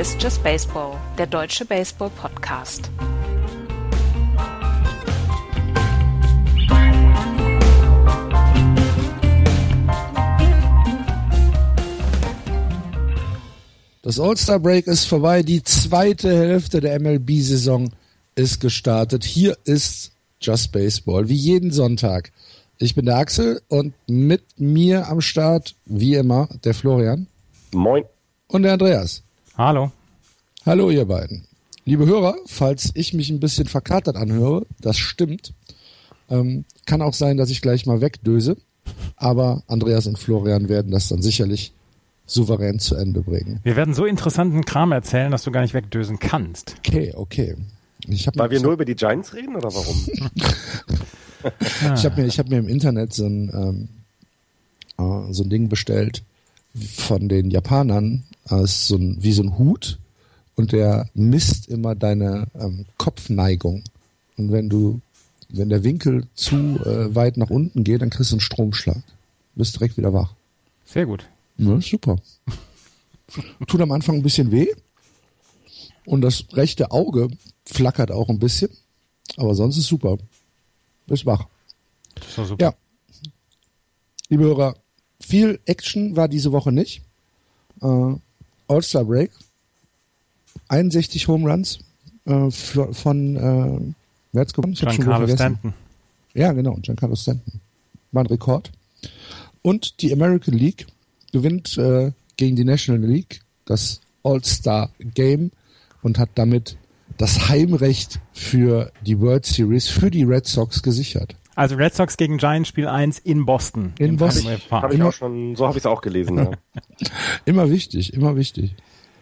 Hier ist Just Baseball, der deutsche Baseball-Podcast. Das All-Star Break ist vorbei. Die zweite Hälfte der MLB-Saison ist gestartet. Hier ist Just Baseball, wie jeden Sonntag. Ich bin der Axel und mit mir am Start, wie immer, der Florian. Moin. Und der Andreas. Hallo. Hallo, ihr beiden. Liebe Hörer, falls ich mich ein bisschen verkatert anhöre, das stimmt. Ähm, kann auch sein, dass ich gleich mal wegdöse. Aber Andreas und Florian werden das dann sicherlich souverän zu Ende bringen. Wir werden so interessanten Kram erzählen, dass du gar nicht wegdösen kannst. Okay, okay. Ich Weil wir nur über die Giants reden oder warum? ich habe mir, ich hab mir im Internet so ein, ähm, äh, so ein Ding bestellt von den Japanern, äh, so ein, wie so ein Hut und der misst immer deine ähm, Kopfneigung. Und wenn du, wenn der Winkel zu äh, weit nach unten geht, dann kriegst du einen Stromschlag. Bist direkt wieder wach. Sehr gut. Ja, super. Tut am Anfang ein bisschen weh. Und das rechte Auge flackert auch ein bisschen. Aber sonst ist super. Ist wach. Das war super. Ja. Liebe Hörer, viel Action war diese Woche nicht. Äh, All-Star Break. 61 Home Runs äh, für, von äh, wer hat's gewonnen? Giancarlo Stanton. Ja, genau, Giancarlo Stanton. War ein Rekord. Und die American League gewinnt äh, gegen die National League das All-Star Game und hat damit das Heimrecht für die World Series für die Red Sox gesichert. Also Red Sox gegen Giants Spiel 1 in Boston. In Boston. Hab ich auch schon, so habe ich es auch gelesen. Ja. immer wichtig, immer wichtig.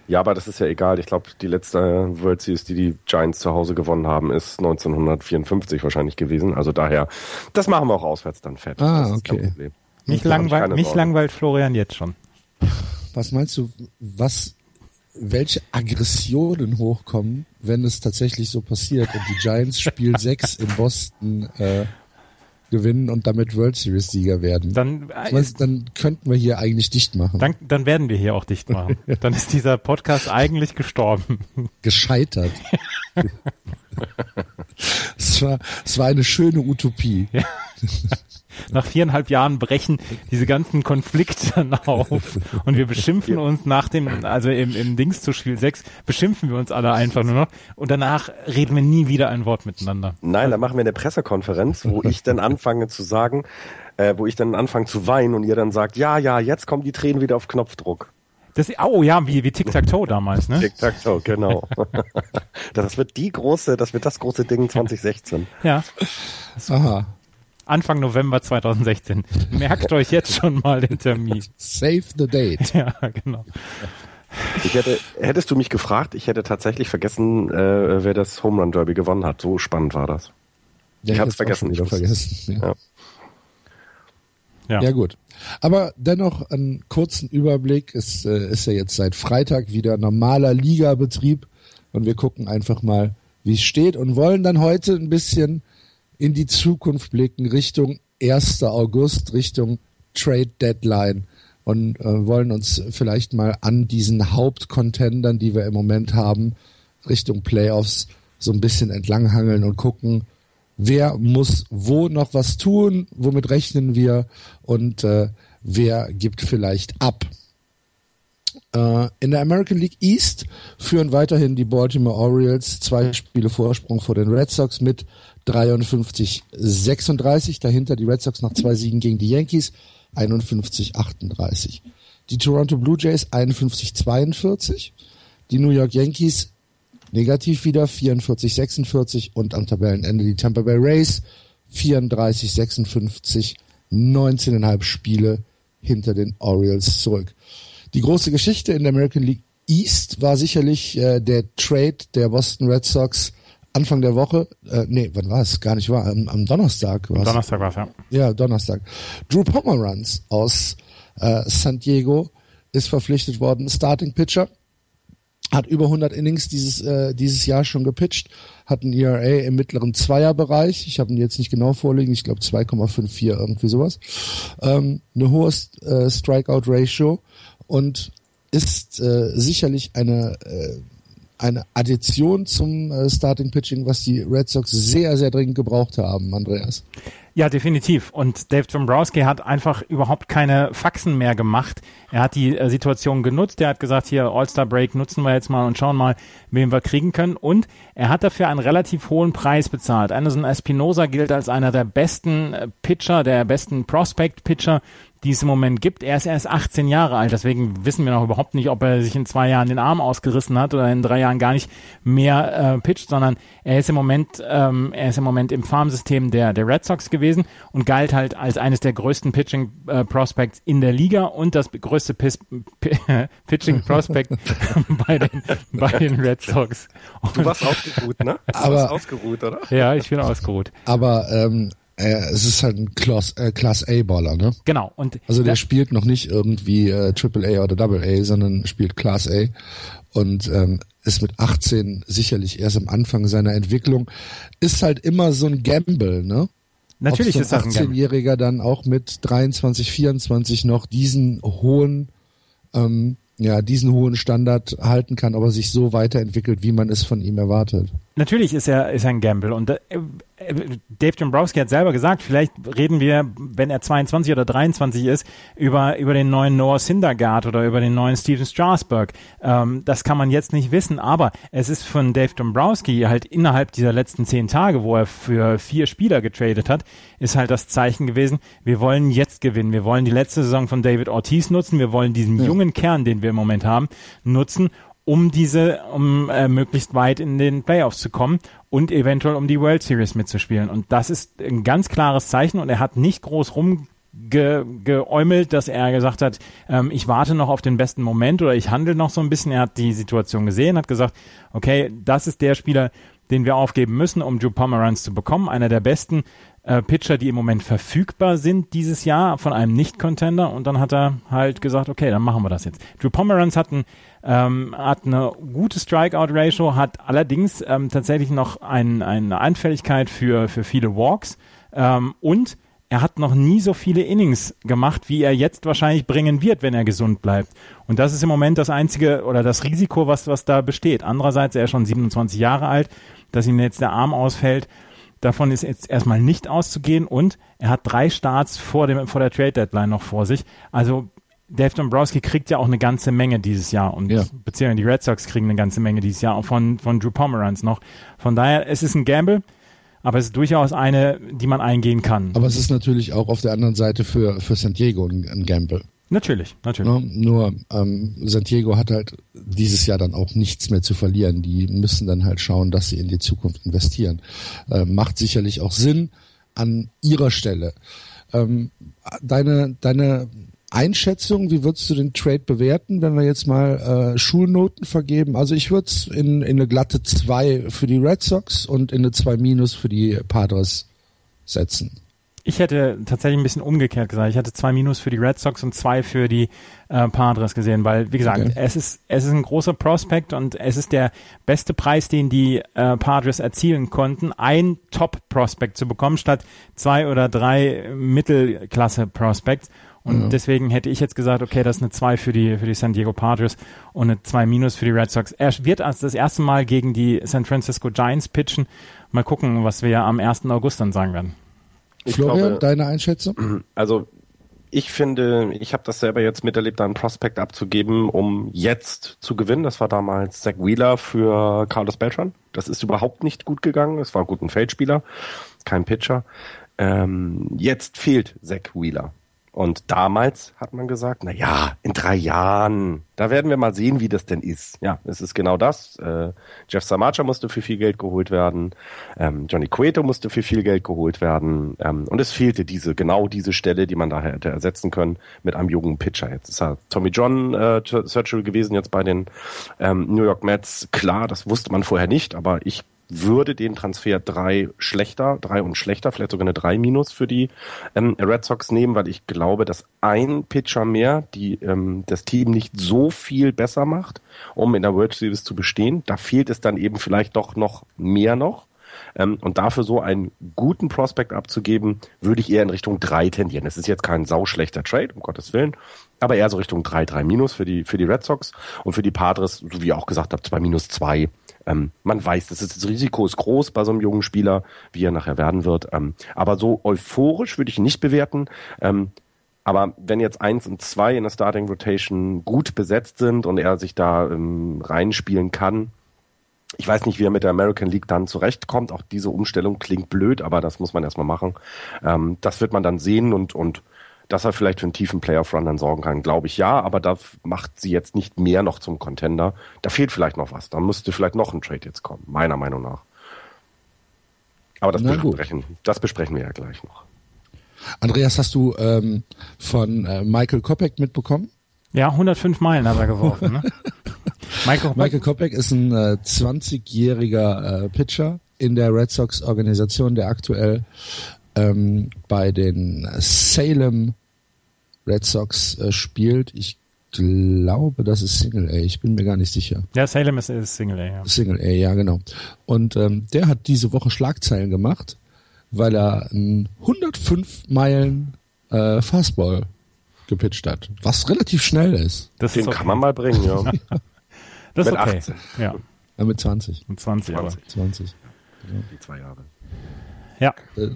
Ja, aber das ist ja egal. Ich glaube, die letzte World Series, die die Giants zu Hause gewonnen haben, ist 1954 wahrscheinlich gewesen. Also daher, das machen wir auch auswärts dann fett. Ah, okay. Mich, langweil, mich langweilt Florian jetzt schon. Was meinst du, was, welche Aggressionen hochkommen, wenn es tatsächlich so passiert und die Giants Spiel 6 in Boston äh, gewinnen und damit World Series Sieger werden. Dann, äh, weiß, dann könnten wir hier eigentlich dicht machen. Dann, dann werden wir hier auch dicht machen. dann ist dieser Podcast eigentlich gestorben. Gescheitert. es, war, es war eine schöne Utopie. Ja nach viereinhalb Jahren brechen diese ganzen Konflikte dann auf und wir beschimpfen uns nach dem, also im, im Dings zu Spiel 6, beschimpfen wir uns alle einfach nur noch und danach reden wir nie wieder ein Wort miteinander. Nein, da machen wir eine Pressekonferenz, wo ich dann anfange zu sagen, äh, wo ich dann anfange zu weinen und ihr dann sagt, ja, ja, jetzt kommen die Tränen wieder auf Knopfdruck. Das, oh ja, wie, wie Tic-Tac-Toe damals, ne? Tic-Tac-Toe, genau. das wird die große, das wird das große Ding 2016. Ja. Aha. Anfang November 2016. Merkt euch jetzt schon mal den Termin. Save the date. Ja, genau. Ich hätte, hättest du mich gefragt, ich hätte tatsächlich vergessen, äh, wer das Home Run Derby gewonnen hat. So spannend war das. Ja, ich hab's vergessen. Wieder vergessen. Ja. Ja. ja. gut. Aber dennoch einen kurzen Überblick. Es äh, ist ja jetzt seit Freitag wieder normaler Ligabetrieb und wir gucken einfach mal, wie es steht und wollen dann heute ein bisschen in die Zukunft blicken, Richtung 1. August, Richtung Trade Deadline und äh, wollen uns vielleicht mal an diesen Hauptcontendern, die wir im Moment haben, Richtung Playoffs so ein bisschen entlanghangeln und gucken, wer muss wo noch was tun, womit rechnen wir und äh, wer gibt vielleicht ab. Äh, in der American League East führen weiterhin die Baltimore Orioles zwei Spiele Vorsprung vor den Red Sox mit 53, 36. Dahinter die Red Sox nach zwei Siegen gegen die Yankees 51, 38. Die Toronto Blue Jays 51, 42. Die New York Yankees negativ wieder 44, 46 und am Tabellenende die Tampa Bay Rays 34, 56, 19,5 Spiele hinter den Orioles zurück. Die große Geschichte in der American League East war sicherlich äh, der Trade der Boston Red Sox Anfang der Woche, äh, nee, wann war es? Gar nicht wahr, am, am Donnerstag war Donnerstag war es, ja. Ja, Donnerstag. Drew Pomeranz aus äh, San Diego ist verpflichtet worden, Starting Pitcher, hat über 100 Innings dieses äh, dieses Jahr schon gepitcht, hat ein ERA im mittleren Zweierbereich, ich habe ihn jetzt nicht genau vorliegen, ich glaube 2,54 irgendwie sowas, ähm, eine hohe äh, Strikeout Ratio und ist äh, sicherlich eine äh, eine Addition zum äh, Starting Pitching, was die Red Sox sehr, sehr dringend gebraucht haben, Andreas. Ja, definitiv. Und Dave Dombrowski hat einfach überhaupt keine Faxen mehr gemacht. Er hat die äh, Situation genutzt. Er hat gesagt, hier All-Star Break nutzen wir jetzt mal und schauen mal, wen wir kriegen können. Und er hat dafür einen relativ hohen Preis bezahlt. Anderson Espinosa gilt als einer der besten äh, Pitcher, der besten Prospect-Pitcher die es im Moment gibt. Er ist erst 18 Jahre alt, deswegen wissen wir noch überhaupt nicht, ob er sich in zwei Jahren den Arm ausgerissen hat oder in drei Jahren gar nicht mehr äh, pitcht, sondern er ist im Moment, ähm, er ist im Moment im Farmsystem der, der Red Sox gewesen und galt halt als eines der größten Pitching äh, Prospects in der Liga und das größte Pis, Pitching Prospect bei, den, bei den Red Sox. du warst ausgeruht, ne? Du aber, warst ausgeruht, oder? Ja, ich bin ausgeruht. Aber ähm, äh, es ist halt ein Class, äh, Class A-Baller, ne? Genau. Und also der spielt noch nicht irgendwie äh, Triple A oder Double A, sondern spielt Class A und ähm, ist mit 18 sicherlich erst am Anfang seiner Entwicklung. Ist halt immer so ein Gamble, ne? Natürlich Ob ist so das ein ein Gamble. 18-Jähriger dann auch mit 23, 24 noch diesen hohen ähm, ja, diesen hohen Standard halten kann, aber sich so weiterentwickelt, wie man es von ihm erwartet. Natürlich ist er, ist er ein Gamble und äh, Dave Dombrowski hat selber gesagt, vielleicht reden wir, wenn er 22 oder 23 ist, über, über den neuen Noah Syndergaard oder über den neuen Steven Strasberg. Ähm, das kann man jetzt nicht wissen, aber es ist von Dave Dombrowski halt innerhalb dieser letzten zehn Tage, wo er für vier Spieler getradet hat, ist halt das Zeichen gewesen, wir wollen jetzt gewinnen. Wir wollen die letzte Saison von David Ortiz nutzen. Wir wollen diesen ja. jungen Kern, den wir im Moment haben, nutzen um diese, um äh, möglichst weit in den Playoffs zu kommen und eventuell um die World Series mitzuspielen. Und das ist ein ganz klares Zeichen und er hat nicht groß rumgeäumelt, dass er gesagt hat, ähm, ich warte noch auf den besten Moment oder ich handle noch so ein bisschen. Er hat die Situation gesehen, hat gesagt, okay, das ist der Spieler, den wir aufgeben müssen, um Drew Pomeranz zu bekommen. Einer der besten äh, Pitcher, die im Moment verfügbar sind dieses Jahr von einem Nicht-Contender. Und dann hat er halt gesagt, okay, dann machen wir das jetzt. Drew Pomeranz hat, ein, ähm, hat eine gute Strikeout-Ratio, hat allerdings ähm, tatsächlich noch ein, eine Anfälligkeit für, für viele Walks ähm, und er hat noch nie so viele Innings gemacht, wie er jetzt wahrscheinlich bringen wird, wenn er gesund bleibt. Und das ist im Moment das einzige oder das Risiko, was, was da besteht. Andererseits, er ist schon 27 Jahre alt, dass ihm jetzt der Arm ausfällt. Davon ist jetzt erstmal nicht auszugehen und er hat drei Starts vor, dem, vor der Trade Deadline noch vor sich. Also Dave Dombrowski kriegt ja auch eine ganze Menge dieses Jahr und Ja. beziehungsweise die Red Sox kriegen eine ganze Menge dieses Jahr auch von, von Drew Pomeranz noch. Von daher, es ist ein Gamble, aber es ist durchaus eine, die man eingehen kann. Aber es ist natürlich auch auf der anderen Seite für, für San Diego ein, ein Gamble. natürlich, natürlich. Ne? Nur ähm, San Diego hat halt dieses Jahr dann auch nichts mehr zu verlieren. Die müssen dann halt schauen, dass sie in die Zukunft investieren. Äh, macht sicherlich auch Sinn an ihrer Stelle. Ähm, deine, deine Einschätzung, wie würdest du den Trade bewerten, wenn wir jetzt mal äh, Schulnoten vergeben? Also ich würde es in, in eine glatte 2 für die Red Sox und in eine 2 minus für die Padres setzen. Ich hätte tatsächlich ein bisschen umgekehrt gesagt. Ich hatte zwei Minus für die Red Sox und zwei für die äh, Padres gesehen, weil, wie gesagt, Okay. es ist es ist ein großer Prospect und es ist der beste Preis, den die äh, Padres erzielen konnten, ein Top-Prospect zu bekommen, statt zwei oder drei Mittelklasse-Prospects. Und deswegen hätte ich jetzt gesagt, okay, das ist eine 2 für die, für die San Diego Padres und eine 2 minus für die Red Sox. Er wird als das erste Mal gegen die San Francisco Giants pitchen. Mal gucken, was wir am 1. August dann sagen werden. Ich Florian, glaube- deine Einschätzung? Also ich finde, ich habe das selber jetzt miterlebt, einen Prospekt abzugeben, um jetzt zu gewinnen. Das war damals Zach Wheeler für Carlos Beltran. Das ist überhaupt nicht gut gegangen. Es war gut ein Feldspieler, kein Pitcher. Ähm, jetzt fehlt Zach Wheeler. Und damals hat man gesagt, na ja, in drei Jahren, da werden wir mal sehen, wie das denn ist. Ja, es ist genau das. Äh, Jeff Samacha musste für viel Geld geholt werden. Ähm, Johnny Cueto musste für viel Geld geholt werden. Ähm, und es fehlte diese, genau diese Stelle, die man da hätte ersetzen können mit einem jungen Pitcher. Jetzt ist ja Tommy John äh, Surgery gewesen jetzt bei den ähm, New York Mets. Klar, das wusste man vorher nicht, aber ich würde den Transfer drei schlechter, drei und schlechter, vielleicht sogar eine drei minus für die ähm, Red Sox nehmen, weil ich glaube, dass ein Pitcher mehr die ähm, das Team nicht so viel besser macht, um in der World Series zu bestehen. Da fehlt es dann eben vielleicht doch noch mehr noch. Ähm, und dafür so einen guten Prospect abzugeben, würde ich eher in Richtung 3 tendieren. Es ist jetzt kein sauschlechter Trade, um Gottes Willen, aber eher so Richtung 3, 3 minus für die, für die Red Sox und für die Padres, so wie ihr auch gesagt habt, 2 minus 2. Ähm, man weiß, das, ist, das Risiko ist groß bei so einem jungen Spieler, wie er nachher werden wird. Ähm, aber so euphorisch würde ich ihn nicht bewerten. Ähm, aber wenn jetzt eins und zwei in der Starting Rotation gut besetzt sind und er sich da ähm, reinspielen kann, ich weiß nicht, wie er mit der American League dann zurechtkommt. Auch diese Umstellung klingt blöd, aber das muss man erstmal machen. Ähm, das wird man dann sehen und, und dass er vielleicht für einen tiefen Playoff-Run dann sorgen kann, glaube ich ja, aber da macht sie jetzt nicht mehr noch zum Contender. Da fehlt vielleicht noch was. Da müsste vielleicht noch ein Trade jetzt kommen, meiner Meinung nach. Aber das, besprechen, das besprechen wir ja gleich noch. Andreas, hast du ähm, von äh, Michael Kopeck mitbekommen? Ja, 105 Meilen hat er geworfen. Ne? Michael, Michael Kopeck ist ein äh, 20-jähriger äh, Pitcher in der Red Sox Organisation, der aktuell ähm, bei den Salem Red Sox äh, spielt. Ich glaube, das ist Single A. Ich bin mir gar nicht sicher. Ja, Salem ist, ist Single A. Ja. Single A, ja genau. Und ähm, der hat diese Woche Schlagzeilen gemacht weil er einen 105 Meilen äh, Fastball gepitcht hat, was relativ schnell ist. Das Den ist okay. kann man mal bringen, ja. das ist mit okay. 18. Ja. ja. Mit 20. Mit 20, 20. Aber. 20. Ja. Die zwei Jahre. Ja. Äh,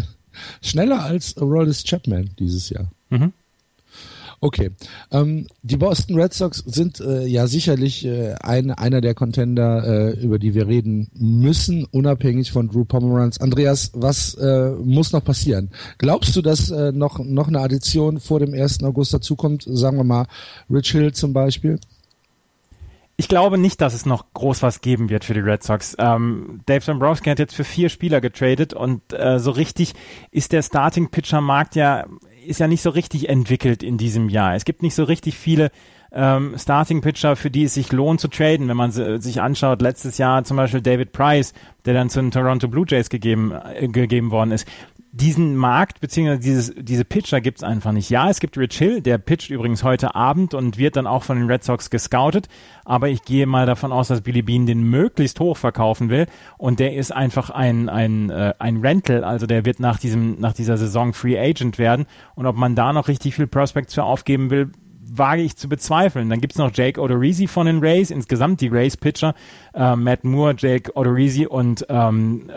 schneller als Aroldis Chapman dieses Jahr. Mhm. Okay. Ähm, die Boston Red Sox sind äh, ja sicherlich äh, ein, einer der Contender, äh, über die wir reden müssen, unabhängig von Drew Pomeranz. Andreas, was äh, muss noch passieren? Glaubst du, dass äh, noch, noch eine Addition vor dem 1. August dazukommt? Sagen wir mal Rich Hill zum Beispiel? Ich glaube nicht, dass es noch groß was geben wird für die Red Sox. Ähm, Dave Dombrowski hat jetzt für vier Spieler getradet und äh, so richtig ist der Starting-Pitcher-Markt ja ist ja nicht so richtig entwickelt in diesem Jahr. Es gibt nicht so richtig viele ähm, Starting Pitcher, für die es sich lohnt zu traden. Wenn man sich anschaut, letztes Jahr zum Beispiel David Price, der dann zu den Toronto Blue Jays gegeben, äh, gegeben worden ist diesen Markt beziehungsweise dieses, diese Pitcher gibt's einfach nicht. Ja, es gibt Rich Hill, der pitcht übrigens heute Abend und wird dann auch von den Red Sox gescoutet. Aber ich gehe mal davon aus, dass Billy Bean den möglichst hoch verkaufen will. Und der ist einfach ein, ein, äh, ein Rental, also der wird nach diesem, nach dieser Saison Free Agent werden. Und ob man da noch richtig viel Prospects für aufgeben will, wage ich zu bezweifeln. Dann gibt's noch Jake Odorizzi von den Rays, insgesamt die Rays-Pitcher, äh, Matt Moore, Jake Odorizzi und ähm,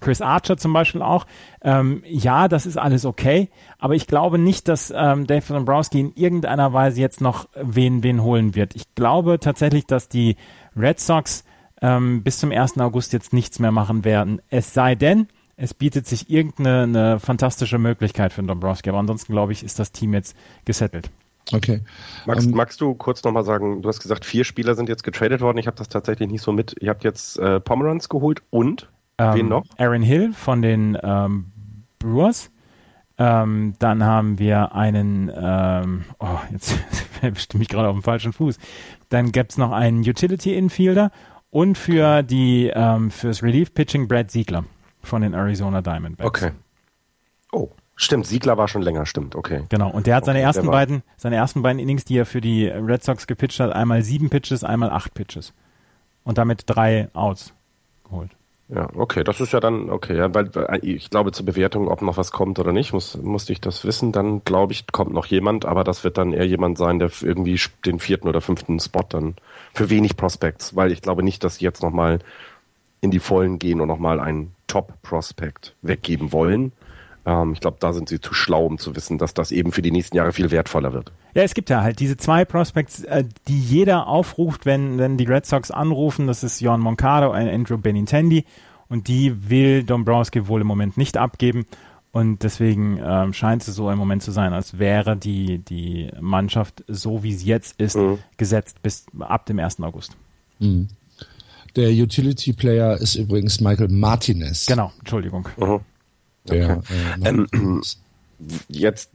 Chris Archer zum Beispiel auch. Ähm, ja, das ist alles okay, aber ich glaube nicht, dass ähm, Dave Dombrowski in irgendeiner Weise jetzt noch wen, wen holen wird. Ich glaube tatsächlich, dass die Red Sox ähm, bis zum 1. August jetzt nichts mehr machen werden. Es sei denn, es bietet sich irgendeine fantastische Möglichkeit für Dombrowski, aber ansonsten glaube ich, ist das Team jetzt gesettelt. Okay. Magst, um, ähm, magst du kurz nochmal sagen, du hast gesagt, vier Spieler sind jetzt getradet worden. Ich habe das tatsächlich nicht so mit. Ihr habt jetzt äh, Pomeranz geholt und ähm, wen noch? Aaron Hill von den ähm, Brewers. Ähm, dann haben wir einen, ähm, oh, jetzt bestimme ich gerade auf dem falschen Fuß. Dann gibt's noch einen Utility Infielder und für die ähm, fürs Relief Pitching Brad Siegler von den Arizona Diamondbacks. Okay. Oh, Stimmt, Siegler war schon länger, stimmt, okay. Genau, und der hat seine okay, ersten beiden, seine ersten beiden Innings, die er für die Red Sox gepitcht hat, einmal sieben Pitches, einmal acht Pitches. Und damit drei Outs geholt. Ja, okay, das ist ja dann, okay, ja, weil ich glaube zur Bewertung, ob noch was kommt oder nicht, muss, musste ich das wissen, dann glaube ich, kommt noch jemand, aber das wird dann eher jemand sein, der irgendwie den vierten oder fünften Spot dann für wenig Prospects, weil ich glaube nicht, dass sie jetzt nochmal in die Vollen gehen und nochmal einen Top-Prospect weggeben wollen. Ähm, ich glaube, da sind sie zu schlau, um zu wissen, dass das eben für die nächsten Jahre viel wertvoller wird. Ja, es gibt ja halt diese zwei Prospects, äh, die jeder aufruft, wenn, wenn die Red Sox anrufen. Das ist John Moncado und Andrew Benintendi. Und die will Dombrowski wohl im Moment nicht abgeben. Und deswegen ähm, scheint es so im Moment zu sein, als wäre die, die Mannschaft, so wie sie jetzt ist, mhm. gesetzt bis ab dem 1. August. Mhm. Der Utility Player ist übrigens Michael Martinez. Genau, Entschuldigung. Mhm. Der, okay. äh, ähm, jetzt,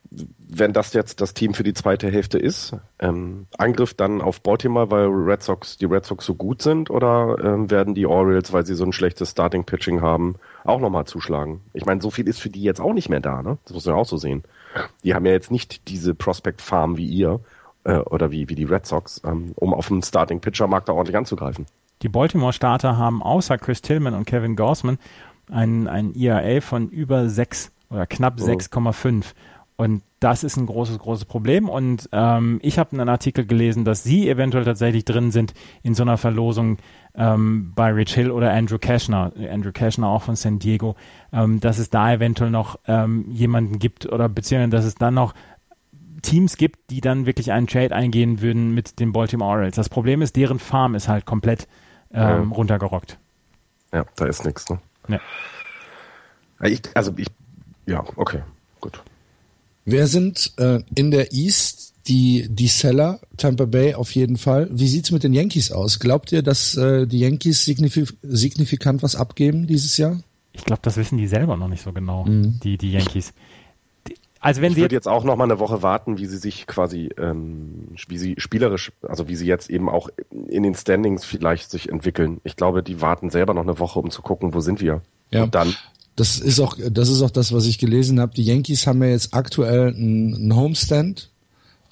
wenn das jetzt das Team für die zweite Hälfte ist, ähm, Angriff dann auf Baltimore, weil Red Sox, die Red Sox so gut sind, oder ähm, werden die Orioles, weil sie so ein schlechtes Starting Pitching haben, auch nochmal zuschlagen? Ich meine, so viel ist für die jetzt auch nicht mehr da, ne? Das muss man auch so sehen. Die haben ja jetzt nicht diese Prospect Farm wie ihr äh, oder wie, wie die Red Sox, ähm, um auf dem Starting Pitcher Markt da ordentlich anzugreifen. Die Baltimore-Starter haben außer Chris Tillman und Kevin Gorsman ein, ein ERA von über 6 oder knapp oh. 6,5. Und das ist ein großes, großes Problem. Und ähm, ich habe einen Artikel gelesen, dass sie eventuell tatsächlich drin sind in so einer Verlosung ähm, bei Rich Hill oder Andrew Cashner, Andrew Cashner auch von San Diego, ähm, dass es da eventuell noch ähm, jemanden gibt oder beziehungsweise dass es dann noch Teams gibt, die dann wirklich einen Trade eingehen würden mit den Baltimore Orioles. Das Problem ist, deren Farm ist halt komplett ähm, ja. runtergerockt. Ja, da ist nichts, ne? Ja. Ich, also ich, ja, okay, gut. Wer sind äh, in der East die, die Seller? Tampa Bay auf jeden Fall. Wie sieht's mit den Yankees aus? Glaubt ihr, dass äh, die Yankees signif signifikant was abgeben dieses Jahr? Ich glaube, das wissen die selber noch nicht so genau, mhm. die, die Yankees. Also wenn ich würde jetzt auch noch mal eine Woche warten, wie sie sich quasi, ähm, wie sie spielerisch, also wie sie jetzt eben auch in den Standings vielleicht sich entwickeln. Ich glaube, die warten selber noch eine Woche, um zu gucken, wo sind wir. Ja. Und dann. Das ist auch, das ist auch das, was ich gelesen habe. Die Yankees haben ja jetzt aktuell einen Homestand,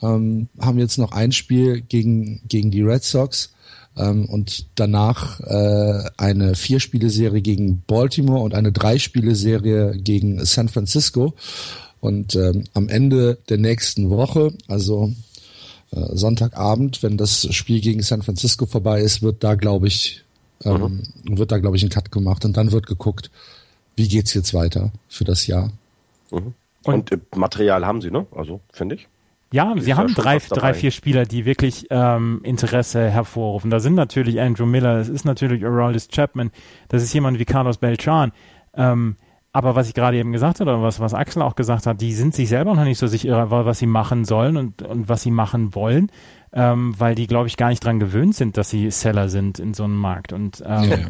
ähm, haben jetzt noch ein Spiel gegen gegen die Red Sox ähm, und danach äh, eine Vier-Spiele-Serie gegen Baltimore und eine Drei-Spiele-Serie gegen San Francisco. Und ähm, am Ende der nächsten Woche, also äh, Sonntagabend, wenn das Spiel gegen San Francisco vorbei ist, wird da, glaube ich, ähm, mhm. wird da, glaube ich, ein Cut gemacht und dann wird geguckt, wie geht's jetzt weiter für das Jahr. Mhm. Und, und äh, Material haben sie, ne? Also, finde ich. Ja, sie haben drei, drei, vier Spieler, die wirklich ähm, Interesse hervorrufen. Da sind natürlich Andrew Miller, das ist natürlich Aroldis Chapman, das ist jemand wie Carlos Beltran. Ähm, aber was ich gerade eben gesagt habe, oder was, was Axel auch gesagt hat, die sind sich selber noch nicht so sicher, was sie machen sollen und, und was sie machen wollen, ähm, weil die, glaube ich, gar nicht dran gewöhnt sind, dass sie Seller sind in so einem Markt. Und ähm,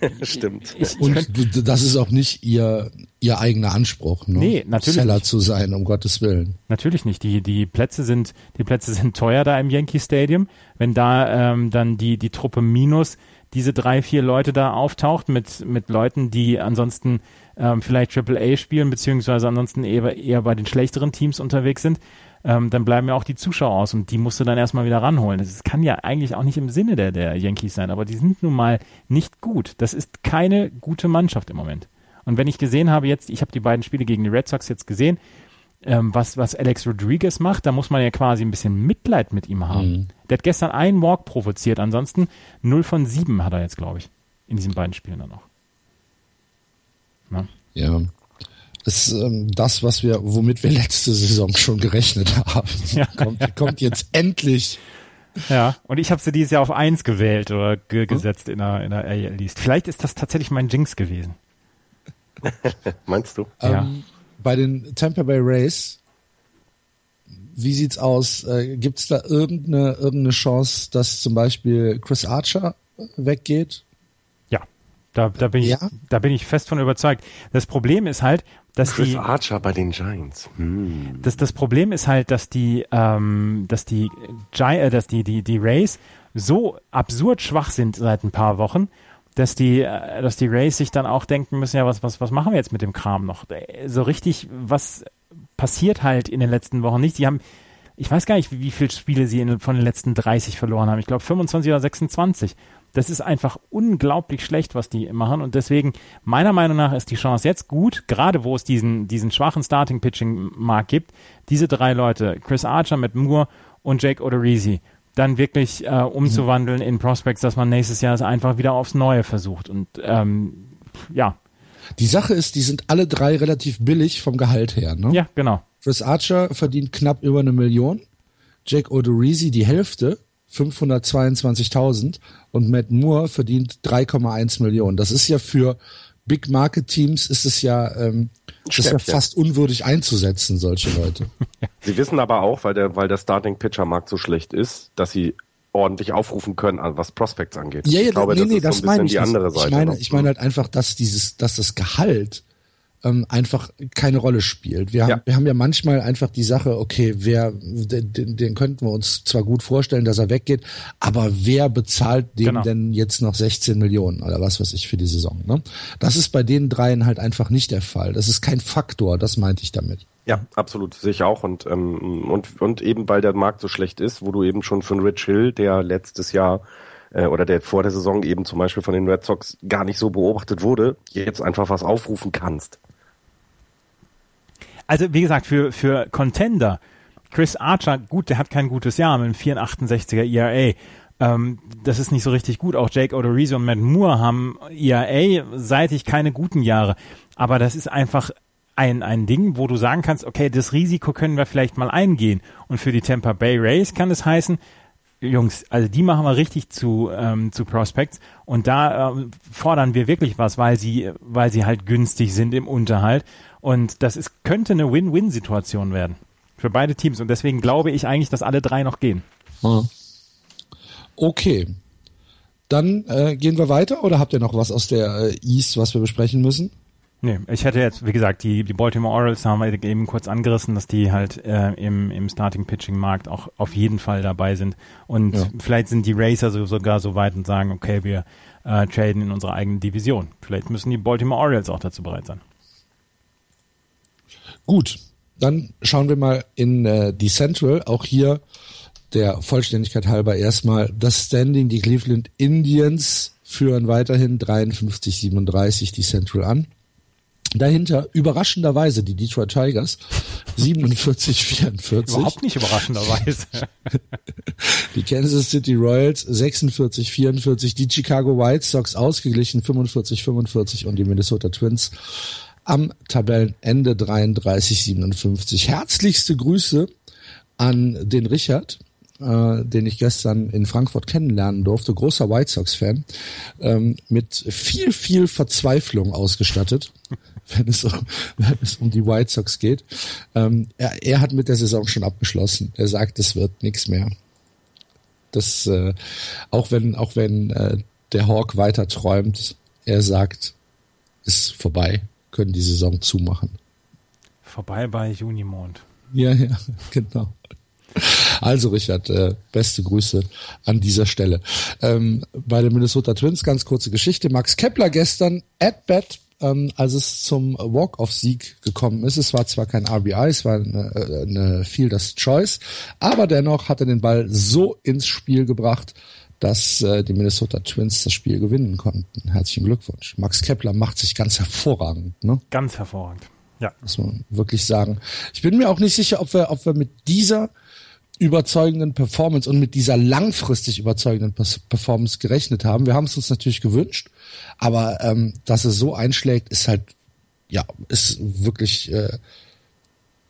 ja. stimmt. Ich, ich und das ist auch nicht ihr ihr eigener Anspruch, ne? Nee, natürlich Seller nicht. zu sein, um Gottes Willen. Natürlich nicht. Die die Plätze sind die Plätze sind teuer da im Yankee Stadium. Wenn da ähm, dann die die Truppe minus diese drei vier Leute da auftaucht mit mit Leuten, die ansonsten ähm, vielleicht Triple A spielen, beziehungsweise ansonsten eher, eher bei den schlechteren Teams unterwegs sind, ähm, dann bleiben ja auch die Zuschauer aus und die musst du dann erstmal wieder ranholen. Das kann ja eigentlich auch nicht im Sinne der, der Yankees sein, aber die sind nun mal nicht gut. Das ist keine gute Mannschaft im Moment. Und wenn ich gesehen habe jetzt, ich habe die beiden Spiele gegen die Red Sox jetzt gesehen, ähm, was, was Alex Rodriguez macht, da muss man ja quasi ein bisschen Mitleid mit ihm haben. Mhm. Der hat gestern einen Walk provoziert, ansonsten 0 von 7 hat er jetzt, glaube ich, in diesen beiden Spielen dann noch. Ne? Ja. Das ist ähm, das, was wir, womit wir letzte Saison schon gerechnet haben. Ja. Kommt, kommt jetzt endlich. Ja, und ich habe sie dieses Jahr auf eins gewählt oder ge hm? gesetzt in der, in der AL East. Vielleicht ist das tatsächlich mein Jinx gewesen. Meinst du? Ähm, ja. Bei den Tampa Bay Rays, wie sieht's aus? Äh, Gibt es da irgendeine, irgendeine Chance, dass zum Beispiel Chris Archer weggeht? Da, da, bin ich, ja? da bin ich fest von überzeugt. Das Problem ist halt, dass Chris die Archer bei den Giants. Hm. Das, das Problem ist halt, dass die, ähm, dass die, Gi äh, dass die, die, die Rays so absurd schwach sind seit ein paar Wochen, dass die, äh, dass die Rays sich dann auch denken müssen, ja, was, was, was machen wir jetzt mit dem Kram noch? So richtig, was passiert halt in den letzten Wochen nicht. Die haben, ich weiß gar nicht, wie, wie viele Spiele sie in, von den letzten 30 verloren haben. Ich glaube 25 oder 26. Das ist einfach unglaublich schlecht, was die machen. Und deswegen, meiner Meinung nach, ist die Chance jetzt gut, gerade wo es diesen, diesen schwachen Starting-Pitching-Markt gibt, diese drei Leute, Chris Archer mit Moore und Jake Odorizzi, dann wirklich äh, umzuwandeln in Prospects, dass man nächstes Jahr es einfach wieder aufs Neue versucht. Und ähm, ja. Die Sache ist, die sind alle drei relativ billig vom Gehalt her, ne? Ja, genau. Chris Archer verdient knapp über eine Million. Jake Odorizzi die Hälfte 522.000 und Matt Moore verdient 3,1 Millionen. Das ist ja für Big Market Teams ist es ja, ähm, das ist ja fast unwürdig einzusetzen, solche Leute. Sie wissen aber auch, weil der, weil der Starting Pitcher Markt so schlecht ist, dass sie ordentlich aufrufen können, was Prospects angeht. Ja, ja, ich glaube, nee, das nee, ist das so ein bisschen die andere Seite. Ich meine, ich meine halt einfach, dass dieses, dass das Gehalt ähm, einfach keine Rolle spielt. Wir haben, ja. wir haben ja manchmal einfach die Sache, okay, wer, den, den könnten wir uns zwar gut vorstellen, dass er weggeht, aber wer bezahlt dem genau. denn jetzt noch 16 Millionen oder was weiß ich für die Saison? Ne? Das ist bei den dreien halt einfach nicht der Fall. Das ist kein Faktor, das meinte ich damit. Ja, absolut, sehe ich auch. Und, ähm, und, und eben weil der Markt so schlecht ist, wo du eben schon von Rich Hill, der letztes Jahr äh, oder der vor der Saison eben zum Beispiel von den Red Sox gar nicht so beobachtet wurde, jetzt einfach was aufrufen kannst. Also wie gesagt, für, für Contender, Chris Archer, gut, der hat kein gutes Jahr mit einem 4,68er ERA. Ähm, das ist nicht so richtig gut. Auch Jake Odorizio und Matt Moore haben ERA-seitig keine guten Jahre. Aber das ist einfach ein, ein Ding, wo du sagen kannst, okay, das Risiko können wir vielleicht mal eingehen. Und für die Tampa Bay Rays kann es heißen, Jungs, also die machen wir richtig zu, ähm, zu Prospects und da äh, fordern wir wirklich was, weil sie, weil sie halt günstig sind im Unterhalt. Und das ist, könnte eine Win-Win-Situation werden. Für beide Teams. Und deswegen glaube ich eigentlich, dass alle drei noch gehen. Okay. Dann äh, gehen wir weiter oder habt ihr noch was aus der äh, East, was wir besprechen müssen? Nee, ich hätte jetzt, wie gesagt, die, die Baltimore Orioles haben wir eben kurz angerissen, dass die halt äh, im, im Starting-Pitching-Markt auch auf jeden Fall dabei sind. Und ja. vielleicht sind die Racer so, sogar so weit und sagen, okay, wir äh, traden in unserer eigenen Division. Vielleicht müssen die Baltimore Orioles auch dazu bereit sein. Gut, dann schauen wir mal in äh, die Central. Auch hier der Vollständigkeit halber erstmal das Standing. Die Cleveland Indians führen weiterhin 53-37 die Central an. Dahinter überraschenderweise die Detroit Tigers 47 44. Überhaupt nicht überraschenderweise. die Kansas City Royals 46 44, die Chicago White Sox ausgeglichen 45 45 und die Minnesota Twins am Tabellenende 33 57. Herzlichste Grüße an den Richard, äh, den ich gestern in Frankfurt kennenlernen durfte, großer White Sox-Fan, ähm, mit viel, viel Verzweiflung ausgestattet wenn es, um, wenn es um die White Sox geht. Ähm, er, er hat mit der Saison schon abgeschlossen. Er sagt, es wird nichts mehr. Das, äh, auch wenn, auch wenn äh, der Hawk weiter träumt, er sagt, ist vorbei, können die Saison zumachen. Vorbei bei Junimond. Ja, ja, genau. Also Richard, äh, beste Grüße an dieser Stelle. Ähm, bei den Minnesota Twins ganz kurze Geschichte. Max Kepler gestern at bat ähm, als es zum Walk-off-Sieg gekommen ist. Es war zwar kein RBI, es war eine, äh, eine Fielders Choice, aber dennoch hat er den Ball so ins Spiel gebracht, dass äh, die Minnesota Twins das Spiel gewinnen konnten. Herzlichen Glückwunsch. Max Kepler macht sich ganz hervorragend. Ne? Ganz hervorragend. Ja. Muss man wirklich sagen. Ich bin mir auch nicht sicher, ob wir, ob wir mit dieser überzeugenden Performance und mit dieser langfristig überzeugenden Performance gerechnet haben. Wir haben es uns natürlich gewünscht, aber ähm, dass es so einschlägt, ist halt ja ist wirklich äh,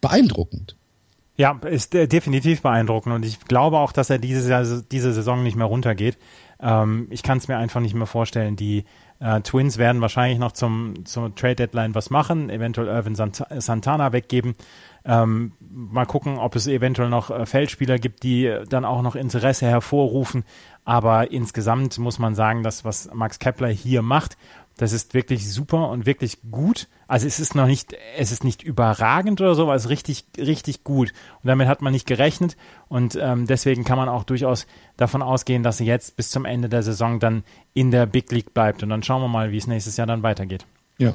beeindruckend. Ja, ist äh, definitiv beeindruckend und ich glaube auch, dass er diese, diese Saison nicht mehr runtergeht. Ähm, ich kann es mir einfach nicht mehr vorstellen. Die äh, Twins werden wahrscheinlich noch zum, zum Trade Deadline was machen, eventuell Irvin Sant Santana weggeben. Ähm, mal gucken, ob es eventuell noch äh, Feldspieler gibt, die äh, dann auch noch Interesse hervorrufen. Aber insgesamt muss man sagen, dass was Max Kepler hier macht, das ist wirklich super und wirklich gut. Also es ist noch nicht, es ist nicht überragend oder so, aber es ist richtig, richtig gut. Und damit hat man nicht gerechnet. Und ähm, deswegen kann man auch durchaus davon ausgehen, dass er jetzt bis zum Ende der Saison dann in der Big League bleibt. Und dann schauen wir mal, wie es nächstes Jahr dann weitergeht. Ja,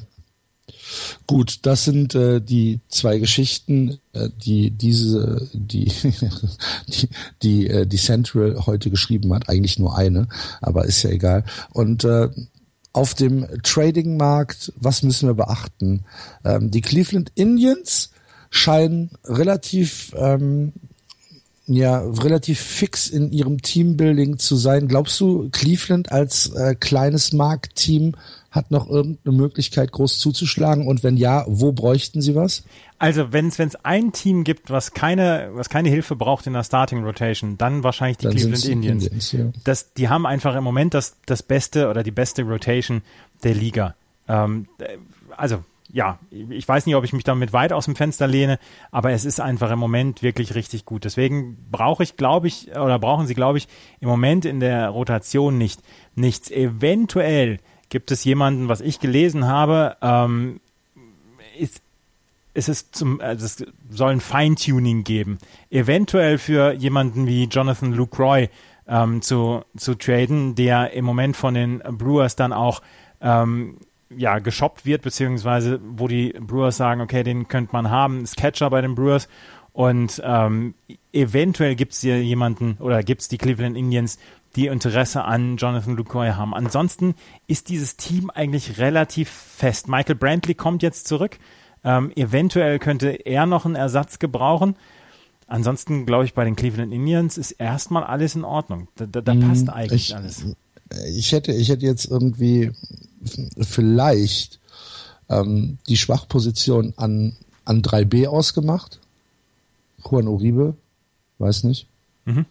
Gut, das sind äh, die zwei Geschichten, äh, die diese, die die die, äh, die Central heute geschrieben hat. Eigentlich nur eine, aber ist ja egal. Und äh, auf dem Trading-Markt, was müssen wir beachten? Ähm, die Cleveland Indians scheinen relativ ähm, ja relativ fix in ihrem Teambuilding zu sein. Glaubst du, Cleveland als äh, kleines Marktteam hat noch irgendeine Möglichkeit, groß zuzuschlagen? Und wenn ja, wo bräuchten sie was? Also wenn es ein Team gibt, was keine, was keine Hilfe braucht in der Starting Rotation, dann wahrscheinlich die dann Cleveland Indians. Indians ja. das, die haben einfach im Moment das, das beste oder die beste Rotation der Liga. Ähm, also ja, ich weiß nicht, ob ich mich damit weit aus dem Fenster lehne, aber es ist einfach im Moment wirklich richtig gut. Deswegen brauche ich, glaube ich, oder brauchen Sie, glaube ich, im Moment in der Rotation nicht nichts. Eventuell gibt es jemanden, was ich gelesen habe, ähm, ist, ist es zum, also es soll ein Feintuning geben. Eventuell für jemanden wie Jonathan Lucroy ähm, zu, zu traden, der im Moment von den Brewers dann auch ähm, ja, geshoppt wird, beziehungsweise wo die Brewers sagen, okay, den könnte man haben, ist Catcher bei den Brewers und ähm, eventuell gibt es hier jemanden oder gibt es die Cleveland Indians, die Interesse an Jonathan Lucoy haben. Ansonsten ist dieses Team eigentlich relativ fest. Michael Brantley kommt jetzt zurück. Ähm, eventuell könnte er noch einen Ersatz gebrauchen. Ansonsten glaube ich, bei den Cleveland Indians ist erstmal alles in Ordnung. Da, da, da mm, passt eigentlich ich, alles. Ich hätte, ich hätte jetzt irgendwie vielleicht ähm, die Schwachposition an, an 3B ausgemacht. Juan Uribe, weiß nicht. Mhm.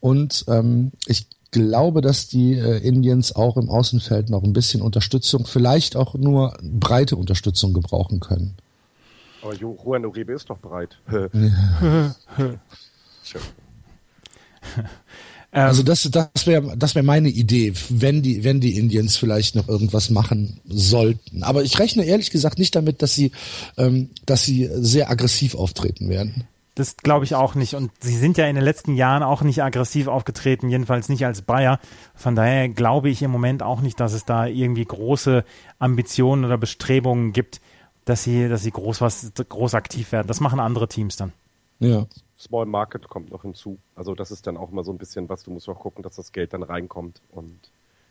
Und ähm, ich glaube, dass die äh, Indians auch im Außenfeld noch ein bisschen Unterstützung, vielleicht auch nur breite Unterstützung gebrauchen können. Aber Juan Uribe ist doch breit. Also das, das wäre das wäre meine Idee, wenn die, wenn die Indians vielleicht noch irgendwas machen sollten. Aber ich rechne ehrlich gesagt nicht damit, dass sie, ähm, dass sie sehr aggressiv auftreten werden. Das glaube ich auch nicht. Und sie sind ja in den letzten Jahren auch nicht aggressiv aufgetreten, jedenfalls nicht als Bayer. Von daher glaube ich im Moment auch nicht, dass es da irgendwie große Ambitionen oder Bestrebungen gibt, dass sie, dass sie groß was, groß aktiv werden. Das machen andere Teams dann. Ja. Small Market kommt noch hinzu. Also das ist dann auch immer so ein bisschen was, du musst auch gucken, dass das Geld dann reinkommt. Und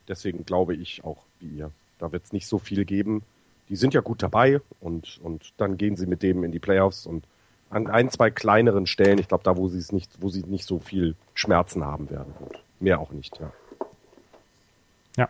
deswegen glaube ich auch wie ihr. Da wird es nicht so viel geben. Die sind ja gut dabei und, und dann gehen sie mit dem in die Playoffs und an ein, zwei kleineren Stellen, ich glaube da, wo sie es nicht, wo sie nicht so viel Schmerzen haben werden. Und mehr auch nicht, ja. Ja.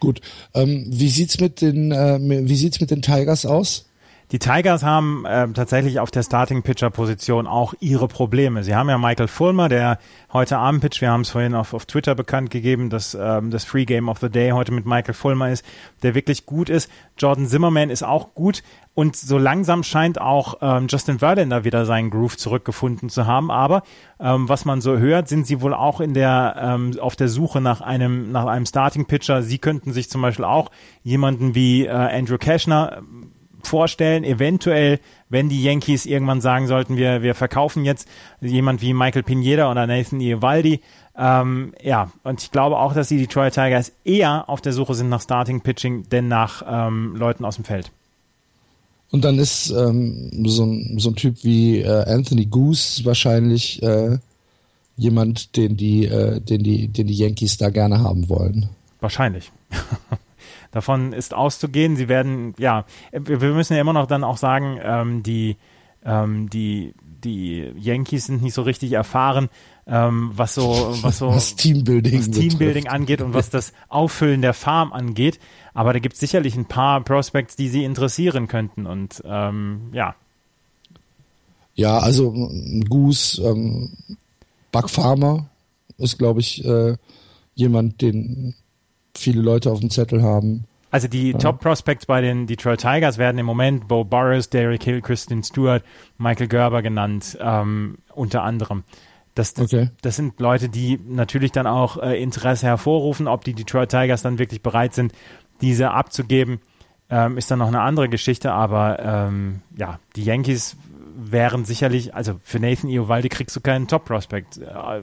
Gut. Ähm, wie sieht's mit den, äh, wie sieht's mit den Tigers aus? Die Tigers haben äh, tatsächlich auf der Starting-Pitcher-Position auch ihre Probleme. Sie haben ja Michael Fulmer, der heute Abend pitcht. Wir haben es vorhin auf, auf Twitter bekannt gegeben, dass ähm, das Free Game of the Day heute mit Michael Fulmer ist, der wirklich gut ist. Jordan Zimmerman ist auch gut. Und so langsam scheint auch ähm, Justin Verlander wieder seinen Groove zurückgefunden zu haben. Aber ähm, was man so hört, sind sie wohl auch in der ähm, auf der Suche nach einem nach einem Starting Pitcher. Sie könnten sich zum Beispiel auch jemanden wie äh, Andrew Cashner vorstellen, eventuell, wenn die Yankees irgendwann sagen sollten, wir, wir verkaufen jetzt jemand wie Michael Pineda oder Nathan Eovaldi. Ähm, ja, und ich glaube auch, dass die Detroit Tigers eher auf der Suche sind nach Starting Pitching, denn nach ähm, Leuten aus dem Feld. Und dann ist ähm, so, ein, so ein Typ wie äh, Anthony Goose wahrscheinlich äh, jemand, den die, äh, den die, den die Yankees da gerne haben wollen. Wahrscheinlich. Davon ist auszugehen. Sie werden, ja, wir müssen ja immer noch dann auch sagen, ähm, die, ähm, die, die Yankees sind nicht so richtig erfahren, ähm, was so, was so was Teambuilding, was Teambuilding angeht und was das Auffüllen der Farm angeht. Aber da gibt es sicherlich ein paar Prospects, die sie interessieren könnten und ähm, ja. Ja, also Goose, ähm, Buck Farmer ist, glaube ich, äh, jemand, den viele Leute auf dem Zettel haben. Also die ja. Top Prospects bei den Detroit Tigers werden im Moment Bo Burris, Derek Hill, Kristen Stewart, Michael Gerber genannt, ähm, unter anderem. Das, das, okay. das, sind Leute, die natürlich dann auch äh, Interesse hervorrufen. Ob die Detroit Tigers dann wirklich bereit sind, diese abzugeben, ähm, ist dann noch eine andere Geschichte. Aber ähm, ja, die Yankees wären sicherlich, also für Nathan Iovaldi kriegst du keinen Top Prospect. Äh,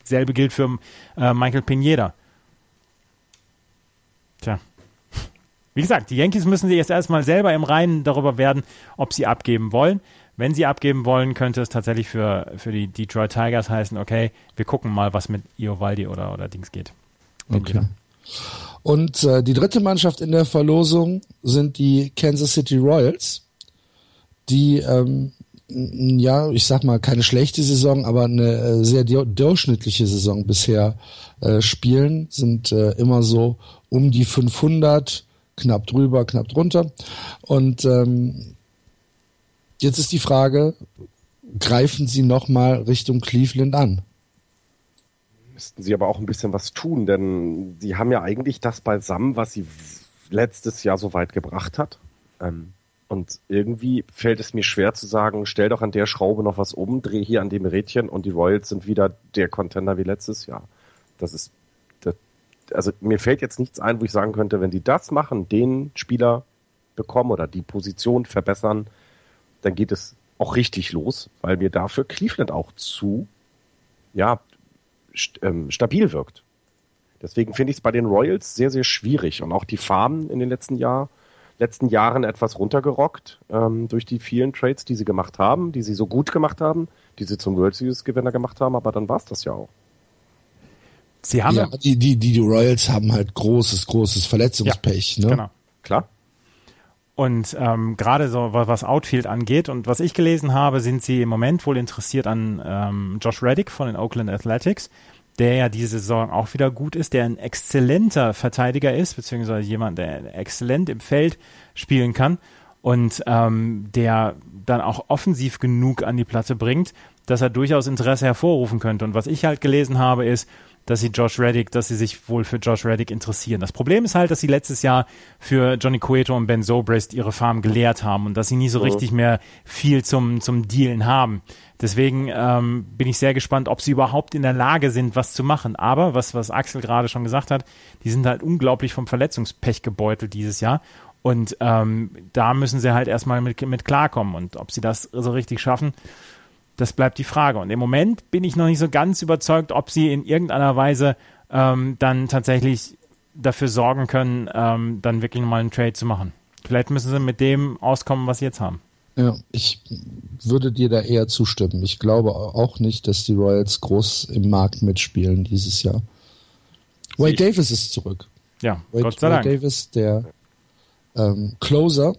dasselbe gilt für äh, Michael Pineda. Tja. Wie gesagt, die Yankees müssen sich jetzt erstmal selber im Reinen darüber werden, ob sie abgeben wollen. Wenn sie abgeben wollen, könnte es tatsächlich für, für die Detroit Tigers heißen, okay, wir gucken mal, was mit Iovaldi oder, oder Dings geht. Okay. Und äh, die dritte Mannschaft in der Verlosung sind die Kansas City Royals, die ähm, ja, ich sag mal, keine schlechte Saison, aber eine äh, sehr durchschnittliche Saison bisher äh, spielen, sind äh, immer so um die 500, knapp drüber, knapp drunter. Und ähm, jetzt ist die Frage, greifen Sie nochmal Richtung Cleveland an? Müssten Sie aber auch ein bisschen was tun, denn Sie haben ja eigentlich das beisammen, was Sie letztes Jahr so weit gebracht hat. Ähm, und irgendwie fällt es mir schwer zu sagen, stell doch an der Schraube noch was um, dreh hier an dem Rädchen und die Royals sind wieder der Contender wie letztes Jahr. Das ist also mir fällt jetzt nichts ein, wo ich sagen könnte, wenn die das machen, den Spieler bekommen oder die Position verbessern, dann geht es auch richtig los, weil mir dafür Cleveland auch zu, ja, st ähm, stabil wirkt. Deswegen finde ich es bei den Royals sehr, sehr schwierig und auch die Farmen in den letzten Jahr, letzten Jahren etwas runtergerockt ähm, durch die vielen Trades, die sie gemacht haben, die sie so gut gemacht haben, die sie zum World Series Gewinner gemacht haben, aber dann war es das ja auch. Sie haben ja, die, die, die Royals haben halt großes, großes Verletzungspech, ja, ne? Genau. Klar. Und ähm, gerade so was Outfield angeht und was ich gelesen habe, sind sie im Moment wohl interessiert an ähm, Josh Reddick von den Oakland Athletics, der ja diese Saison auch wieder gut ist, der ein exzellenter Verteidiger ist, beziehungsweise jemand, der exzellent im Feld spielen kann und ähm, der dann auch offensiv genug an die Platte bringt, dass er durchaus Interesse hervorrufen könnte. Und was ich halt gelesen habe, ist, dass sie Josh Reddick, dass sie sich wohl für Josh Reddick interessieren. Das Problem ist halt, dass sie letztes Jahr für Johnny Cueto und Ben Zobrist ihre Farm geleert haben und dass sie nie so richtig mehr viel zum, zum Dealen haben. Deswegen ähm, bin ich sehr gespannt, ob sie überhaupt in der Lage sind, was zu machen. Aber was, was Axel gerade schon gesagt hat, die sind halt unglaublich vom Verletzungspech gebeutelt dieses Jahr. Und ähm, da müssen sie halt erstmal mit, mit klarkommen. Und ob sie das so richtig schaffen, das bleibt die Frage. Und im Moment bin ich noch nicht so ganz überzeugt, ob sie in irgendeiner Weise ähm, dann tatsächlich dafür sorgen können, ähm, dann wirklich nochmal einen Trade zu machen. Vielleicht müssen sie mit dem auskommen, was sie jetzt haben. Ja, ich würde dir da eher zustimmen. Ich glaube auch nicht, dass die Royals groß im Markt mitspielen dieses Jahr. Wade Davis ist zurück. Ja, Wade, Gott sei Dank. Wade Davis, der ähm, Closer,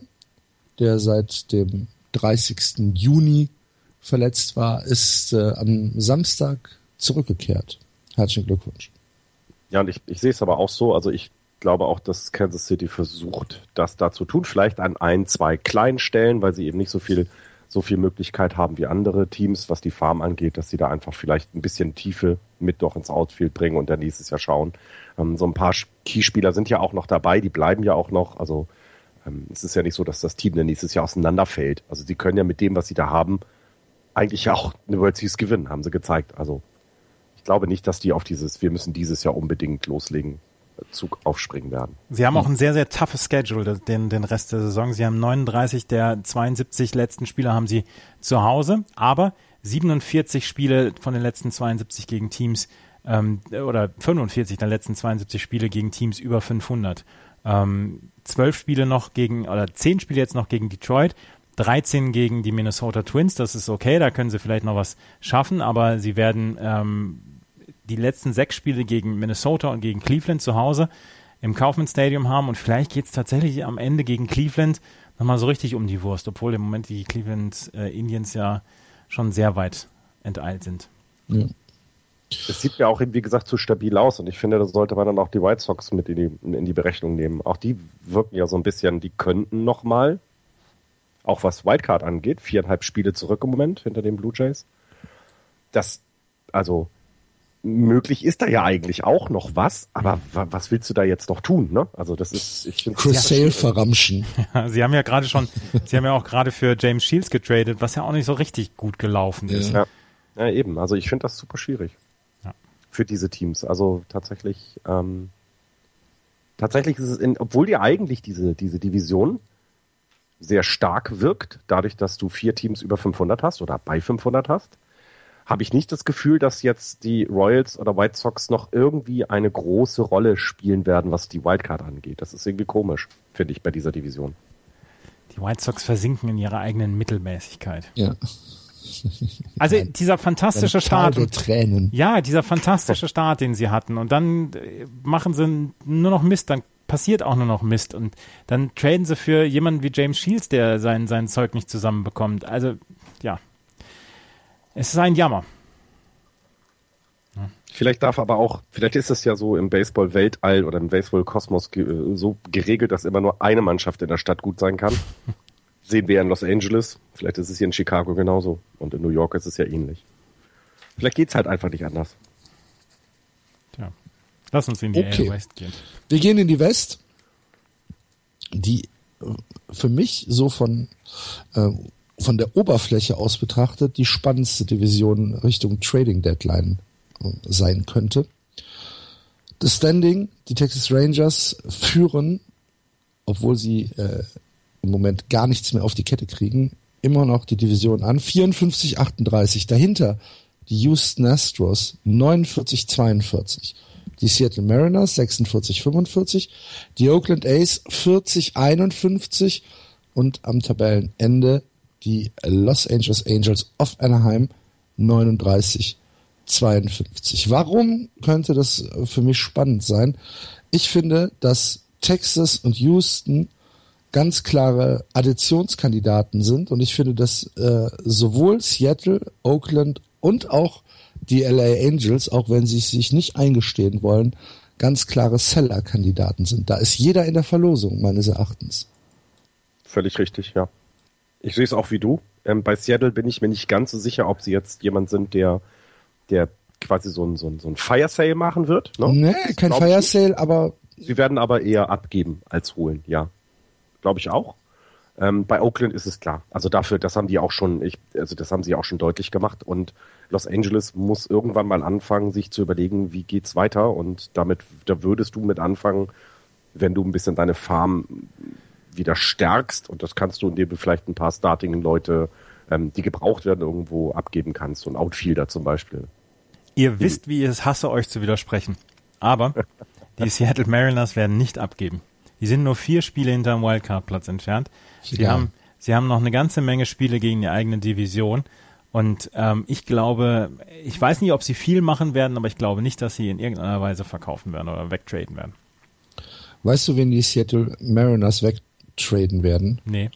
der seit dem 30. Juni verletzt war, ist äh, am Samstag zurückgekehrt. Herzlichen Glückwunsch. Ja, und ich, ich sehe es aber auch so, also ich glaube auch, dass Kansas City versucht, das da zu tun, vielleicht an ein, zwei kleinen Stellen, weil sie eben nicht so viel, so viel Möglichkeit haben wie andere Teams, was die Farm angeht, dass sie da einfach vielleicht ein bisschen Tiefe mit doch ins Outfield bringen und dann nächstes Jahr schauen. Ähm, so ein paar Keyspieler sind ja auch noch dabei, die bleiben ja auch noch, also ähm, es ist ja nicht so, dass das Team dann nächstes Jahr auseinanderfällt. Also sie können ja mit dem, was sie da haben, eigentlich auch eine World Series gewinnen, haben sie gezeigt. Also ich glaube nicht, dass die auf dieses, wir müssen dieses Jahr unbedingt loslegen, Zug aufspringen werden. Sie haben auch ein sehr, sehr toughes Schedule, den, den Rest der Saison. Sie haben 39 der 72 letzten Spiele haben sie zu Hause, aber 47 Spiele von den letzten 72 gegen Teams ähm, oder 45 der letzten 72 Spiele gegen Teams über 500. Ähm, 12 Spiele noch gegen, oder 10 Spiele jetzt noch gegen Detroit 13 gegen die Minnesota Twins, das ist okay, da können sie vielleicht noch was schaffen, aber sie werden ähm, die letzten sechs Spiele gegen Minnesota und gegen Cleveland zu Hause im Kaufman Stadium haben und vielleicht geht es tatsächlich am Ende gegen Cleveland nochmal so richtig um die Wurst, obwohl im Moment die Cleveland äh, Indians ja schon sehr weit enteilt sind. Ja. Es sieht ja auch, wie gesagt, zu stabil aus und ich finde, da sollte man dann auch die White Sox mit in die, in die Berechnung nehmen. Auch die wirken ja so ein bisschen, die könnten nochmal auch was Wildcard angeht, viereinhalb Spiele zurück im Moment hinter den Blue Jays. Das, also, möglich ist da ja eigentlich auch noch was, aber was willst du da jetzt noch tun, ne? Also das ist, ich finde Chris Sale verramschen. Ja, sie haben ja gerade schon, sie haben ja auch gerade für James Shields getradet, was ja auch nicht so richtig gut gelaufen ist. Ja, ja eben. Also ich finde das super schwierig. Für diese Teams. Also tatsächlich, ähm, tatsächlich ist es, in, obwohl die eigentlich diese diese Division sehr stark wirkt, dadurch, dass du vier Teams über 500 hast oder bei 500 hast, habe ich nicht das Gefühl, dass jetzt die Royals oder White Sox noch irgendwie eine große Rolle spielen werden, was die Wildcard angeht. Das ist irgendwie komisch, finde ich, bei dieser Division. Die White Sox versinken in ihrer eigenen Mittelmäßigkeit. Ja. Also dieser fantastische Start. Tränen. Ja, dieser fantastische Start, den sie hatten. Und dann äh, machen sie nur noch Mist. Dann passiert auch nur noch Mist. Und dann traden sie für jemanden wie James Shields, der sein, sein Zeug nicht zusammenbekommt. Also, ja. Es ist ein Jammer. Vielleicht darf aber auch, vielleicht ist es ja so im Baseball-Weltall oder im Baseball-Kosmos so geregelt, dass immer nur eine Mannschaft in der Stadt gut sein kann. Sehen wir in Los Angeles, vielleicht ist es hier in Chicago genauso und in New York ist es ja ähnlich. Vielleicht geht es halt einfach nicht anders. Tja. Lass uns in die okay. West gehen. Wir gehen in die West, die für mich so von, äh, von der Oberfläche aus betrachtet die spannendste Division Richtung Trading Deadline äh, sein könnte. Das Standing, die Texas Rangers führen, obwohl sie äh, im Moment gar nichts mehr auf die Kette kriegen, immer noch die Division an. 54-38. Dahinter die Houston Astros 49-42 die Seattle Mariners 46-45, die Oakland A's 40-51 und am Tabellenende die Los Angeles Angels of Anaheim 39 52. Warum könnte das für mich spannend sein? Ich finde, dass Texas und Houston ganz klare Additionskandidaten sind und ich finde, dass äh, sowohl Seattle, Oakland und auch die LA Angels, auch wenn sie sich nicht eingestehen wollen, ganz klare Seller-Kandidaten sind. Da ist jeder in der Verlosung, meines Erachtens. Völlig richtig, ja. Ich sehe es auch wie du. Ähm, bei Seattle bin ich mir nicht ganz so sicher, ob sie jetzt jemand sind, der, der quasi so ein, so ein, so ein Fire Sale machen wird. Ne? Nee, kein Fire Sale, aber. Sie werden aber eher abgeben als holen, ja. Glaube ich auch. Ähm, bei Oakland ist es klar. Also dafür, das haben die auch schon, ich, also das haben sie auch schon deutlich gemacht. Und Los Angeles muss irgendwann mal anfangen, sich zu überlegen, wie geht's weiter. Und damit, da würdest du mit anfangen, wenn du ein bisschen deine Farm wieder stärkst. Und das kannst du, indem du vielleicht ein paar Starting-Leute, ähm, die gebraucht werden, irgendwo abgeben kannst. So ein Outfielder zum Beispiel. Ihr wisst, wie ich es hasse, euch zu widersprechen. Aber die Seattle Mariners werden nicht abgeben. Die sind nur vier Spiele hinterm Wildcard-Platz entfernt. Sie ja. haben, sie haben noch eine ganze Menge Spiele gegen die eigene Division. Und ähm, ich glaube, ich weiß nicht, ob sie viel machen werden, aber ich glaube nicht, dass sie in irgendeiner Weise verkaufen werden oder wegtraden werden. Weißt du, wen die Seattle Mariners wegtraden werden? Nee.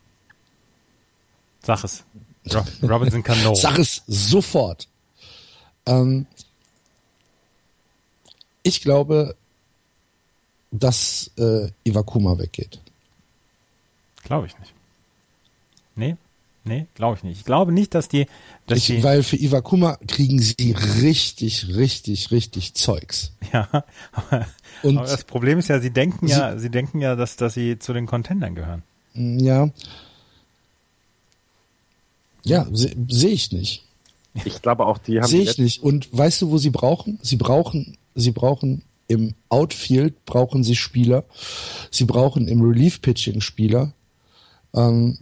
Sag es. Robinson Cano. Sag es sofort. Ähm, ich glaube, dass äh, Iwakuma weggeht. Glaube ich nicht. Nee, Nee, glaube ich nicht. Ich glaube nicht, dass die. Dass ich, die weil für Iwakuma kriegen sie richtig, richtig, richtig Zeugs. Ja. Aber, Und aber das Problem ist ja, sie denken sie, ja, sie denken ja, dass, dass sie zu den Contendern gehören. Ja. Ja, sehe seh ich nicht. Ich glaube auch, die haben. Sehe ich nicht. Und weißt du, wo sie brauchen? Sie brauchen, sie brauchen im Outfield brauchen sie Spieler. Sie brauchen im Relief Pitching Spieler. Ähm,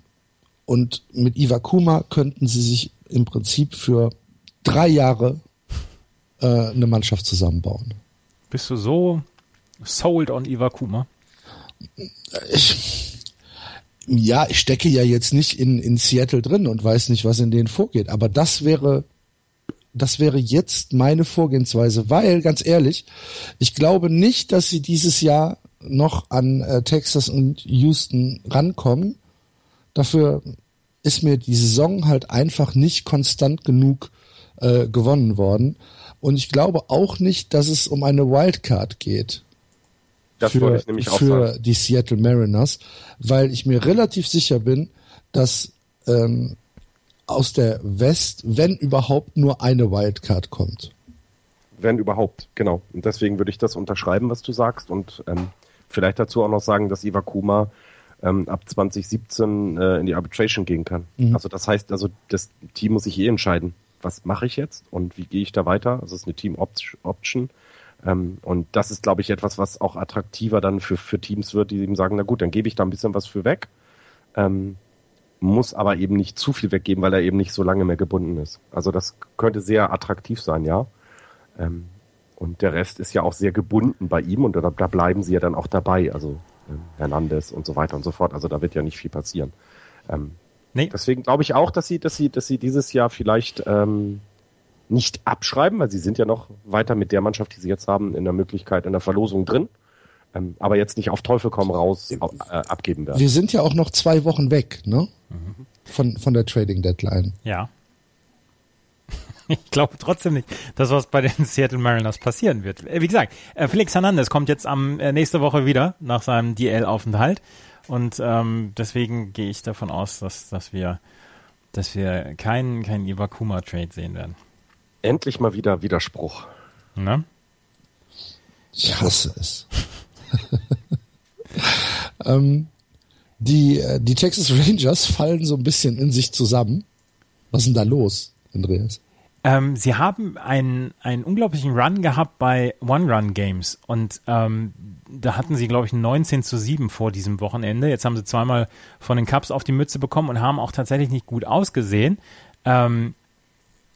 und mit Iwakuma könnten sie sich im Prinzip für drei Jahre äh, eine Mannschaft zusammenbauen. Bist du so sold on Iwakuma? Ich, ja, ich stecke ja jetzt nicht in, in Seattle drin und weiß nicht, was in denen vorgeht. Aber das wäre, das wäre jetzt meine Vorgehensweise, weil, ganz ehrlich, ich glaube nicht, dass sie dieses Jahr noch an äh, Texas und Houston rankommen. Dafür ist mir die Saison halt einfach nicht konstant genug äh, gewonnen worden. Und ich glaube auch nicht, dass es um eine Wildcard geht. Das für, für die Seattle Mariners, weil ich mir relativ sicher bin, dass ähm, aus der West, wenn überhaupt, nur eine Wildcard kommt. Wenn überhaupt, genau. Und deswegen würde ich das unterschreiben, was du sagst. Und ähm, vielleicht dazu auch noch sagen, dass Iwakuma ähm, ab 2017 äh, in die Arbitration gehen kann. Mhm. Also das heißt, also das Team muss sich eh entscheiden, was mache ich jetzt und wie gehe ich da weiter. Also es ist eine Team-Option. Ähm, und das ist, glaube ich, etwas, was auch attraktiver dann für, für Teams wird, die eben sagen, na gut, dann gebe ich da ein bisschen was für weg. Ähm, muss aber eben nicht zu viel weggeben, weil er eben nicht so lange mehr gebunden ist. Also das könnte sehr attraktiv sein, ja. Ähm, und der Rest ist ja auch sehr gebunden bei ihm und da, da bleiben sie ja dann auch dabei. Also ähm, Hernandez und so weiter und so fort. Also da wird ja nicht viel passieren. Ähm, nee. Deswegen glaube ich auch, dass sie, dass sie, dass sie dieses Jahr vielleicht ähm, nicht abschreiben, weil sie sind ja noch weiter mit der Mannschaft, die sie jetzt haben, in der Möglichkeit in der Verlosung drin. Ähm, aber jetzt nicht auf Teufel komm raus äh, abgeben werden. Wir sind ja auch noch zwei Wochen weg, ne? Mhm. Von, von der Trading Deadline. Ja. ich glaube trotzdem nicht, dass was bei den Seattle Mariners passieren wird. Äh, wie gesagt, äh, Felix Hernandez kommt jetzt am äh, nächste Woche wieder nach seinem DL-Aufenthalt und ähm, deswegen gehe ich davon aus, dass, dass wir dass wir keinen keinen Iwakuma-Trade sehen werden. Endlich mal wieder Widerspruch. Ne? Ich hasse es. ähm, die, die Texas Rangers fallen so ein bisschen in sich zusammen. Was ist denn da los, Andreas? Ähm, sie haben einen, einen unglaublichen Run gehabt bei One-Run-Games und ähm, da hatten sie, glaube ich, 19 zu 7 vor diesem Wochenende. Jetzt haben sie zweimal von den Cups auf die Mütze bekommen und haben auch tatsächlich nicht gut ausgesehen. Ähm,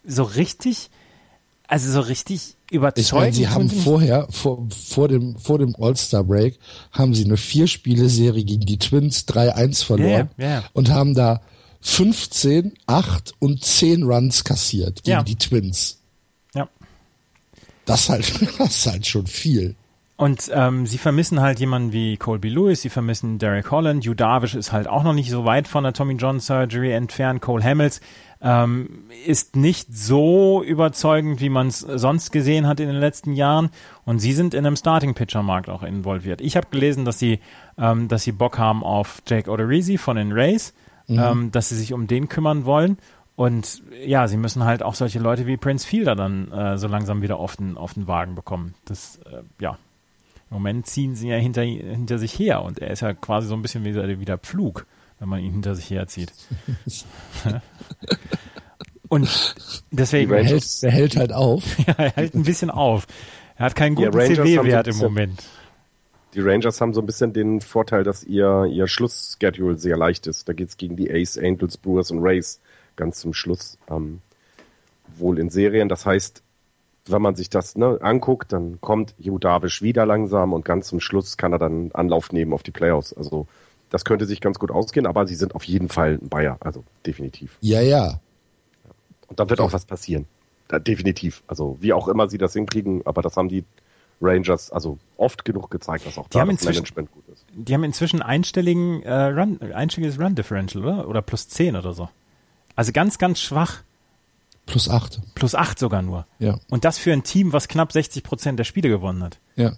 so richtig, also so richtig überzeugend. Ich meine, sie haben vorher, vor, vor dem, vor dem All-Star-Break, haben sie eine Vier-Spiele-Serie gegen die Twins 3-1 verloren yeah, yeah. und haben da 15, 8 und 10 Runs kassiert gegen ja. die Twins. Ja. Das halt, das ist halt schon viel. Und ähm, sie vermissen halt jemanden wie Colby Lewis, sie vermissen Derek Holland, Hugh Darvish ist halt auch noch nicht so weit von der Tommy John Surgery entfernt, Cole Hamels ähm, ist nicht so überzeugend, wie man es sonst gesehen hat in den letzten Jahren. Und sie sind in einem Starting-Pitcher-Markt auch involviert. Ich habe gelesen, dass sie, ähm, dass sie Bock haben auf Jake Odorizzi von den Rays, mhm. ähm, dass sie sich um den kümmern wollen. Und ja, sie müssen halt auch solche Leute wie Prince Fielder dann äh, so langsam wieder auf den, auf den Wagen bekommen. Das, äh, ja, im Moment ziehen sie ja hinter, hinter sich her und er ist ja quasi so ein bisschen wie, wie der Pflug, wenn man ihn hinter sich herzieht. und deswegen. Der hält, der hält halt auf. ja, er hält ein bisschen auf. Er hat keinen guten CW-Wert im Moment. Die Rangers haben so ein bisschen den Vorteil, dass ihr, ihr Schlussschedule sehr leicht ist. Da geht es gegen die Ace, Angels, Brewers und Rays ganz zum Schluss ähm, wohl in Serien. Das heißt, wenn man sich das ne, anguckt, dann kommt Judavisch wieder langsam und ganz zum Schluss kann er dann Anlauf nehmen auf die Playoffs. Also das könnte sich ganz gut ausgehen, aber sie sind auf jeden Fall ein Bayer, also definitiv. Ja, ja. Und dann wird auch was passieren. Da, definitiv. Also wie auch immer sie das hinkriegen, aber das haben die Rangers also oft genug gezeigt, dass auch die da das Management gut ist. Die haben inzwischen einstelligen äh, Run, einstelliges Run Differential, oder? Oder plus 10 oder so. Also ganz, ganz schwach. Plus acht. Plus acht sogar nur. Ja. Und das für ein Team, was knapp 60 Prozent der Spiele gewonnen hat. Ja.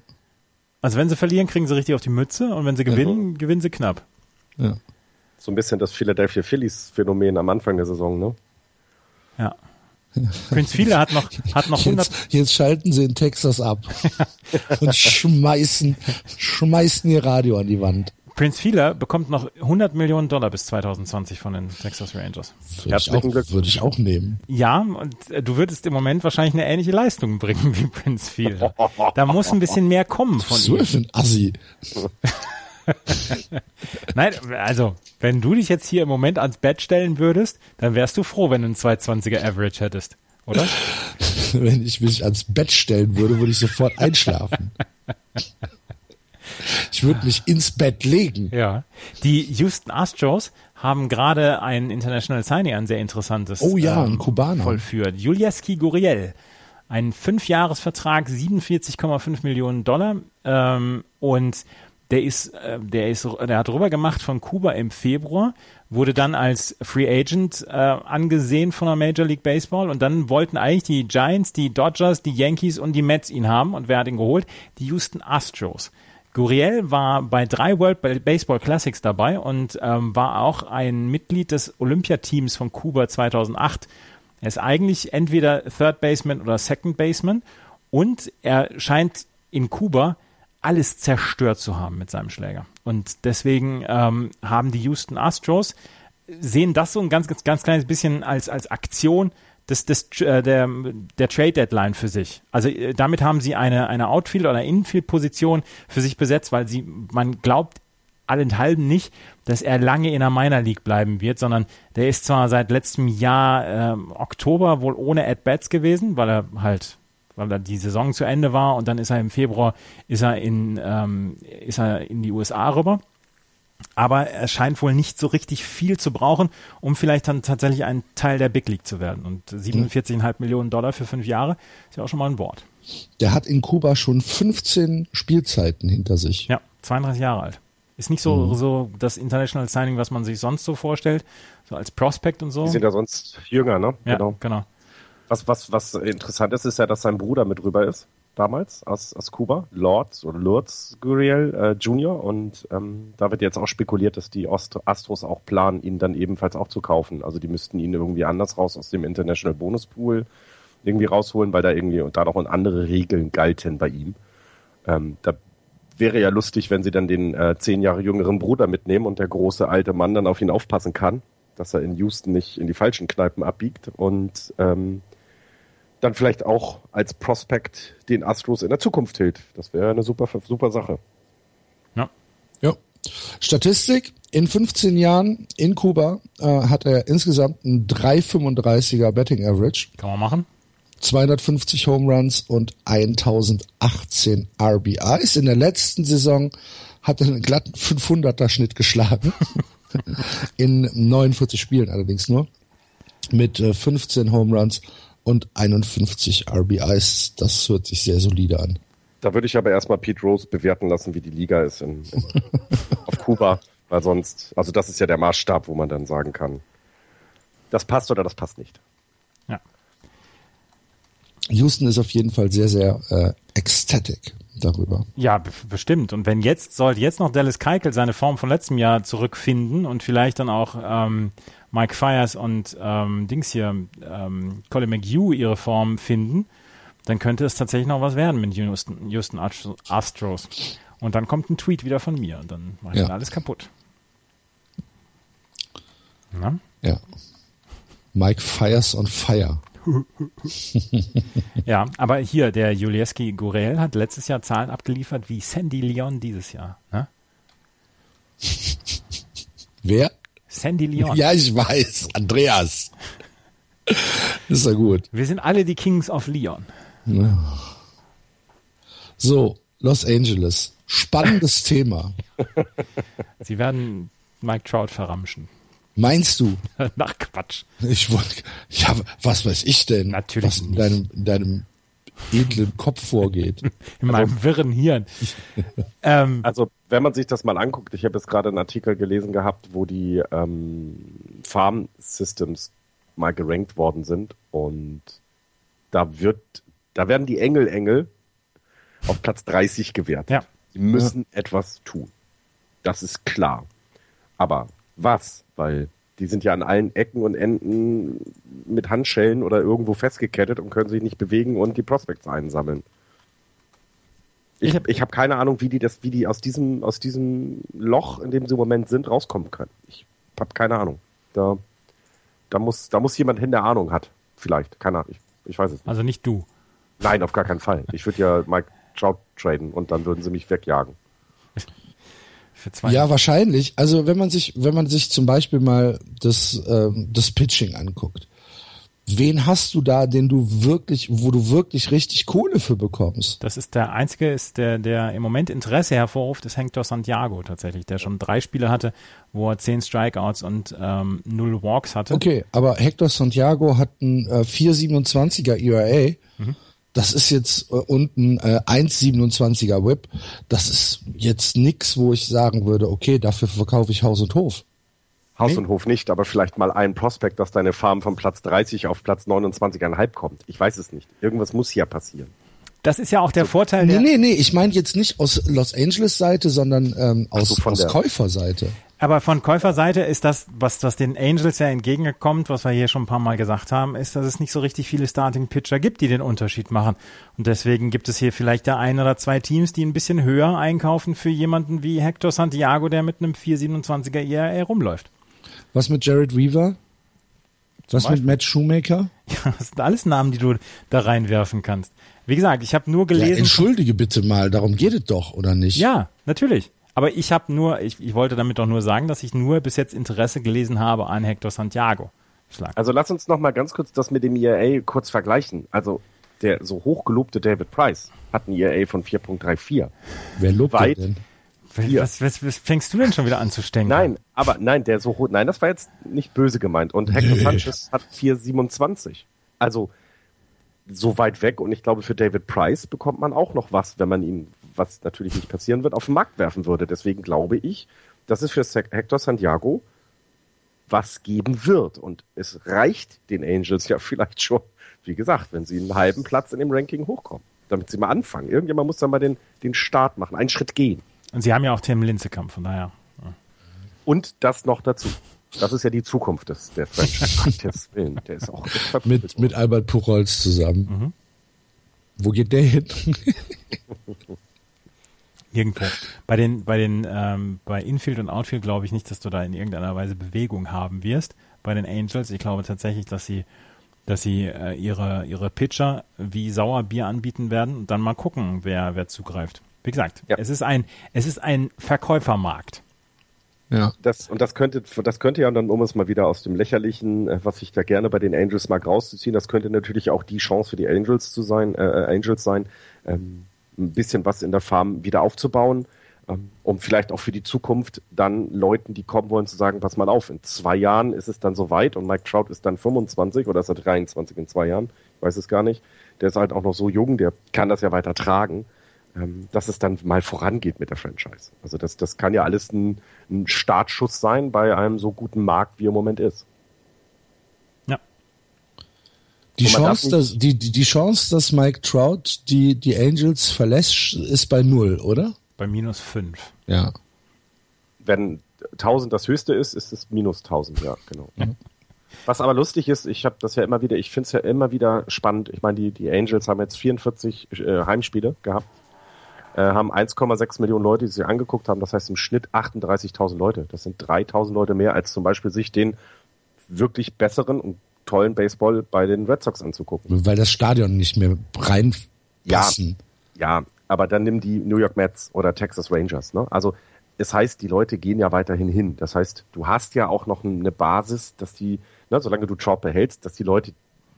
Also wenn sie verlieren, kriegen sie richtig auf die Mütze und wenn sie gewinnen, ja. gewinnen sie knapp. Ja. So ein bisschen das Philadelphia Phillies Phänomen am Anfang der Saison, ne? Ja. Prince Fielder hat noch, hat noch 100. Jetzt, jetzt schalten sie in Texas ab und schmeißen, schmeißen ihr Radio an die Wand. Prince Fielder bekommt noch 100 Millionen Dollar bis 2020 von den Texas Rangers. Würde ich, auch, würde ich auch nehmen. Ja, und äh, du würdest im Moment wahrscheinlich eine ähnliche Leistung bringen wie Prince Fielder. Da muss ein bisschen mehr kommen von so ihm. So ein Assi. Nein, also, wenn du dich jetzt hier im Moment ans Bett stellen würdest, dann wärst du froh, wenn du einen 220er Average hättest, oder? wenn ich mich ans Bett stellen würde, würde ich sofort einschlafen. Ich würde mich ins Bett legen. Ja. Die Houston Astros haben gerade ein International Signing, ein sehr interessantes. Oh ja, ähm, ein Kubaner. Vollführt. Julieski Guriel. Ein Fünfjahresvertrag, 47,5 Millionen Dollar. Ähm, und der ist, äh, der ist, der hat rüber gemacht von Kuba im Februar, wurde dann als Free Agent äh, angesehen von der Major League Baseball und dann wollten eigentlich die Giants, die Dodgers, die Yankees und die Mets ihn haben und wer hat ihn geholt? Die Houston Astros. Guriel war bei drei World Baseball Classics dabei und ähm, war auch ein Mitglied des Olympiateams von Kuba 2008. Er ist eigentlich entweder Third Baseman oder Second Baseman und er scheint in Kuba alles zerstört zu haben mit seinem Schläger. Und deswegen ähm, haben die Houston Astros sehen das so ein ganz, ganz, ganz kleines bisschen als, als Aktion, des, des, äh, der, der Trade Deadline für sich. Also äh, damit haben sie eine, eine Outfield- oder Infield-Position für sich besetzt, weil sie, man glaubt allenthalben nicht, dass er lange in der Minor League bleiben wird, sondern der ist zwar seit letztem Jahr äh, Oktober wohl ohne At-Bats gewesen, weil er halt weil er die Saison zu Ende war und dann ist er im Februar ist er in ähm, ist er in die USA rüber aber er scheint wohl nicht so richtig viel zu brauchen, um vielleicht dann tatsächlich ein Teil der Big League zu werden. Und 47,5 mhm. Millionen Dollar für fünf Jahre ist ja auch schon mal ein Wort. Der hat in Kuba schon 15 Spielzeiten hinter sich. Ja, 32 Jahre alt. Ist nicht so, mhm. so das International Signing, was man sich sonst so vorstellt, so als Prospect und so. Die sind ja sonst jünger, ne? Ja, genau. genau. Was, was, was interessant ist, ist ja, dass sein Bruder mit rüber ist damals aus, aus Kuba, Lords oder Lourdes Guriel äh, Jr. Und ähm, da wird jetzt auch spekuliert, dass die Ost Astros auch planen, ihn dann ebenfalls auch zu kaufen. Also die müssten ihn irgendwie anders raus aus dem International Bonus Pool irgendwie rausholen, weil da irgendwie und da noch andere Regeln galten bei ihm. Ähm, da wäre ja lustig, wenn sie dann den äh, zehn Jahre jüngeren Bruder mitnehmen und der große alte Mann dann auf ihn aufpassen kann, dass er in Houston nicht in die falschen Kneipen abbiegt und ähm, dann vielleicht auch als Prospect den Astros in der Zukunft hält. Das wäre eine super, super Sache. Ja. Ja. Statistik, in 15 Jahren in Kuba äh, hat er insgesamt einen 3,35er Betting Average. Kann man machen. 250 Home Runs und 1018 RBIs. In der letzten Saison hat er einen glatten 500er Schnitt geschlagen. in 49 Spielen allerdings nur. Mit äh, 15 Home Runs und 51 RBIs. Das hört sich sehr solide an. Da würde ich aber erstmal Pete Rose bewerten lassen, wie die Liga ist in, in, auf Kuba, weil sonst, also das ist ja der Maßstab, wo man dann sagen kann, das passt oder das passt nicht. Ja. Houston ist auf jeden Fall sehr, sehr äh, ecstatic darüber. Ja, bestimmt. Und wenn jetzt, sollte jetzt noch Dallas Keuchel seine Form von letztem Jahr zurückfinden und vielleicht dann auch ähm, Mike Fires und ähm, Dings hier, ähm, Colin McHugh ihre Form finden, dann könnte es tatsächlich noch was werden mit Houston, Houston Astros. Und dann kommt ein Tweet wieder von mir und dann mache ich ja. alles kaputt. Na? Ja. Mike Fires on Fire. ja, aber hier, der Julieski Gurel hat letztes Jahr Zahlen abgeliefert wie Sandy Leon dieses Jahr. Ne? Wer? Sandy Leon. Ja, ich weiß. Andreas. ist ja gut. Wir sind alle die Kings of Leon. So, Los Angeles. Spannendes Thema. Sie werden Mike Trout verramschen. Meinst du? Nach Quatsch. Ich wollte, ja, was weiß ich denn? Natürlich was in deinem, in deinem edlen Kopf vorgeht. In meinem also, wirren Hirn. ähm, also, wenn man sich das mal anguckt, ich habe jetzt gerade einen Artikel gelesen gehabt, wo die ähm, Farm Systems mal gerankt worden sind und da wird, da werden die Engel Engel auf Platz 30 gewertet. Ja. Die müssen ja. etwas tun. Das ist klar. Aber was? Weil die sind ja an allen Ecken und Enden mit Handschellen oder irgendwo festgekettet und können sich nicht bewegen und die Prospects einsammeln. Ich habe ich hab keine Ahnung, wie die das, wie die aus diesem, aus diesem Loch, in dem sie im Moment sind, rauskommen können. Ich habe keine Ahnung. Da, da muss, da muss jemand hin, der Ahnung hat. Vielleicht. Keine Ahnung. Ich, ich weiß es nicht. Also nicht du. Nein, auf gar keinen Fall. Ich würde ja Mike Trout traden und dann würden sie mich wegjagen. Für zwei ja, wahrscheinlich. Also wenn man sich, wenn man sich zum Beispiel mal das, ähm, das Pitching anguckt, wen hast du da, den du wirklich, wo du wirklich richtig Kohle für bekommst? Das ist der einzige, ist der, der im Moment Interesse hervorruft, ist Hector Santiago tatsächlich, der schon drei Spiele hatte, wo er zehn Strikeouts und ähm, null Walks hatte. Okay, aber Hector Santiago hat ein äh, 4,27er ERA. Mhm das ist jetzt äh, unten äh, 1,27er Whip. Das ist jetzt nix, wo ich sagen würde, okay, dafür verkaufe ich Haus und Hof. Haus nee. und Hof nicht, aber vielleicht mal ein Prospekt, dass deine Farm von Platz 30 auf Platz 29,5 kommt. Ich weiß es nicht. Irgendwas muss ja passieren. Das ist ja auch der so, Vorteil. Nee, nee, nee, ich meine jetzt nicht aus Los Angeles Seite, sondern ähm, aus, so, aus Käuferseite. Aber von Käuferseite ist das, was, was den Angels ja entgegenkommt, was wir hier schon ein paar Mal gesagt haben, ist, dass es nicht so richtig viele Starting Pitcher gibt, die den Unterschied machen. Und deswegen gibt es hier vielleicht da ein oder zwei Teams, die ein bisschen höher einkaufen für jemanden wie Hector Santiago, der mit einem 427er ERA rumläuft. Was mit Jared Weaver? Was mit Matt Shoemaker? Ja, das sind alles Namen, die du da reinwerfen kannst. Wie gesagt, ich habe nur gelesen. Ja, entschuldige bitte mal, darum geht es doch, oder nicht? Ja, natürlich. Aber ich habe nur, ich, ich wollte damit doch nur sagen, dass ich nur bis jetzt Interesse gelesen habe an Hector Santiago. Schlag. Also lass uns noch mal ganz kurz das mit dem ERA kurz vergleichen. Also der so hochgelobte David Price hat ein ERA von 4.34. Wer lobt Weit denn? Was, was, was fängst du denn schon wieder an zu stenken? Nein, aber nein, der so hoch, nein, das war jetzt nicht böse gemeint. Und Hector nee. Sanchez hat 4,27. Also so weit weg und ich glaube, für David Price bekommt man auch noch was, wenn man ihn was natürlich nicht passieren wird, auf den Markt werfen würde. Deswegen glaube ich, dass es für Hector Santiago was geben wird. Und es reicht den Angels ja vielleicht schon, wie gesagt, wenn sie einen halben Platz in dem Ranking hochkommen, damit sie mal anfangen. Irgendjemand muss dann mal den, den Start machen, einen Schritt gehen. Und sie haben ja auch Tim Linzekamp, von daher. Ja. Und das noch dazu. Das ist ja die Zukunft des, der Franchise. Willen. Der ist auch mit, mit Albert Puchholz zusammen. Mhm. Wo geht der hin? Irgendwo. Bei den, bei den, ähm, bei Infield und Outfield glaube ich nicht, dass du da in irgendeiner Weise Bewegung haben wirst. Bei den Angels, ich glaube tatsächlich, dass sie, dass sie äh, ihre, ihre Pitcher wie Sauerbier anbieten werden und dann mal gucken, wer, wer zugreift. Wie gesagt, ja. es ist ein, es ist ein Verkäufermarkt. Ja. Das, und das könnte, das könnte ja dann, um es mal wieder aus dem Lächerlichen, äh, was ich da gerne bei den Angels mag rauszuziehen, das könnte natürlich auch die Chance für die Angels zu sein, äh, äh Angels sein, ähm, ein bisschen was in der Farm wieder aufzubauen. ähm, um vielleicht auch für die Zukunft dann Leuten, die kommen wollen, zu sagen, pass mal auf, in zwei Jahren ist es dann soweit und Mike Trout ist dann 25 oder ist er 23 in zwei Jahren, ich weiß es gar nicht. Der ist halt auch noch so jung, der kann das ja weiter tragen, ähm, dass es dann mal vorangeht mit der Franchise. Also das, das kann ja alles ein, ein Startschuss sein bei einem so guten Markt, wie er im Moment ist. Ja. Die Chance, dass, die, die, die Chance, dass Mike Trout die, die Angels verlässt, ist bei null, oder? Bei minus fünf. Ja. Wenn 1000 das höchste ist, ist es minus 1000, ja, genau. Mhm. Was aber lustig ist, ich habe das ja immer wieder, ich finde es ja immer wieder spannend. Ich meine, die, die Angels haben jetzt 44 äh, Heimspiele gehabt, äh, haben 1,6 Millionen Leute, die sich angeguckt haben. Das heißt im Schnitt 38.000 Leute. Das sind 3.000 Leute mehr, als zum Beispiel sich den wirklich besseren und tollen Baseball bei den Red Sox anzugucken. Weil das Stadion nicht mehr reinpassen. Ja, ja, aber dann nimm die New York Mets oder Texas Rangers. Ne? Also es heißt, die Leute gehen ja weiterhin hin. Das heißt, du hast ja auch noch eine Basis, dass die, ne, solange du Trout behältst, dass die Leute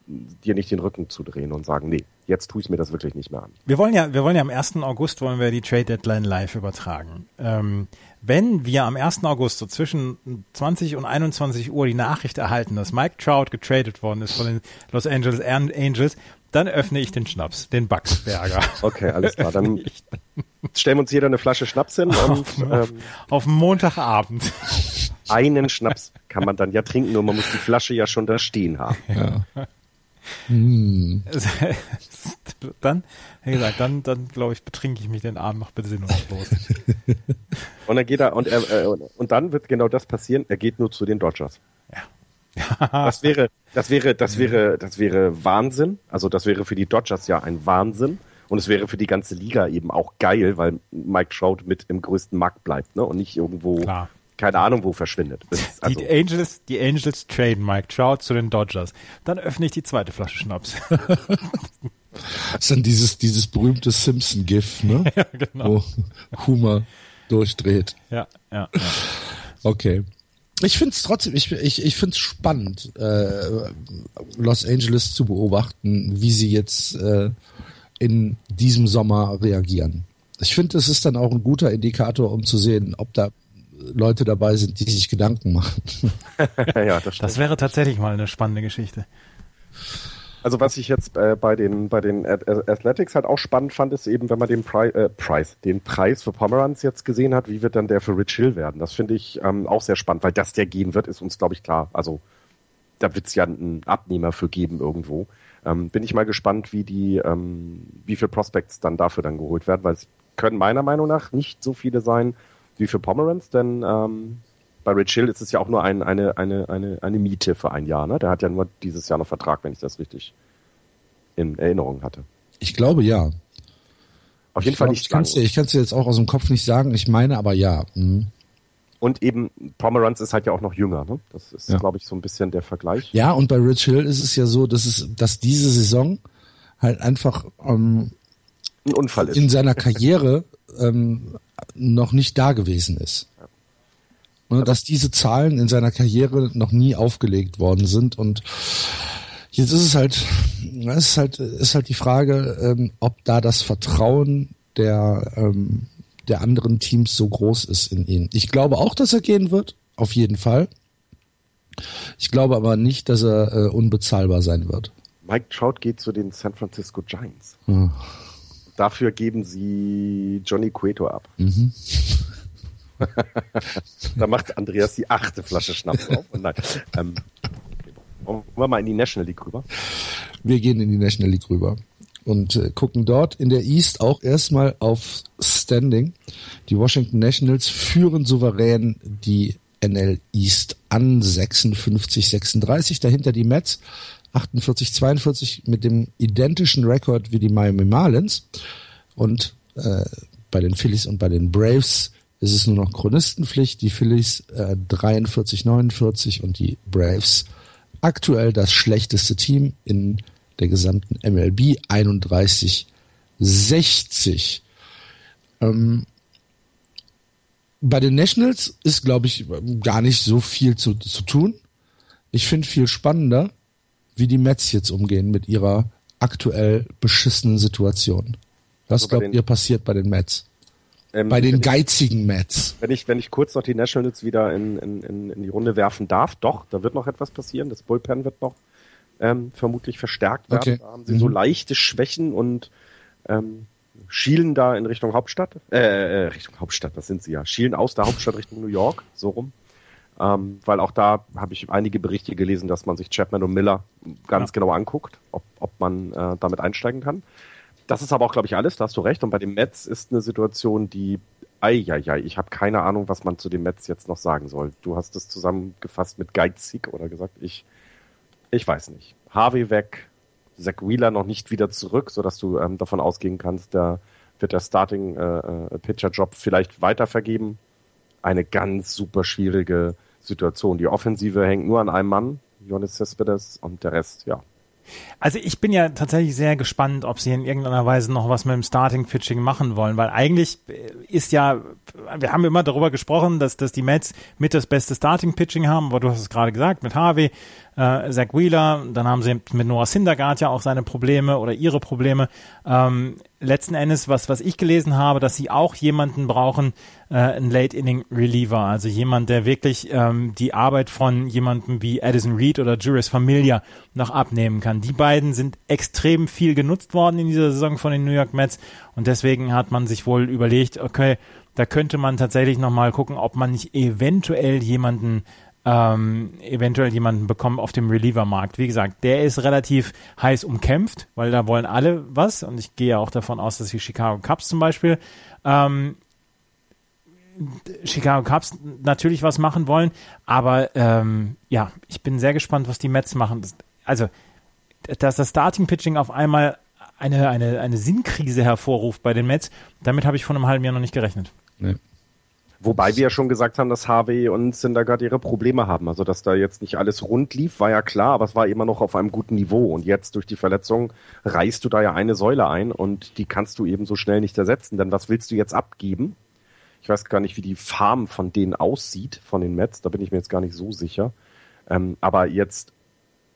dir nicht den Rücken zudrehen und sagen, nee, jetzt tue ich mir das wirklich nicht mehr an. Wir wollen ja, wir wollen ja am 1. August wollen wir die Trade Deadline live übertragen. Ähm, wenn wir am 1. August so zwischen 20 und 21 Uhr die Nachricht erhalten, dass Mike Trout getradet worden ist von den Los Angeles Angels, dann öffne ich den Schnaps, den Bugsberger. Okay, alles klar. Dann stellen wir uns jeder eine Flasche Schnaps hin und auf, ähm, auf Montagabend. Einen Schnaps kann man dann ja trinken, nur man muss die Flasche ja schon da stehen haben. Ja. Hm. dann, wie gesagt, dann, dann glaube ich, betrinke ich mich den Abend noch besinnungslos. und dann geht er und er äh, und dann wird genau das passieren. Er geht nur zu den Dodgers. Ja. das wäre, das wäre, das wäre, das wäre Wahnsinn. Also das wäre für die Dodgers ja ein Wahnsinn. Und es wäre für die ganze Liga eben auch geil, weil Mike Trout mit im größten Markt bleibt, ne? Und nicht irgendwo Klar keine Ahnung wo verschwindet. Bis, also die, Angels, die Angels traden Mike Trout zu den Dodgers. Dann öffne ich die zweite Flasche Schnaps. das ist dann dieses, dieses berühmte Simpson-GIF, ne? Ja, genau. Wo Humor durchdreht. Ja, ja, ja. Okay. Ich finde es trotzdem, ich, ich, ich finde es spannend, äh, Los Angeles zu beobachten, wie sie jetzt äh, in diesem Sommer reagieren. Ich finde, es ist dann auch ein guter Indikator, um zu sehen, ob da Leute dabei sind, die sich Gedanken machen. ja, das, das wäre tatsächlich mal eine spannende Geschichte. Also was ich jetzt äh, bei den bei den Athletics halt auch spannend fand, ist eben, wenn man den Pri äh, Preis, den Preis für Pomeranz jetzt gesehen hat, wie wird dann der für Rich Hill werden? Das finde ich ähm, auch sehr spannend, weil das der gehen wird, ist uns glaube ich klar. Also da wird es ja einen Abnehmer für geben irgendwo. Ähm, bin ich mal gespannt, wie die ähm, wie viele Prospects dann dafür dann geholt werden, weil es können meiner Meinung nach nicht so viele sein, wie für Pomeranz, denn ähm, bei Rich Hill ist es ja auch nur ein, eine, eine, eine, eine Miete für ein Jahr. Ne? Der hat ja nur dieses Jahr noch Vertrag, wenn ich das richtig in Erinnerung hatte. Ich glaube ja. Auf jeden ich Fall glaub, nicht. Ich kann es ich kann's dir jetzt auch aus dem Kopf nicht sagen, ich meine aber ja. Mhm. Und eben Pomeranz ist halt ja auch noch jünger. Ne? Das ist, ja. glaube ich, so ein bisschen der Vergleich. Ja, und bei Rich Hill ist es ja so, dass es, dass diese Saison halt einfach ähm, ein Unfall ist. in seiner Karriere ähm, noch nicht da gewesen ist. Ne, dass diese Zahlen in seiner Karriere noch nie aufgelegt worden sind und jetzt ist es halt, es ist halt, ist halt die Frage, ähm, ob da das Vertrauen der, ähm, der anderen Teams so groß ist in ihn. Ich glaube auch, dass er gehen wird, auf jeden Fall. Ich glaube aber nicht, dass er äh, unbezahlbar sein wird. Mike Trout geht zu den San Francisco Giants. Hm. Dafür geben sie Johnny Cueto ab. Mhm. da macht Andreas die achte Flasche Schnaps auf. Und nein, ähm, wollen wir mal in die National League rüber? Wir gehen in die National League rüber und äh, gucken dort in der East auch erstmal auf Standing. Die Washington Nationals führen souverän die NL East an 56-36. Dahinter die Mets 48-42 mit dem identischen Rekord wie die Miami Marlins. Und äh, bei den Phillies und bei den Braves ist es nur noch Chronistenpflicht. Die Phillies äh, 43-49 und die Braves aktuell das schlechteste Team in der gesamten MLB 31-60. Ähm, bei den Nationals ist, glaube ich, gar nicht so viel zu, zu tun. Ich finde viel spannender, wie die Mets jetzt umgehen mit ihrer aktuell beschissenen Situation. Was also glaubt ihr passiert bei den Mets? Ähm, Bei den geizigen Mets. ich, wenn ich, wenn ich kurz noch die Nationals wieder in, in, in, in die Runde werfen darf, doch, da wird noch etwas passieren. Das Bullpen wird noch ähm, vermutlich verstärkt werden. Okay. Da haben sie so leichte Schwächen und ähm, schielen da in Richtung Hauptstadt, äh, äh, Richtung Hauptstadt, das sind sie ja, schielen aus der Hauptstadt Richtung New York, so rum. Ähm, weil auch da habe ich einige Berichte gelesen, dass man sich Chapman und Miller ganz Ja. genau anguckt, ob, ob man äh, damit einsteigen kann. Das ist aber auch, glaube ich, alles, da hast du recht. Und bei den Mets ist eine Situation, die, eieiei, ich habe keine Ahnung, was man zu den Mets jetzt noch sagen soll. Du hast es zusammengefasst mit geizig oder gesagt, ich, ich weiß nicht. Harvey weg, Zach Wheeler noch nicht wieder zurück, sodass du ähm, davon ausgehen kannst, da wird der Starting äh, äh, Pitcher Job vielleicht weiter vergeben. Eine ganz super schwierige Situation. Die Offensive hängt nur an einem Mann, Jonas Cespedes, und der Rest, ja. Also ich bin ja tatsächlich sehr gespannt, ob sie in irgendeiner Weise noch was mit dem Starting Pitching machen wollen, weil eigentlich äh, ist ja, wir haben immer darüber gesprochen, dass, dass die Mets mit das beste Starting Pitching haben, aber du hast es gerade gesagt, mit Harvey, äh, Zach Wheeler, dann haben sie mit Noah Syndergaard ja auch seine Probleme oder ihre Probleme. Ähm, letzten Endes, was, was ich gelesen habe, dass sie auch jemanden brauchen, äh, einen Late Inning Reliever, also jemand, der wirklich ähm, die Arbeit von jemandem wie Addison Reed oder Juris Familia noch abnehmen kann. Die beiden sind extrem viel genutzt worden in dieser Saison von den New York Mets und deswegen hat man sich wohl überlegt, okay, da könnte man tatsächlich nochmal gucken, ob man nicht eventuell jemanden ähm, eventuell jemanden bekommen auf dem Reliever-Markt. Wie gesagt, der ist relativ heiß umkämpft, weil da wollen alle was und ich gehe auch davon aus, dass die Chicago Cubs zum Beispiel ähm, Chicago Cubs natürlich was machen wollen, aber ähm, ja, ich bin sehr gespannt, was die Mets machen. Also, dass das Starting Pitching auf einmal eine, eine, eine Sinnkrise hervorruft bei den Mets, damit habe ich vor einem halben Jahr noch nicht gerechnet. Nee. Wobei wir ja schon gesagt haben, dass Harvey und Syndergaard ihre Probleme haben. Also, dass da jetzt nicht alles rund lief, war ja klar, aber es war immer noch auf einem guten Niveau. Und jetzt durch die Verletzung reißt du da ja eine Säule ein und die kannst du eben so schnell nicht ersetzen. Denn was willst du jetzt abgeben? Ich weiß gar nicht, wie die Farm von denen aussieht, von den Mets. Da bin ich mir jetzt gar nicht so sicher. Ähm, aber jetzt,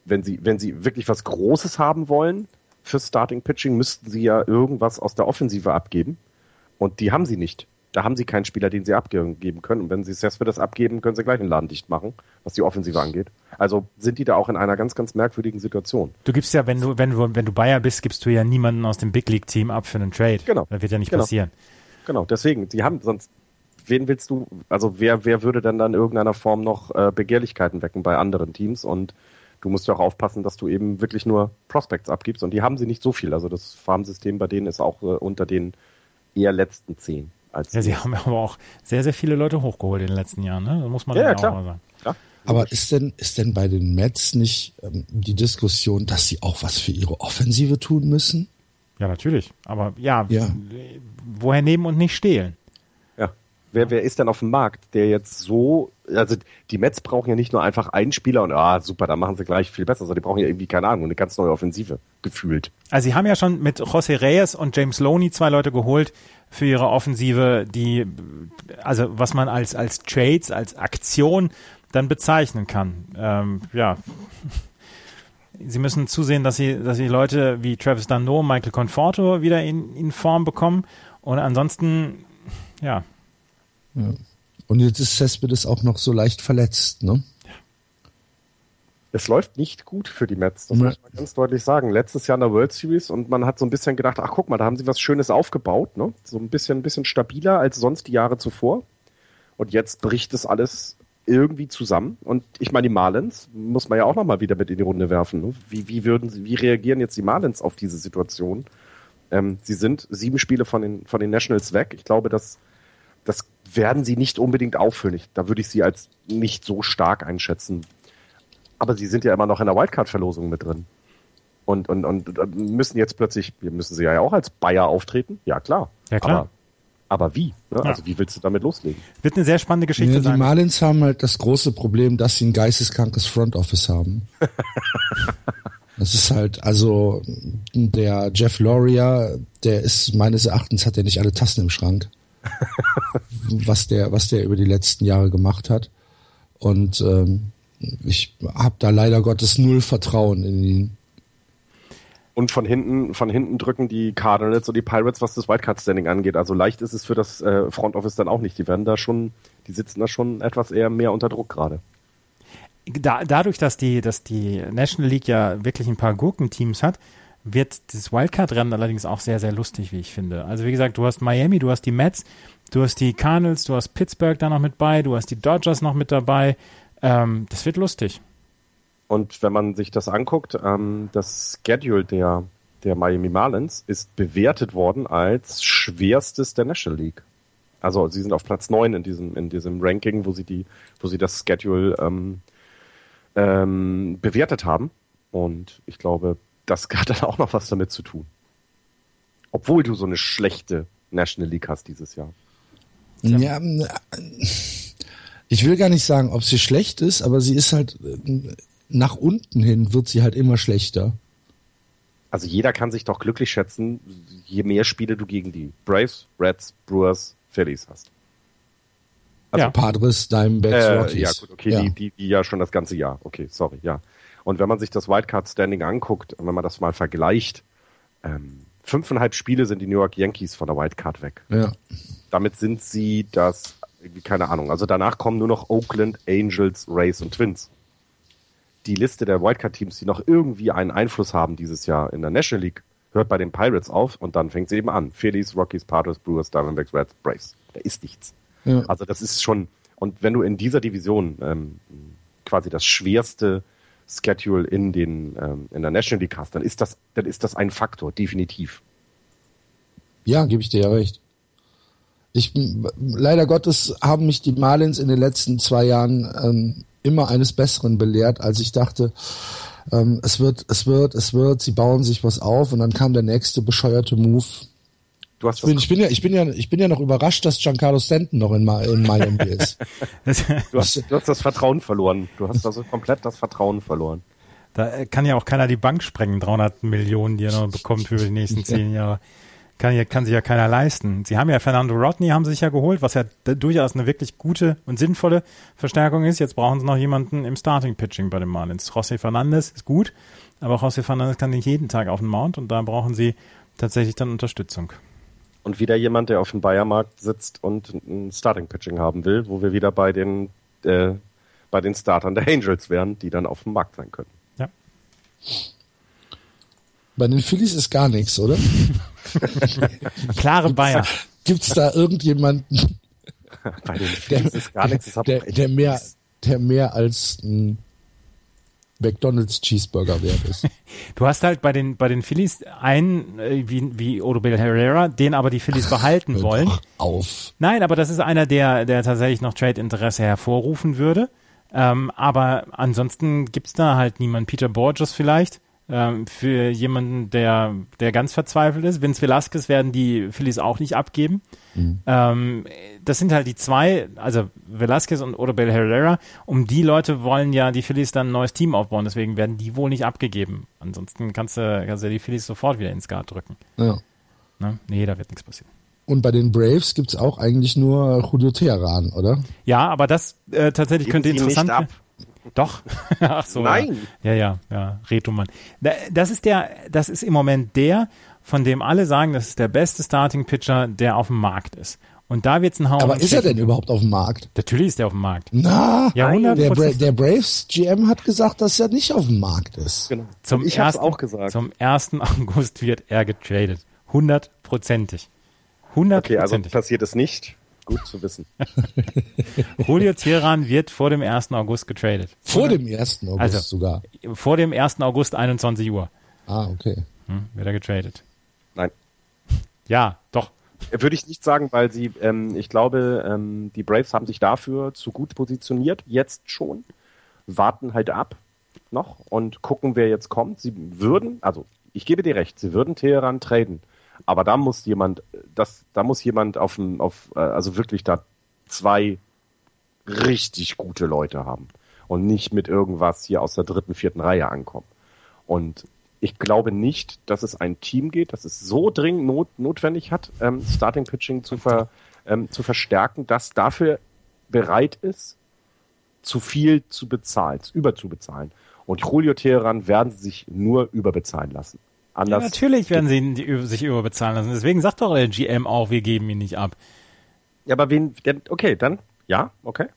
wenn sie, wenn sie wirklich was Großes haben wollen fürs Starting Pitching, müssten sie ja irgendwas aus der Offensive abgeben. Und die haben sie nicht. Da haben sie keinen Spieler, den sie abgeben können. Und wenn sie Cespedes abgeben, können sie gleich den Laden dicht machen, was die Offensive angeht. Also sind die da auch in einer ganz, ganz merkwürdigen Situation. Du gibst ja, wenn du, wenn du, wenn du Bayer bist, gibst du ja niemanden aus dem Big League Team ab für einen Trade. Genau. Das wird ja nicht Genau. passieren. Genau, deswegen, die haben sonst, wen willst du, also wer, wer würde denn dann in irgendeiner Form noch äh, Begehrlichkeiten wecken bei anderen Teams? Und du musst ja auch aufpassen, dass du eben wirklich nur Prospects abgibst. Und die haben sie nicht so viel. Also das Farmsystem bei denen ist auch äh, unter den eher letzten zehn. Als Ja, sie haben aber auch sehr, sehr viele Leute hochgeholt in den letzten Jahren, ne? Das muss man Ja, ja, klar. auch mal sagen. Ja, Aber ist denn, ist denn bei den Mets nicht ähm, die Diskussion, dass sie auch was für ihre Offensive tun müssen? Ja, natürlich. Aber ja, Ja. woher nehmen und nicht stehlen? Wer, wer ist denn auf dem Markt, der jetzt so, also die Mets brauchen ja nicht nur einfach einen Spieler und ah, super, da machen sie gleich viel besser, sondern die brauchen ja irgendwie, keine Ahnung, eine ganz neue Offensive, gefühlt. Also sie haben ja schon mit José Reyes und James Loney zwei Leute geholt für ihre Offensive, die, also was man als, als Trades, als Aktion dann bezeichnen kann. Ähm, ja. Sie müssen zusehen, dass sie, dass sie Leute wie Travis Dano, Michael Conforto wieder in, in Form bekommen. Und ansonsten, ja, Und jetzt ist Cespedes auch noch so leicht verletzt, ne? Es läuft nicht gut für die Mets, das muss man ganz deutlich sagen. Letztes Jahr in der World Series und man hat so ein bisschen gedacht, ach guck mal, da haben sie was Schönes aufgebaut, ne? So ein bisschen, ein bisschen stabiler als sonst die Jahre zuvor. Und jetzt bricht es alles irgendwie zusammen. Und ich meine, die Marlins muss man ja auch nochmal wieder mit in die Runde werfen. Ne? Wie, wie würden sie, wie reagieren jetzt die Marlins auf diese Situation? Ähm, sie sind sieben Spiele von den, von den Nationals weg. Ich glaube, das, das werden sie nicht unbedingt auffüllen. Ich, da würde ich sie als nicht so stark einschätzen. Aber sie sind ja immer noch in der Wildcard-Verlosung mit drin. Und, und, und müssen jetzt plötzlich, wir müssen sie ja auch als Bayer auftreten. Ja, klar. Ja, klar. Aber, aber wie? Ne? Ja. Also wie willst du damit loslegen? wird eine sehr spannende Geschichte Ja, die sein. Marlins haben halt das große Problem, dass sie ein geisteskrankes Front Office haben. Das ist halt, also der Jeff Loria, der ist meines Erachtens hat er nicht alle Tassen im Schrank, was der, was der über die letzten Jahre gemacht hat. Und ähm, ich habe da leider Gottes null Vertrauen in ihn. Und von hinten, von hinten drücken die Cardinals und die Pirates, was das Wildcard-Standing angeht. Also leicht ist es für das äh, Front Office dann auch nicht. Die werden da schon, die sitzen da schon etwas eher mehr unter Druck gerade. Da, dadurch, dass die, dass die National League ja wirklich ein paar Gurkenteams hat, wird das Wildcard-Rennen allerdings auch sehr, sehr lustig, wie ich finde. Also wie gesagt, du hast Miami, du hast die Mets, du hast die Cardinals, du hast Pittsburgh da noch mit bei, du hast die Dodgers noch mit dabei. Ähm, das wird lustig. Und wenn man sich das anguckt, ähm, das Schedule der, der Miami Marlins ist bewertet worden als schwerstes der National League. Also sie sind auf Platz 9 in diesem, in diesem Ranking, wo sie die, wo sie das Schedule ähm, ähm, bewertet haben. Und ich glaube, das hat dann auch noch was damit zu tun. Obwohl du so eine schlechte National League hast dieses Jahr. Ja, äh, ich will gar nicht sagen, ob sie schlecht ist, aber sie ist halt äh, nach unten hin wird sie halt immer schlechter. Also jeder kann sich doch glücklich schätzen, je mehr Spiele du gegen die Braves, Reds, Brewers, Phillies hast. Also ja. Padres, Diamondbacks, äh, Rockies. Ja, gut, okay, ja. Die, die, die ja schon das ganze Jahr. Okay, sorry, ja. Und wenn man sich das Wildcard-Standing anguckt, wenn man das mal vergleicht, ähm, fünfeinhalb Spiele sind die New York Yankees von der Wildcard weg. Ja. Damit sind sie das, keine Ahnung, also danach kommen nur noch Oakland, Angels, Rays und Twins die Liste der Wildcard-Teams, die noch irgendwie einen Einfluss haben dieses Jahr in der National League, hört bei den Pirates auf und dann fängt sie eben an. Phillies, Rockies, Padres, Brewers, Diamondbacks, Reds, Braves. Da ist nichts. Ja. Also das ist schon, und wenn du in dieser Division ähm, quasi das schwerste Schedule in den ähm, in der National League hast, dann ist das, dann ist das ein Faktor, definitiv. Ja, gebe ich dir ja recht. Ich leider Gottes haben mich die Marlins in den letzten zwei Jahren ähm, immer eines Besseren belehrt, als ich dachte, ähm, es wird, es wird, es wird, sie bauen sich was auf und dann kam der nächste bescheuerte Move. Du hast ich, bin, ich bin ja, ich bin ja, ich bin ja noch überrascht, dass Giancarlo Stanton noch in, in Miami ist. du, hast, du hast das Vertrauen verloren. Du hast also komplett das Vertrauen verloren. Da kann ja auch keiner die Bank sprengen, 300 Millionen, die er noch bekommt für die nächsten zehn Jahre kann, ja, kann sich ja keiner leisten. Sie haben ja Fernando Rodney haben sie sich ja geholt, was ja durchaus eine wirklich gute und sinnvolle Verstärkung ist. Jetzt brauchen sie noch jemanden im Starting Pitching bei den Marlins. José Fernandez ist gut, aber José Fernandez kann nicht jeden Tag auf den Mount und da brauchen sie tatsächlich dann Unterstützung. Und wieder jemand, der auf dem Bayermarkt sitzt und ein Starting Pitching haben will, wo wir wieder bei den äh, bei den Startern der Angels wären, die dann auf dem Markt sein können. Ja. Bei den Phillies ist gar nichts, oder? Klare Bayer. Gibt es da irgendjemanden, Bei den Phillies ist gar nichts, der, der, mehr, der mehr als ein McDonald's Cheeseburger wert ist. Du hast halt bei den bei den Phillies einen äh, wie wie Odubel Herrera, den aber die Phillies behalten Hör wollen. Auf. Nein, aber das ist einer, der der tatsächlich noch Trade Interesse hervorrufen würde. Ähm, aber ansonsten gibt's da halt niemanden. Peter Borges vielleicht ähm, für jemanden, der, der ganz verzweifelt ist. Vince Velasquez werden die Phillies auch nicht abgeben. Mhm. Ähm, das sind halt die zwei, also Velasquez und Odubel Herrera. Um die Leute wollen ja die Phillies dann ein neues Team aufbauen, deswegen werden die wohl nicht abgegeben. Ansonsten kannst du, kannst du die Phillies sofort wieder ins Guard drücken. Ja. Ne? Nee, da wird nichts passieren. Und bei den Braves gibt's auch eigentlich nur Julio Teheran, oder? Ja, aber das äh, tatsächlich Geben könnte interessant sein. Doch. Ach so. Nein. Ja, ja, ja. Retoman. Das ist der, das ist im Moment der, von dem alle sagen, das ist der beste Starting Pitcher, der auf dem Markt ist. Und da wird's ein Haufen. Aber ist er denn überhaupt auf dem Markt? Natürlich ist er auf dem Markt. Na, ja, der, Bra der, Braves GM hat gesagt, dass er nicht auf dem Markt ist. Genau. Zum ich ersten, auch gesagt. Zum 1. August wird er getradet. Hundertprozentig. Hundertprozentig. Okay, also passiert es nicht. Gut zu wissen. Julio Teheran wird vor dem 1. August getradet. Vor Oder? dem 1. August also, sogar? Vor dem 1. August 21 Uhr. Ah, okay. Hm, wird er getradet. Nein. Ja, doch. Würde ich nicht sagen, weil sie, ähm, ich glaube, ähm, die Braves haben sich dafür zu gut positioniert, jetzt schon, warten halt ab noch und gucken, wer jetzt kommt. Sie würden, also ich gebe dir recht, sie würden Teheran traden. Aber da muss jemand, das, da muss jemand auf, auf äh, also wirklich da zwei richtig gute Leute haben und nicht mit irgendwas hier aus der dritten, vierten Reihe ankommen. Und ich glaube nicht, dass es ein Team geht, das es so dringend not, notwendig hat, ähm, Starting Pitching zu, ver, ähm, zu verstärken, das dafür bereit ist, zu viel zu bezahlen, überzubezahlen. Und Julio Teheran werden sich nur überbezahlen lassen anders. Ja, natürlich werden sie die, sich überbezahlen lassen. Deswegen sagt doch der GM auch, wir geben ihn nicht ab. Ja, aber wen, okay, dann, ja, okay.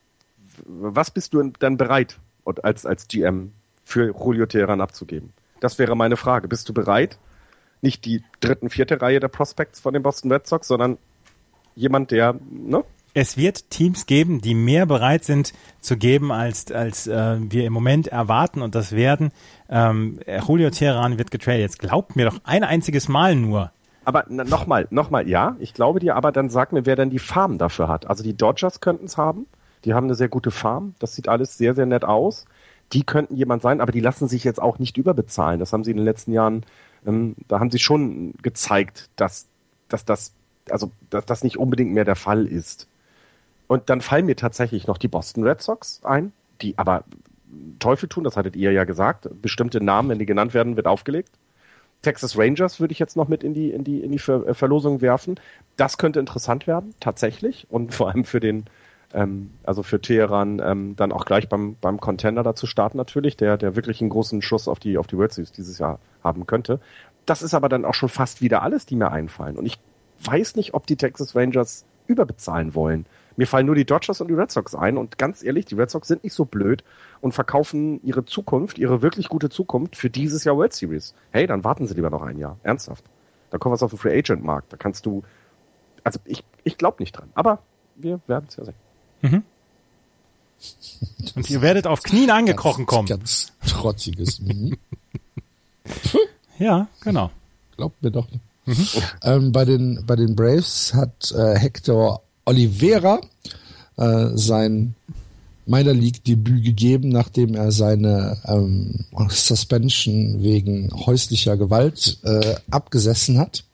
Was bist du dann bereit als, als GM für Julio Teheran abzugeben? Das wäre meine Frage. Bist du bereit, nicht die dritten, vierte Reihe der Prospects von den Boston Red Sox, sondern jemand, der, ne? Es wird Teams geben, die mehr bereit sind zu geben, als, als äh, wir im Moment erwarten und das werden. Ähm, Julio Teheran wird getradet. Jetzt glaubt mir doch ein einziges Mal nur. Aber nochmal, nochmal, ja, ich glaube dir, aber dann sag mir, wer denn die Farm dafür hat. Also die Dodgers könnten es haben. Die haben eine sehr gute Farm. Das sieht alles sehr, sehr nett aus. Die könnten jemand sein, aber die lassen sich jetzt auch nicht überbezahlen. Das haben sie in den letzten Jahren, ähm, da haben sie schon gezeigt, dass, dass das, also, dass das nicht unbedingt mehr der Fall ist. Und dann fallen mir tatsächlich noch die Boston Red Sox ein, die aber Teufel tun, das hattet ihr ja gesagt. Bestimmte Namen, wenn die genannt werden, wird aufgelegt. Texas Rangers würde ich jetzt noch mit in die, in die, in die Ver äh, Verlosung werfen. Das könnte interessant werden, tatsächlich. Und vor allem für den, ähm, also für Teheran ähm, dann auch gleich beim, beim Contender dazu starten natürlich, der, der wirklich einen großen Schuss auf die, auf die World Series dieses Jahr haben könnte. Das ist aber dann auch schon fast wieder alles, die mir einfallen. Und ich weiß nicht, ob die Texas Rangers überbezahlen wollen. Mir fallen nur die Dodgers und die Red Sox ein und ganz ehrlich, die Red Sox sind nicht so blöd und verkaufen ihre Zukunft, ihre wirklich gute Zukunft für dieses Jahr World Series. Hey, dann warten sie lieber noch ein Jahr. Ernsthaft. Da kommt was auf den Free Agent Markt. Da kannst du, also ich, ich glaube nicht dran. Aber wir werden es ja sehen. Mhm. Und ihr werdet auf Knien angekrochen kommen. Ganz trotziges. Mhm. ja, genau. Glaubt mir doch. Mhm. Ähm, bei den bei den Braves hat äh, Hector Oliveira äh, sein Minor League Debüt gegeben, nachdem er seine ähm, Suspension wegen häuslicher Gewalt äh, abgesessen hat.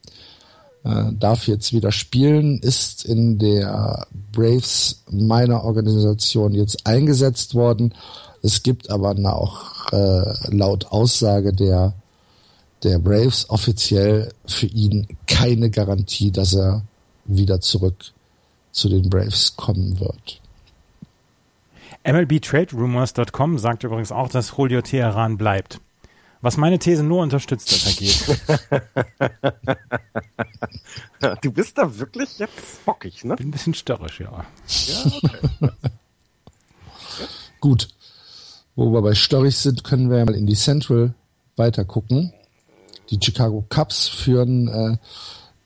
Äh, darf jetzt wieder spielen, ist in der Braves Minor Organisation jetzt eingesetzt worden. Es gibt aber auch äh, laut Aussage der der Braves offiziell für ihn keine Garantie, dass er wieder zurück zu den Braves kommen wird. MLBTradeRumors.com sagt übrigens auch, dass Julio Teheran bleibt. Was meine These nur unterstützt, dass er geht. du bist da wirklich jetzt bockig, ne? Bin ein bisschen störrisch, ja. ja okay. Gut. Wo wir bei störrig sind, können wir mal in die Central weiter gucken. Die Chicago Cubs führen äh,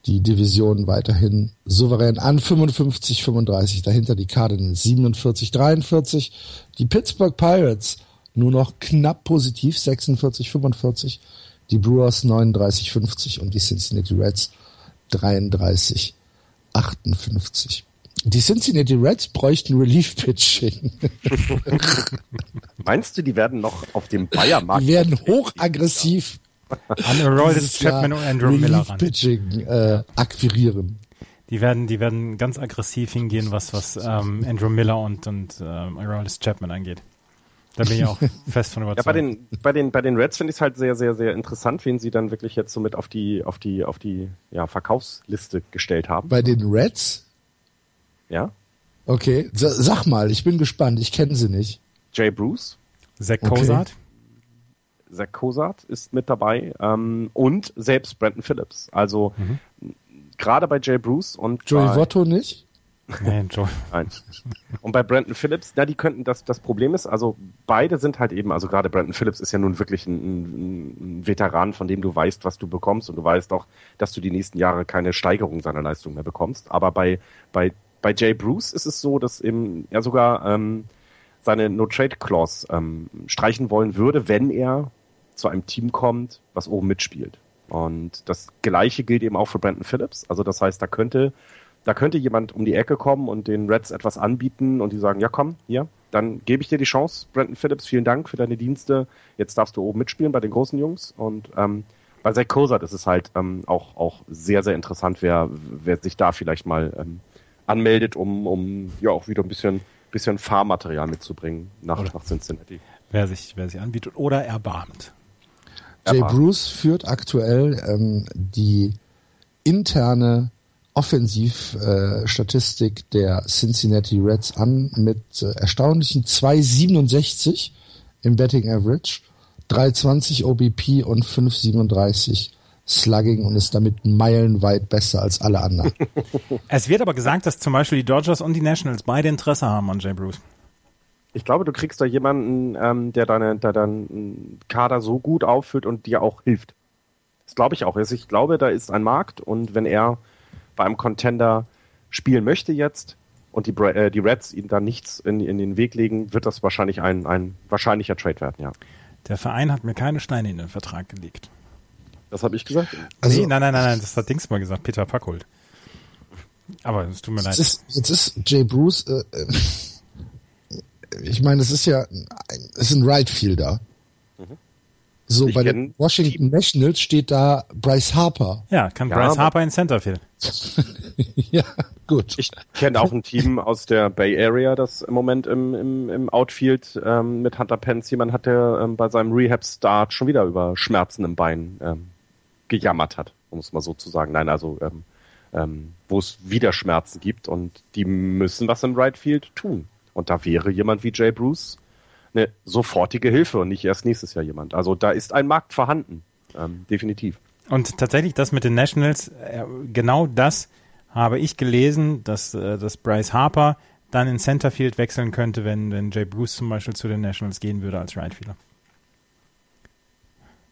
die Division weiterhin souverän an 55 35 dahinter die Cardinals 47 43 die Pittsburgh Pirates nur noch knapp positiv 46 45 die Brewers 39 50 und die Cincinnati Reds 33 58 die Cincinnati Reds bräuchten Relief Pitching. Meinst du, die werden noch auf dem Bayermarkt? Die werden hochaggressiv an Aroldis Chapman und Andrew Miller ran. Pitching äh, akquirieren. Die werden, die werden ganz aggressiv hingehen, was, was ähm, Andrew Miller und, und ähm, Aroldis Chapman angeht. Da bin ich auch fest von überzeugt. Ja, bei den, bei den, bei den Reds finde ich es halt sehr, sehr, sehr interessant, wen sie dann wirklich jetzt so mit auf die, auf die, auf die ja, Verkaufsliste gestellt haben. Bei den Reds? Ja. Okay, sag mal, ich bin gespannt, ich kenne sie nicht. Jay Bruce. Zach Cozart. Okay. Zach Cozart ist mit dabei ähm, und selbst Brandon Phillips. Also mhm. gerade bei Jay Bruce und Joey bei, Votto nicht? Nein, Joey. Nein. Und bei Brandon Phillips, ja, die könnten, das, das Problem ist, also beide sind halt eben, also gerade Brandon Phillips ist ja nun wirklich ein, ein, ein Veteran, von dem du weißt, was du bekommst und du weißt auch, dass du die nächsten Jahre keine Steigerung seiner Leistung mehr bekommst. Aber bei, bei, bei Jay Bruce ist es so, dass eben er sogar ähm, seine No-Trade-Clause ähm, streichen wollen würde, wenn er zu einem Team kommt, was oben mitspielt. Und das Gleiche gilt eben auch für Brandon Phillips. Also das heißt, da könnte, da könnte jemand um die Ecke kommen und den Reds etwas anbieten und die sagen, ja komm, hier, dann gebe ich dir die Chance, Brandon Phillips, vielen Dank für deine Dienste. Jetzt darfst du oben mitspielen bei den großen Jungs. Und ähm, bei Zach Cozart ist es halt ähm, auch, auch sehr, sehr interessant, wer, wer sich da vielleicht mal ähm, anmeldet, um, um ja auch wieder ein bisschen, bisschen Fahrmaterial mitzubringen nach, nach Cincinnati. Wer sich, wer sich anbietet oder erbarmt. Jay Bruce führt aktuell ähm, die interne Offensivstatistik äh, der Cincinnati Reds an mit äh, erstaunlichen 2,67 im Betting Average, 3,20 OBP und 5,37 Slugging und ist damit meilenweit besser als alle anderen. Es wird aber gesagt, dass zum Beispiel die Dodgers und die Nationals beide Interesse haben an Jay Bruce. Ich glaube, du kriegst da jemanden, ähm, der deine, der deinen Kader so gut auffüllt und dir auch hilft. Das glaube ich auch. Also ich glaube, da ist ein Markt und wenn er bei einem Contender spielen möchte jetzt und die, äh, die Reds ihm da nichts in, in den Weg legen, wird das wahrscheinlich ein, ein wahrscheinlicher Trade werden, ja. Der Verein hat mir keine Steine in den Vertrag gelegt. Das habe ich gesagt. Also, nee, nein, nein, nein, nein, das hat Dings mal gesagt, Peter Packold. Aber es tut mir leid. Jetzt ist, jetzt ist Jay Bruce, äh, äh ich meine, es ist ja, es ist ein Right Fielder. Mhm. So, ich bei den Washington Nationals steht da Bryce Harper. Ja, kann ja, Bryce Harper in Centerfield. ja, gut. Ich kenne auch ein Team aus der Bay Area, das im Moment im, im, im Outfield ähm, mit Hunter Pence jemand hat, der ähm, bei seinem Rehab-Start schon wieder über Schmerzen im Bein ähm, gejammert hat, um es mal so zu sagen. Nein, also ähm, ähm, wo es wieder Schmerzen gibt und die müssen was im Right Field tun. Und da wäre jemand wie Jay Bruce eine sofortige Hilfe und nicht erst nächstes Jahr jemand. Also da ist ein Markt vorhanden, ähm, definitiv. Und tatsächlich das mit den Nationals, äh, genau das habe ich gelesen, dass, äh, dass Bryce Harper dann in Centerfield wechseln könnte, wenn, wenn Jay Bruce zum Beispiel zu den Nationals gehen würde als Rightfielder.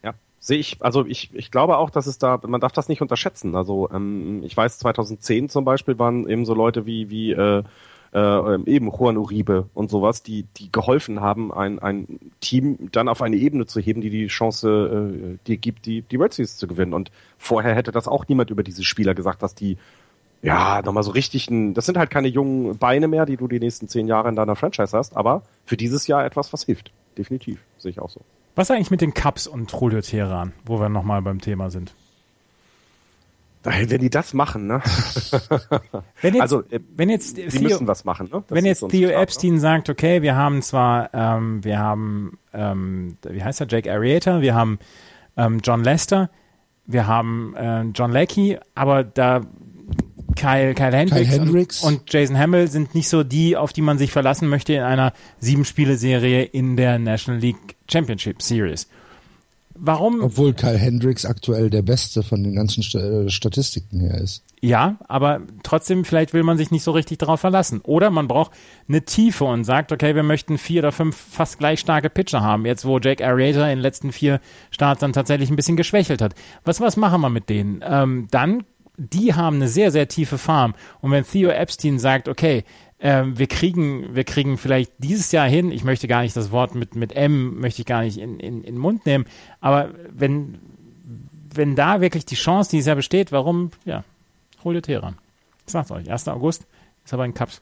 Ja, sehe ich, also ich, ich glaube auch, dass es da, man darf das nicht unterschätzen. Also ähm, ich weiß, 2010 zum Beispiel waren eben so Leute wie, wie äh, äh, eben Juan Uribe und sowas, die, die geholfen haben, ein, ein Team dann auf eine Ebene zu heben, die die Chance äh, dir gibt, die, die Red Series zu gewinnen. Und vorher hätte das auch niemand über diese Spieler gesagt, dass die ja, nochmal so richtig ein, das sind halt keine jungen Beine mehr, die du die nächsten zehn Jahre in deiner Franchise hast, aber für dieses Jahr etwas, was hilft. Definitiv. Sehe ich auch so. Was eigentlich mit den Cups und Julio Teheran, wo wir nochmal beim Thema sind? Wenn die das machen, ne? Wenn jetzt, also, äh, wenn jetzt die Theo, müssen was machen, ne? Das wenn jetzt Theo klar, Epstein ne? sagt, okay, wir haben zwar, ähm, wir haben, ähm, wie heißt er, Jake Arrieta, wir haben ähm, John Lester, wir haben äh, John Leckie, aber da Kyle, Kyle Hendricks, Kyle Hendricks. Und, und, Jason Hamill sind nicht so die, auf die man sich verlassen möchte in einer Sieben-Spiele-Serie in der National League Championship Series warum. Obwohl Kyle Hendricks aktuell der Beste von den ganzen äh, Statistiken her ist. Ja, aber trotzdem, vielleicht will man sich nicht so richtig darauf verlassen. Oder man braucht eine Tiefe und sagt, okay, wir möchten vier oder fünf fast gleich starke Pitcher haben. Jetzt, wo Jack Arrieta in den letzten vier Starts dann tatsächlich ein bisschen geschwächelt hat. Was, was machen wir mit denen? Ähm, dann, die haben eine sehr, sehr tiefe Farm. Und wenn Theo Epstein sagt, okay, ähm, wir kriegen, wir kriegen vielleicht dieses Jahr hin, ich möchte gar nicht das Wort mit, mit M, möchte ich gar nicht in, in, in den Mund nehmen, aber wenn, wenn da wirklich die Chance dieses Jahr besteht, warum, ja, hol dir Teheran. Ich sag's euch, 1. August ist aber ein Cups.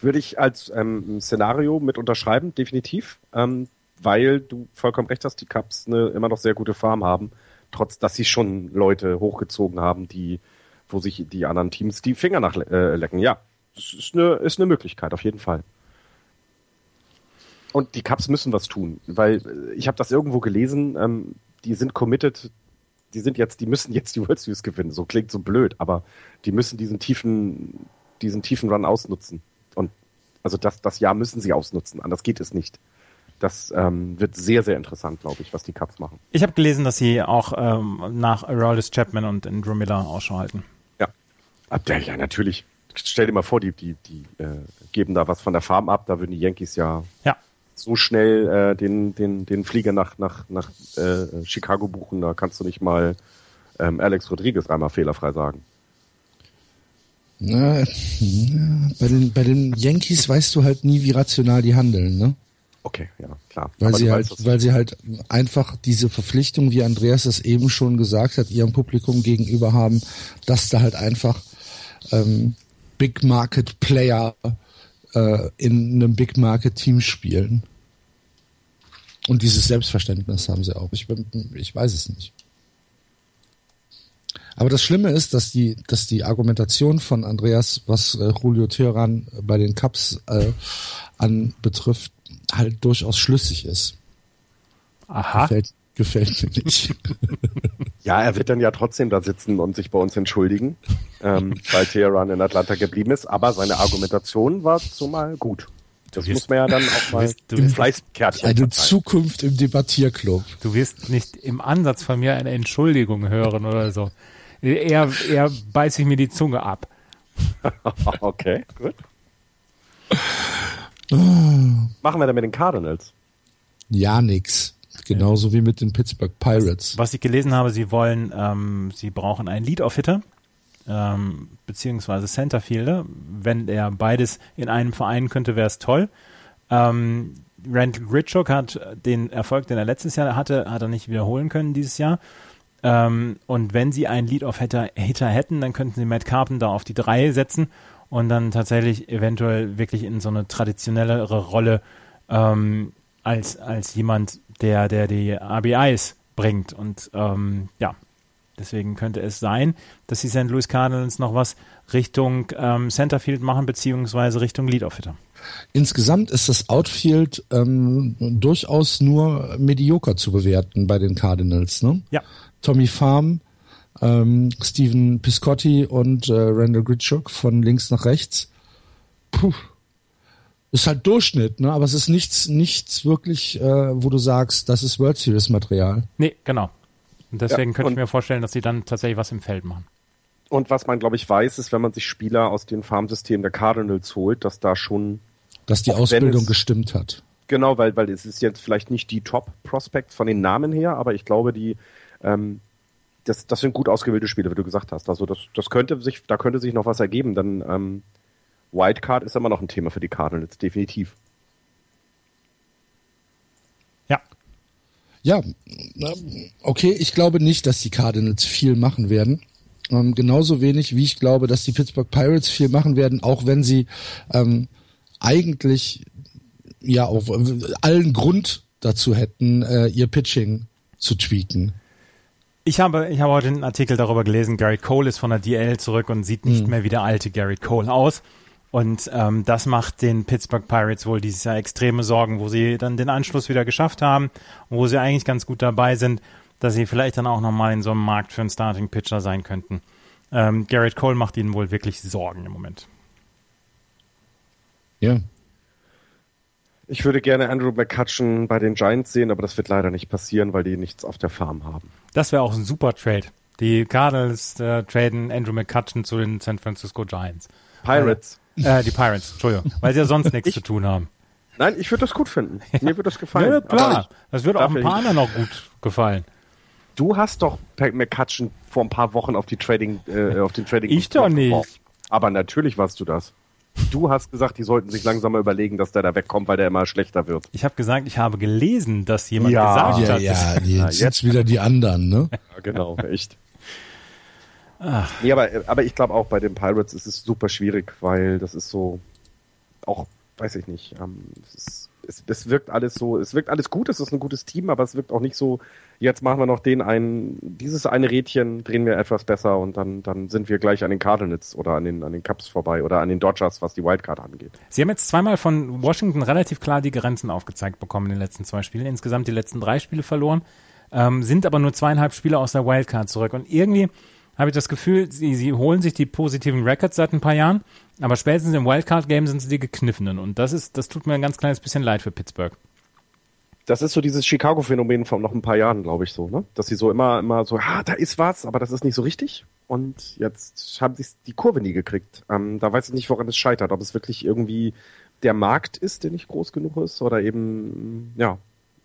Würde ich als ähm, Szenario mit unterschreiben, definitiv, ähm, weil du vollkommen recht hast, die Cups eine immer noch sehr gute Farm haben, trotz dass sie schon Leute hochgezogen haben, die, wo sich die anderen Teams die Finger nach äh, lecken. Ja, das ist eine, ist eine Möglichkeit, auf jeden Fall. Und die Cups müssen was tun, weil äh, ich habe das irgendwo gelesen, ähm, die sind committed, die sind jetzt, die müssen jetzt die World Series gewinnen. So klingt so blöd, aber die müssen diesen tiefen, diesen tiefen Run ausnutzen. Und also das, das Jahr müssen sie ausnutzen, anders geht es nicht. Das ähm, wird sehr, sehr interessant, glaube ich, was die Cups machen. Ich habe gelesen, dass sie auch ähm, nach Aroldis Chapman und Andrew Miller Ausschau halten. Ja. Ja, natürlich stell dir mal vor, die, die, die äh, geben da was von der Farm ab, da würden die Yankees ja, ja. so schnell äh, den, den, den Flieger nach, nach, nach äh, Chicago buchen, da kannst du nicht mal ähm, Alex Rodriguez einmal fehlerfrei sagen. Na, ja, bei, den, bei den Yankees weißt du halt nie, wie rational die handeln, ne? Okay, ja, klar. Weil Aber sie halt, weißt, weil sie halt einfach diese Verpflichtung, wie Andreas es eben schon gesagt hat, ihrem Publikum gegenüber haben, dass da halt einfach ähm, Big Market Player äh, in einem Big Market Team spielen. Und dieses Selbstverständnis haben sie auch. Ich, ich weiß es nicht. Aber das Schlimme ist, dass die, dass die Argumentation von Andreas, was äh, Julio Theoran bei den Cups äh, anbetrifft, halt durchaus schlüssig ist. Aha. Gefällt, gefällt mir nicht. Ja, er wird dann ja trotzdem da sitzen und sich bei uns entschuldigen, ähm, weil Teheran in Atlanta geblieben ist. Aber seine Argumentation war zumal gut. Das wirst- muss man ja dann auch mal wirst- im Fleißkärtchen Eine verteilen. Zukunft im Debattierclub. Du wirst nicht im Ansatz von mir eine Entschuldigung hören oder so. Eher, eher beiße ich mir die Zunge ab. Okay, gut. Machen wir dann mit den Cardinals. Ja, nix. Genauso wie mit den Pittsburgh Pirates. Was ich gelesen habe, sie wollen, ähm, sie brauchen einen Lead-Off-Hitter, ähm, beziehungsweise Centerfielder. Wenn er beides in einem vereinen könnte, wäre es toll. Ähm, Randall Gritchuk hat den Erfolg, den er letztes Jahr hatte, hat er nicht wiederholen können dieses Jahr. Ähm, und wenn sie einen Lead-Off-Hitter Hitter hätten, dann könnten sie Matt Carpenter auf die drei setzen und dann tatsächlich eventuell wirklich in so eine traditionellere Rolle ähm, als, als jemand, der, der die RBIs bringt. Und ähm, ja, deswegen könnte es sein, dass die St. Louis Cardinals noch was Richtung ähm, Centerfield machen, beziehungsweise Richtung Lead-Off-Hitter. Insgesamt ist das Outfield ähm, durchaus nur medioker zu bewerten bei den Cardinals. Ne? Ja. Tommy Farm, ähm, Steven Piscotti und äh, Randall Gritchuk von links nach rechts. Puh. Ist halt Durchschnitt, ne? aber es ist nichts, nichts wirklich, äh, wo du sagst, das ist World Series Material. Nee, genau. Und deswegen Ja, könnte ich mir vorstellen, dass sie dann tatsächlich was im Feld machen. Und was man, glaube ich, weiß, ist, wenn man sich Spieler aus den Farmsystemen der Cardinals holt, dass da schon Dass die Ausbildung es- gestimmt hat. Genau, weil, weil es ist jetzt vielleicht nicht die Top-Prospects von den Namen her, aber ich glaube, die, ähm, das, das sind gut ausgewählte Spiele, wie du gesagt hast. Also das, das könnte sich, da könnte sich noch was ergeben, denn ähm, Wildcard ist immer noch ein Thema für die Cardinals, definitiv. Ja, Ja, ähm, okay, ich glaube nicht, dass die Cardinals viel machen werden. Ähm, genauso wenig, wie ich glaube, dass die Pittsburgh Pirates viel machen werden, auch wenn sie ähm, eigentlich ja auch allen Grund dazu hätten, äh, ihr Pitching zu tweaken. Ich habe, ich habe heute einen Artikel darüber gelesen, Garrett Cole ist von der DL zurück und sieht nicht mehr wie der alte Garrett Cole aus. Und ähm, das macht den Pittsburgh Pirates wohl dieses Jahr extreme Sorgen, wo sie dann den Anschluss wieder geschafft haben und wo sie eigentlich ganz gut dabei sind, dass sie vielleicht dann auch nochmal in so einem Markt für einen Starting Pitcher sein könnten. Ähm, Garrett Cole macht ihnen wohl wirklich Sorgen im Moment. Ja. Ich würde gerne Andrew McCutcheon bei den Giants sehen, aber das wird leider nicht passieren, weil die nichts auf der Farm haben. Das wäre auch ein super Trade. Die Cardinals äh, traden Andrew McCutcheon zu den San Francisco Giants. Pirates. Äh, die Pirates, Entschuldigung, weil sie ja sonst nichts zu tun haben. Nein, ich würde das gut finden. Mir würde das gefallen. Ja, klar. ich, Das wird auch ein paar anderen noch gut gefallen. du hast doch McCutcheon vor ein paar Wochen auf die Trading, äh, auf den Trading. Ich doch nicht. geworfen. Aber natürlich warst du das. Du hast gesagt, die sollten sich langsam mal überlegen, dass der da wegkommt, weil der immer schlechter wird. Ich habe gesagt, ich habe gelesen, dass jemand Ja. gesagt Ja, hat. ja, Ja, jetzt jetzt- wieder die anderen, ne? Ja, genau, echt. Nee, aber, aber ich glaube auch bei den Pirates ist es super schwierig, weil das ist so, auch, weiß ich nicht, ähm, es, ist, es, es wirkt alles so, es wirkt alles gut, es ist ein gutes Team, aber es wirkt auch nicht so, jetzt machen wir noch den einen, dieses eine Rädchen drehen wir etwas besser und dann, dann sind wir gleich an den Cardinals oder an den, an den Cubs vorbei oder an den Dodgers, was die Wildcard angeht. Sie haben jetzt zweimal von Washington relativ klar die Grenzen aufgezeigt bekommen in den letzten zwei Spielen. Insgesamt die letzten drei Spiele verloren, ähm, sind aber nur zweieinhalb Spiele aus der Wildcard zurück. Und irgendwie habe ich das Gefühl, sie, sie holen sich die positiven Records seit ein paar Jahren, aber spätestens im Wildcard-Game sind sie die gekniffenen. Und das ist, das tut mir ein ganz kleines bisschen leid für Pittsburgh. Das ist so dieses Chicago-Phänomen von noch ein paar Jahren, glaube ich, so, ne? Dass sie so immer, immer so, ah, da ist was, aber das ist nicht so richtig. Und jetzt haben sie die Kurve nie gekriegt. Ähm, da weiß ich nicht, woran es scheitert. Ob es wirklich irgendwie der Markt ist, der nicht groß genug ist, oder eben, ja,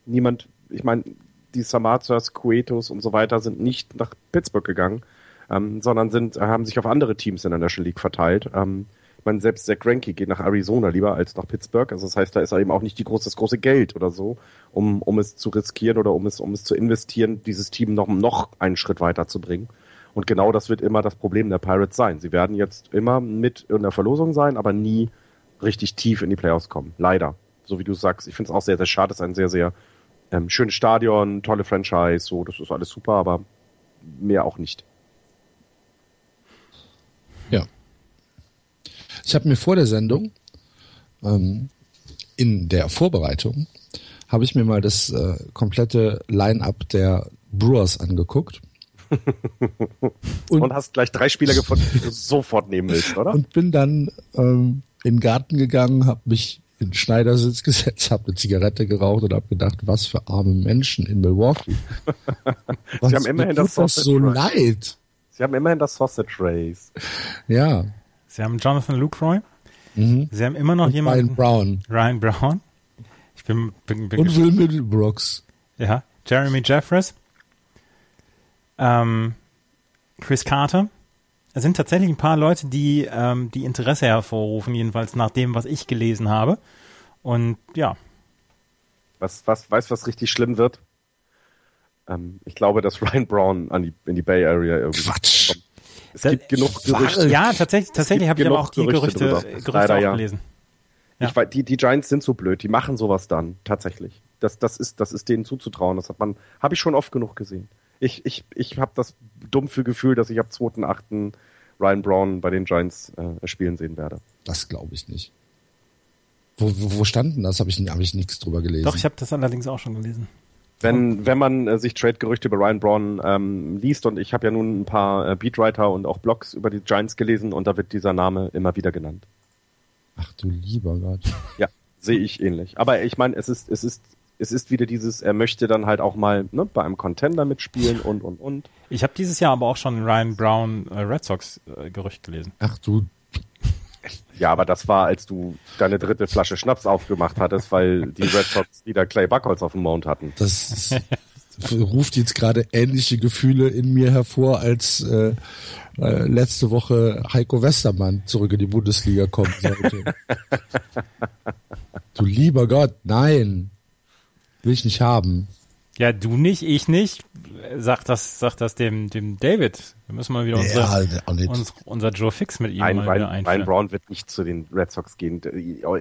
niemand, ich meine, die Samazas, Cuetos und so weiter sind nicht nach Pittsburgh gegangen, ähm, sondern sind, haben sich auf andere Teams in der National League verteilt. Ähm, meine, selbst Zach Greinke geht nach Arizona lieber als nach Pittsburgh. Also das heißt, da ist eben auch nicht die große, das große Geld oder so, um, um es zu riskieren oder um es, um es zu investieren, dieses Team noch, noch einen Schritt weiter zu bringen. Und genau das wird immer das Problem der Pirates sein. Sie werden jetzt immer mit in der Verlosung sein, aber nie richtig tief in die Playoffs kommen. Leider. So wie du sagst. Ich finde es auch sehr, sehr schade. Es ist ein sehr, sehr ähm, schönes Stadion, tolle Franchise, so, das ist alles super, aber mehr auch nicht. Ich habe mir vor der Sendung ähm, in der Vorbereitung habe ich mir mal das äh, komplette Line-up der Brewers angeguckt Und, Und- hast gleich drei Spieler gefunden, die du sofort nehmen willst, oder? und bin dann ähm, in den Garten gegangen, habe mich in den Schneidersitz gesetzt, habe eine Zigarette geraucht und habe gedacht, was für arme Menschen in Milwaukee. Was, Sie haben immerhin das, das so Race. leid. Sie haben immerhin das Sausage Race. Ja. Sie haben Jonathan Lucroy. Mhm. Sie haben immer noch und jemanden. Ryan Brown. Ryan Brown. Ich bin, bin, bin und Will Middlebrooks. Ja. Jeremy Jeffress. Ähm, Chris Carter. Es sind tatsächlich ein paar Leute, die, ähm, die Interesse hervorrufen, jedenfalls nach dem, was ich gelesen habe. Und ja. Was, was, weißt was richtig schlimm wird? Ähm, ich glaube, dass Ryan Brown an die, in die Bay Area irgendwie Quatsch. kommt. Es gibt Da- genug Gerüchte. Ja, tatsächlich, tatsächlich habe ich aber auch die Gerüchte Gerüchte, drüber. Gerüchte Leider auch ja. gelesen. Ja. Ich die, die Giants sind so blöd, die machen sowas dann, tatsächlich. Das, das, ist, das ist denen zuzutrauen. Das hat man, habe ich schon oft genug gesehen. Ich, ich, ich habe das dumpfe Gefühl, dass ich ab 2.8. Ryan Brown bei den Giants äh, spielen sehen werde. Das glaube ich nicht. Wo, wo, wo stand denn das? Habe ich, hab ich nichts drüber gelesen. Doch, ich habe das allerdings auch schon gelesen. Wenn, wenn man äh, sich Trade-Gerüchte über Ryan Brown ähm, liest, und ich habe ja nun ein paar äh, Beatwriter und auch Blogs über die Giants gelesen, und da wird dieser Name immer wieder genannt. Ach du lieber Gott. Ja, sehe ich ähnlich. Aber ich meine, es ist, es ist, es ist wieder dieses, er möchte dann halt auch mal ne, bei einem Contender mitspielen und und und. Ich habe dieses Jahr aber auch schon Ryan Brown äh, Red Sox äh, Gerücht gelesen. Ach du, Ja, aber das war, als du deine dritte Flasche Schnaps aufgemacht hattest, weil die Red Sox wieder Clay Buckholz auf dem Mount hatten. das ruft jetzt gerade ähnliche Gefühle in mir hervor, als äh, äh, letzte Woche Heiko Westermann zurück in die Bundesliga kommen sollte. du lieber Gott, nein. Will ich nicht haben. Ja, du nicht, ich nicht. Sag das, sag das dem, dem David. Wir müssen mal wieder unsere, Ja, nicht. uns, unser Joe Fix mit ihm Ein, mal Ryan, wieder Ryan einführen. Brown wird nicht zu den Red Sox gehen.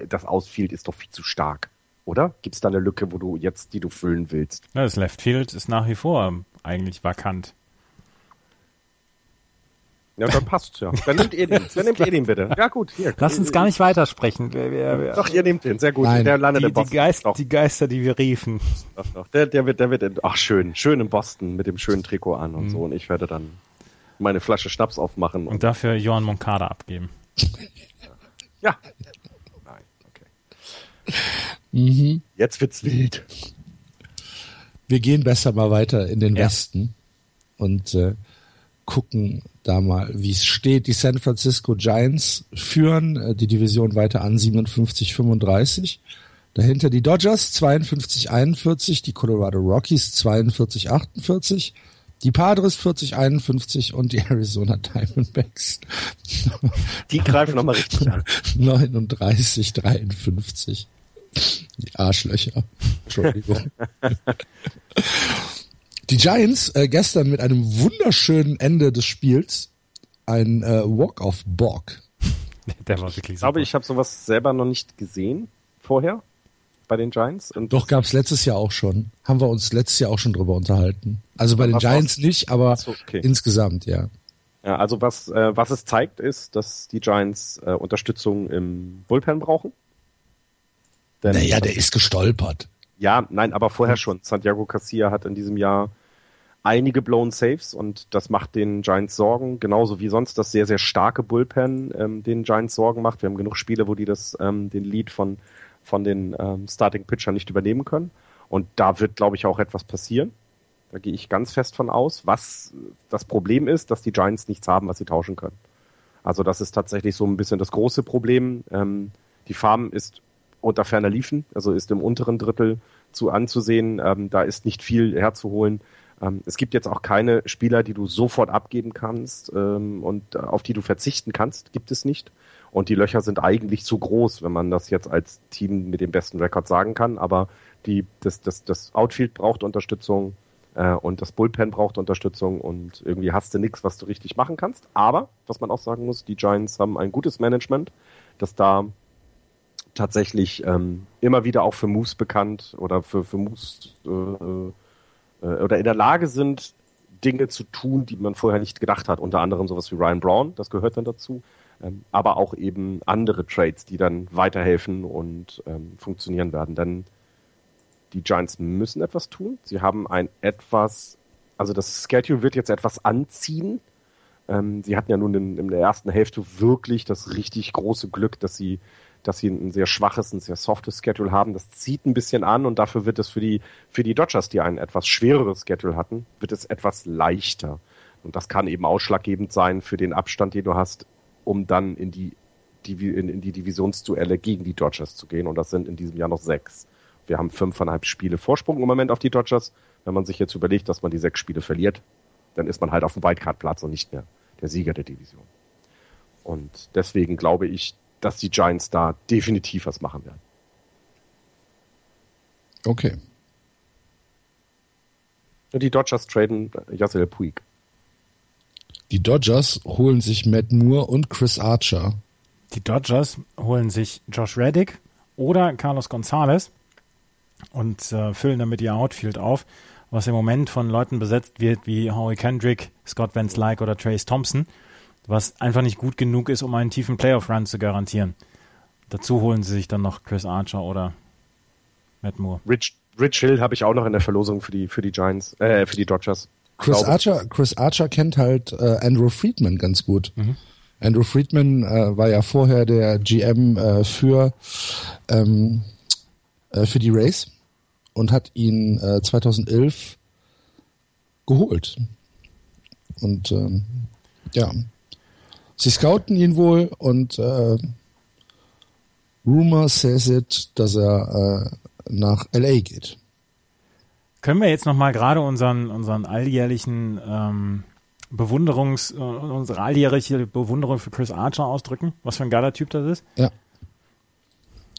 Das Ausfield ist doch viel zu stark, oder? Gibt es da eine Lücke, wo du jetzt, die du füllen willst? Ja, das Left Field ist nach wie vor eigentlich vakant. Ja, dann passt ja. Dann nehmt ihr den. Dann nehmt ihr den bitte. Ja gut, hier. Lass uns gar nicht weitersprechen. Wir, wir, wir, Doch, ihr nehmt den. Sehr gut. Nein. Der landet die, in die, Boston. Geist, doch, die Geister, die wir riefen. doch, doch. Der, der wird, der wird in, ach schön, schön in Boston mit dem schönen Trikot an und so. Und ich werde dann meine Flasche Schnaps aufmachen. Und, Und dafür Johann Moncada abgeben. ja. Nein, okay. Jetzt wird's wild. Wir gehen besser mal weiter in den Ja. Westen und äh, gucken da mal, wie es steht. Die San Francisco Giants führen äh, die Division weiter an 57-35. Dahinter die Dodgers 52-41, die Colorado Rockies 42-48, die Padres 40-51 und die Arizona Diamondbacks Die greifen nochmal richtig an. 39-53. Die Arschlöcher. Entschuldigung. Die Giants äh, gestern mit einem wunderschönen Ende des Spiels ein äh, Walk-off-Borg. Der war wirklich Ich glaube, ich habe sowas selber noch nicht gesehen vorher bei den Giants. Und Doch gab's letztes Jahr auch schon. Haben wir uns letztes Jahr auch schon drüber unterhalten. Also bei den Giants nicht, aber so, okay. insgesamt, ja. Ja, also was, äh, was es zeigt, ist, dass die Giants äh, Unterstützung im Bullpen brauchen. Denn, Naja, der ist gestolpert. Ja, nein, aber vorher schon. Santiago Garcia hat in diesem Jahr einige blown Saves und das macht den Giants Sorgen, genauso wie sonst das sehr, sehr starke Bullpen ähm, den Giants Sorgen macht. Wir haben genug Spiele, wo die das, ähm, den Lead von, von den ähm, Starting Pitchern nicht übernehmen können. Und da wird, glaube ich, auch etwas passieren. Da gehe ich ganz fest von aus. Was das Problem ist, dass die Giants nichts haben, was sie tauschen können. Also das ist tatsächlich so ein bisschen das große Problem. Ähm, die Farm ist unter ferner Liefen, also ist im unteren Drittel zu anzusehen. Ähm, da ist nicht viel herzuholen. Ähm, es gibt jetzt auch keine Spieler, die du sofort abgeben kannst ähm, und äh, auf die du verzichten kannst. Gibt es nicht. Und die Löcher sind eigentlich zu groß, wenn man das jetzt als Team mit dem besten Rekord sagen kann. Aber die, das, das, das Outfield braucht Unterstützung äh, und das Bullpen braucht Unterstützung und irgendwie hast du nichts, was du richtig machen kannst. Aber, was man auch sagen muss, die Giants haben ein gutes Management, das da tatsächlich ähm, immer wieder auch für Moves bekannt oder für, für Moves äh, äh, oder in der Lage sind, Dinge zu tun, die man vorher nicht gedacht hat. Unter anderem sowas wie Ryan Brown, das gehört dann dazu. Ähm, aber auch eben andere Trades, die dann weiterhelfen und ähm, funktionieren werden. Denn die Giants müssen etwas tun. Sie haben ein etwas, also das Schedule wird jetzt etwas anziehen, Ähm, sie hatten ja nun in, in der ersten Hälfte wirklich das richtig große Glück, dass sie dass sie ein sehr schwaches, ein sehr softes Schedule haben. Das zieht ein bisschen an und dafür wird es für die, für die Dodgers, die ein etwas schwereres Schedule hatten, wird es etwas leichter. Und das kann eben ausschlaggebend sein für den Abstand, den du hast, um dann in die, in, in die Divisionsduelle gegen die Dodgers zu gehen. Und das sind in diesem Jahr noch sechs. Wir haben fünfeinhalb Spiele Vorsprung im Moment auf die Dodgers. Wenn man sich jetzt überlegt, dass man die sechs Spiele verliert, dann ist man halt auf dem Wildcard-Platz und nicht mehr der Sieger der Division. Und deswegen glaube ich, dass die Giants da definitiv was machen werden. Okay. Und die Dodgers traden Yasiel Puig. Die Dodgers holen sich Matt Moore und Chris Archer. Die Dodgers holen sich Josh Reddick oder Carlos Gonzalez und äh, füllen damit ihr Outfield auf, was im Moment von Leuten besetzt wird wie Howie Kendrick, Scott Vance Like oder Trace Thompson was einfach nicht gut genug ist, um einen tiefen Playoff-Run zu garantieren. Dazu holen sie sich dann noch Chris Archer oder Matt Moore. Rich, Rich Hill habe ich auch noch in der Verlosung für die, für die Giants, äh, für die Dodgers. Chris Archer, Chris Archer kennt halt äh, Andrew Friedman ganz gut. Mhm. Andrew Friedman äh, war ja vorher der GM äh, für, ähm, äh, für die Race und hat ihn äh, 2011 geholt. Und ähm, ja, Sie scouten ihn wohl und äh, Rumor says it, dass er äh, nach LA geht. Können wir jetzt nochmal gerade unseren, unseren alljährlichen ähm, Bewunderungs, äh, unsere alljährliche Bewunderung für Chris Archer ausdrücken? Was für ein geiler Typ das ist? Ja.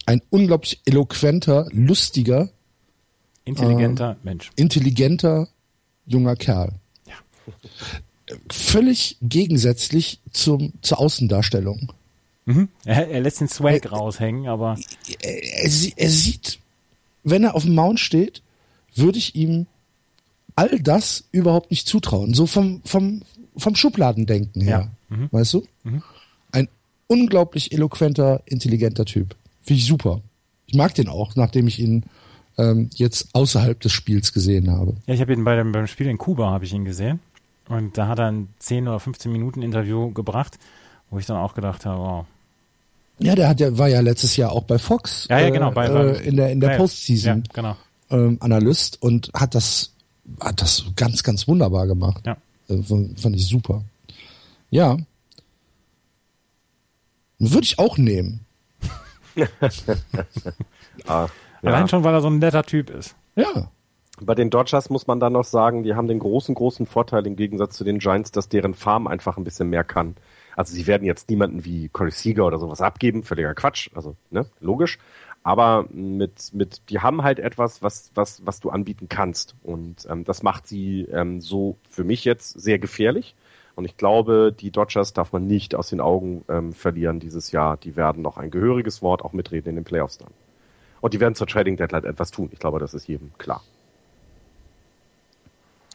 Ein unglaublich eloquenter, lustiger, intelligenter äh, Mensch. Intelligenter junger Kerl. Ja völlig gegensätzlich zum, zur Außendarstellung. Mhm. Er, er, lässt den Swag er, raushängen, aber. Er, er, er, sieht, wenn er auf dem Mount steht, würde ich ihm all das überhaupt nicht zutrauen. So vom, vom, vom Schubladendenken her. Ja. Mhm. Weißt du? Mhm. Ein unglaublich eloquenter, intelligenter Typ. Finde ich super. Ich mag den auch, nachdem ich ihn ähm, jetzt außerhalb des Spiels gesehen habe. Ja, ich habe ihn bei dem, beim Spiel in Kuba habe ich ihn gesehen. Und da hat er ein 10 oder 15 Minuten Interview gebracht, wo ich dann auch gedacht habe, wow. Ja, der hat ja, war ja letztes Jahr auch bei Fox. Ja, ja genau, bei, äh, in der, in der Postseason. Ja, genau. Ähm, Analyst und hat das, hat das ganz, ganz wunderbar gemacht. Ja. Äh, fand ich super. Ja. Würde ich auch nehmen. ah, ja. Allein schon, weil er so ein netter Typ ist. Ja. Bei den Dodgers muss man dann noch sagen, die haben den großen, großen Vorteil im Gegensatz zu den Giants, dass deren Farm einfach ein bisschen mehr kann. Also sie werden jetzt niemanden wie Corey Seager oder sowas abgeben, völliger Quatsch, also ne, logisch. Aber mit, mit, die haben halt etwas, was, was, was du anbieten kannst. Und ähm, das macht sie ähm, so für mich jetzt sehr gefährlich. Und ich glaube, die Dodgers darf man nicht aus den Augen ähm, verlieren dieses Jahr. Die werden noch ein gehöriges Wort auch mitreden in den Playoffs dann. Und die werden zur Trading Deadline etwas tun. Ich glaube, das ist jedem klar.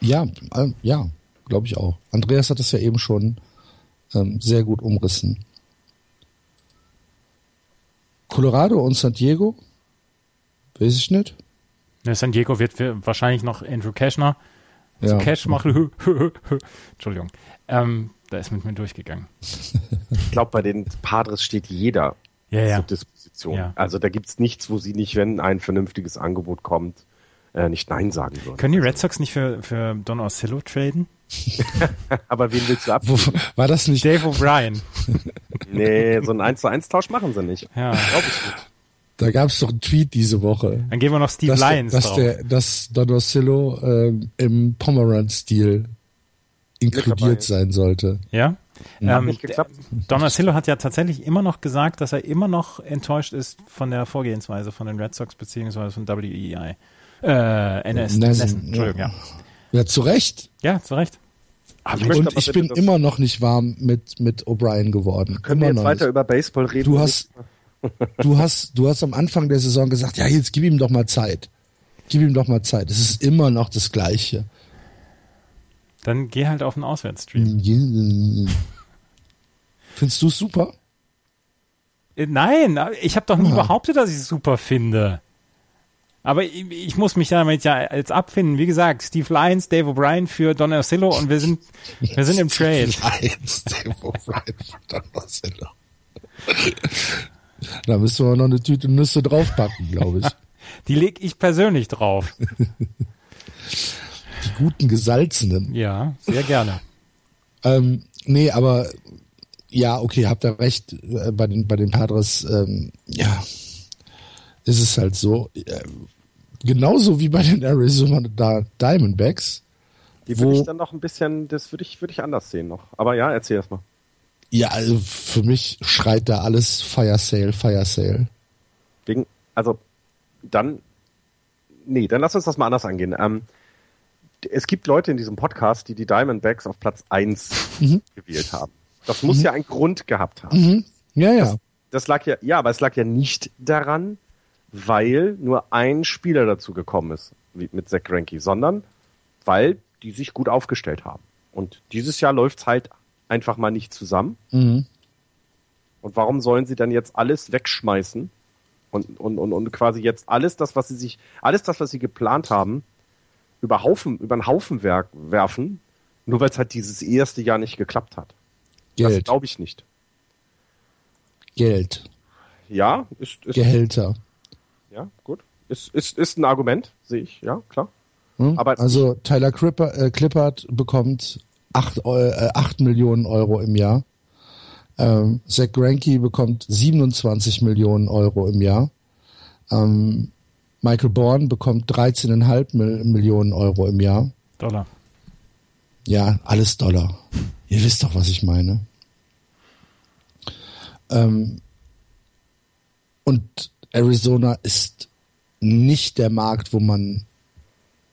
Ja, äh, ja, glaube ich auch. Andreas hat es ja eben schon ähm, sehr gut umrissen. Colorado und San Diego? Weiß ich nicht. Ja, San Diego wird wahrscheinlich noch Andrew Cashner ja. Cash machen. Entschuldigung. Ähm, da ist mit mir durchgegangen. ich glaube, bei den Padres steht jeder ja, ja. zur Disposition. Ja. Also da gibt es nichts, wo sie nicht, wenn ein vernünftiges Angebot kommt, äh, nicht Nein sagen würden. Können die Red Sox nicht für, für Don Orsillo traden? Aber wen willst du abgeben? War das nicht? Dave O'Brien. nee, so einen 1 zu 1 Tausch machen sie nicht. Ja. Glaube ich nicht. Da gab es doch einen Tweet diese Woche. Dann gehen wir noch Steve dass Lyons der, dass drauf. Der, dass Don Orsillo ähm, im Pomeranz-Stil inkludiert sein sollte. Ja? Ähm, nicht geklappt. Don Orsillo hat ja tatsächlich immer noch gesagt, dass er immer noch enttäuscht ist von der Vorgehensweise von den Red Sox beziehungsweise von WEI. Äh, NS, Nessen, Entschuldigung, ja. Ja, zu Recht. Ja, zu Recht. Aber ich und ich bin immer noch nicht warm mit, mit O'Brien geworden. Können immer wir jetzt weiter nicht. über Baseball reden? Du hast, du hast, du hast am Anfang der Saison gesagt, ja, jetzt gib ihm doch mal Zeit. Gib ihm doch mal Zeit. Es ist immer noch das Gleiche. Dann geh halt auf den Auswärtsstream. Findest du es super? Äh, nein, ich habe doch nie ja. behauptet, dass ich es super finde. Aber ich, ich muss mich damit ja jetzt abfinden. Wie gesagt, Steve Lyons, Dave O'Brien für Don Orsillo und wir sind, wir sind im Trade. Lyons, Dave O'Brien für Don Orsillo. Da müssen wir noch eine Tüte Nüsse draufpacken, glaube ich. Die leg ich persönlich drauf. Die guten gesalzenen. Ja, sehr gerne. Ähm, nee, aber ja, okay, habt ihr recht. Äh, bei den bei den Padres, ähm, ja, ist es halt so. Genauso wie bei den Arizona Diamondbacks. Die würde ich dann noch ein bisschen, das würde ich, würde ich anders sehen noch. Aber ja, erzähl erst mal. Ja, also für mich schreit da alles Fire Sale, Fire Sale. Wegen, also dann, nee, dann lass uns das mal anders angehen. Ähm, es gibt Leute in diesem Podcast, die die Diamondbacks auf Platz 1 mhm. gewählt haben. Das muss mhm. ja einen Grund gehabt haben. Mhm. Ja, ja. Das, das, lag ja, ja, aber es lag ja nicht daran, weil nur ein Spieler dazu gekommen ist, wie mit Zach Greinke, sondern weil die sich gut aufgestellt haben. Und dieses Jahr läuft's halt einfach mal nicht zusammen. Mhm. Und warum sollen sie dann jetzt alles wegschmeißen und, und, und, und quasi jetzt alles das, was sie sich, alles das, was sie geplant haben, über Haufen, über einen Haufen werk, werfen, nur weil es halt dieses erste Jahr nicht geklappt hat. Geld. Das glaube ich nicht. Geld. Ja, ist, ist Gehälter. Ja, gut. Ist, ist, ist ein Argument, sehe ich, ja, klar. Hm? Aber also Tyler Clipper, äh, Clippard bekommt 8, äh, 8 Millionen Euro im Jahr. Ähm, Zach Greinke bekommt 27 Millionen Euro im Jahr. Ähm, Michael Bourne bekommt 13,5 Millionen Euro im Jahr. Dollar. Ja, alles Dollar. Ihr wisst doch, was ich meine. Ähm, und Arizona ist nicht der Markt, wo man,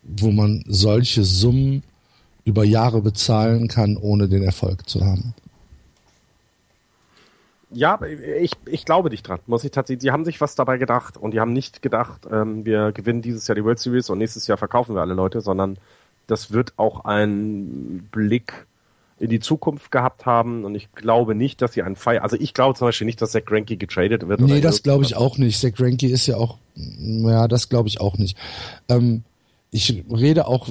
wo man solche Summen über Jahre bezahlen kann, ohne den Erfolg zu haben. Ja, ich, ich glaube dich dran, muss ich tatsächlich. Die haben sich was dabei gedacht und die haben nicht gedacht, ähm, wir gewinnen dieses Jahr die World Series und nächstes Jahr verkaufen wir alle Leute, sondern das wird auch ein Blick in die Zukunft gehabt haben und ich glaube nicht, dass sie einen Feier, also ich glaube zum Beispiel nicht, dass Zach Greinke getradet wird. Nee, das glaube ich auch nicht. Zach Greinke ist ja auch, ja, das glaube ich auch nicht. Ähm, ich rede auch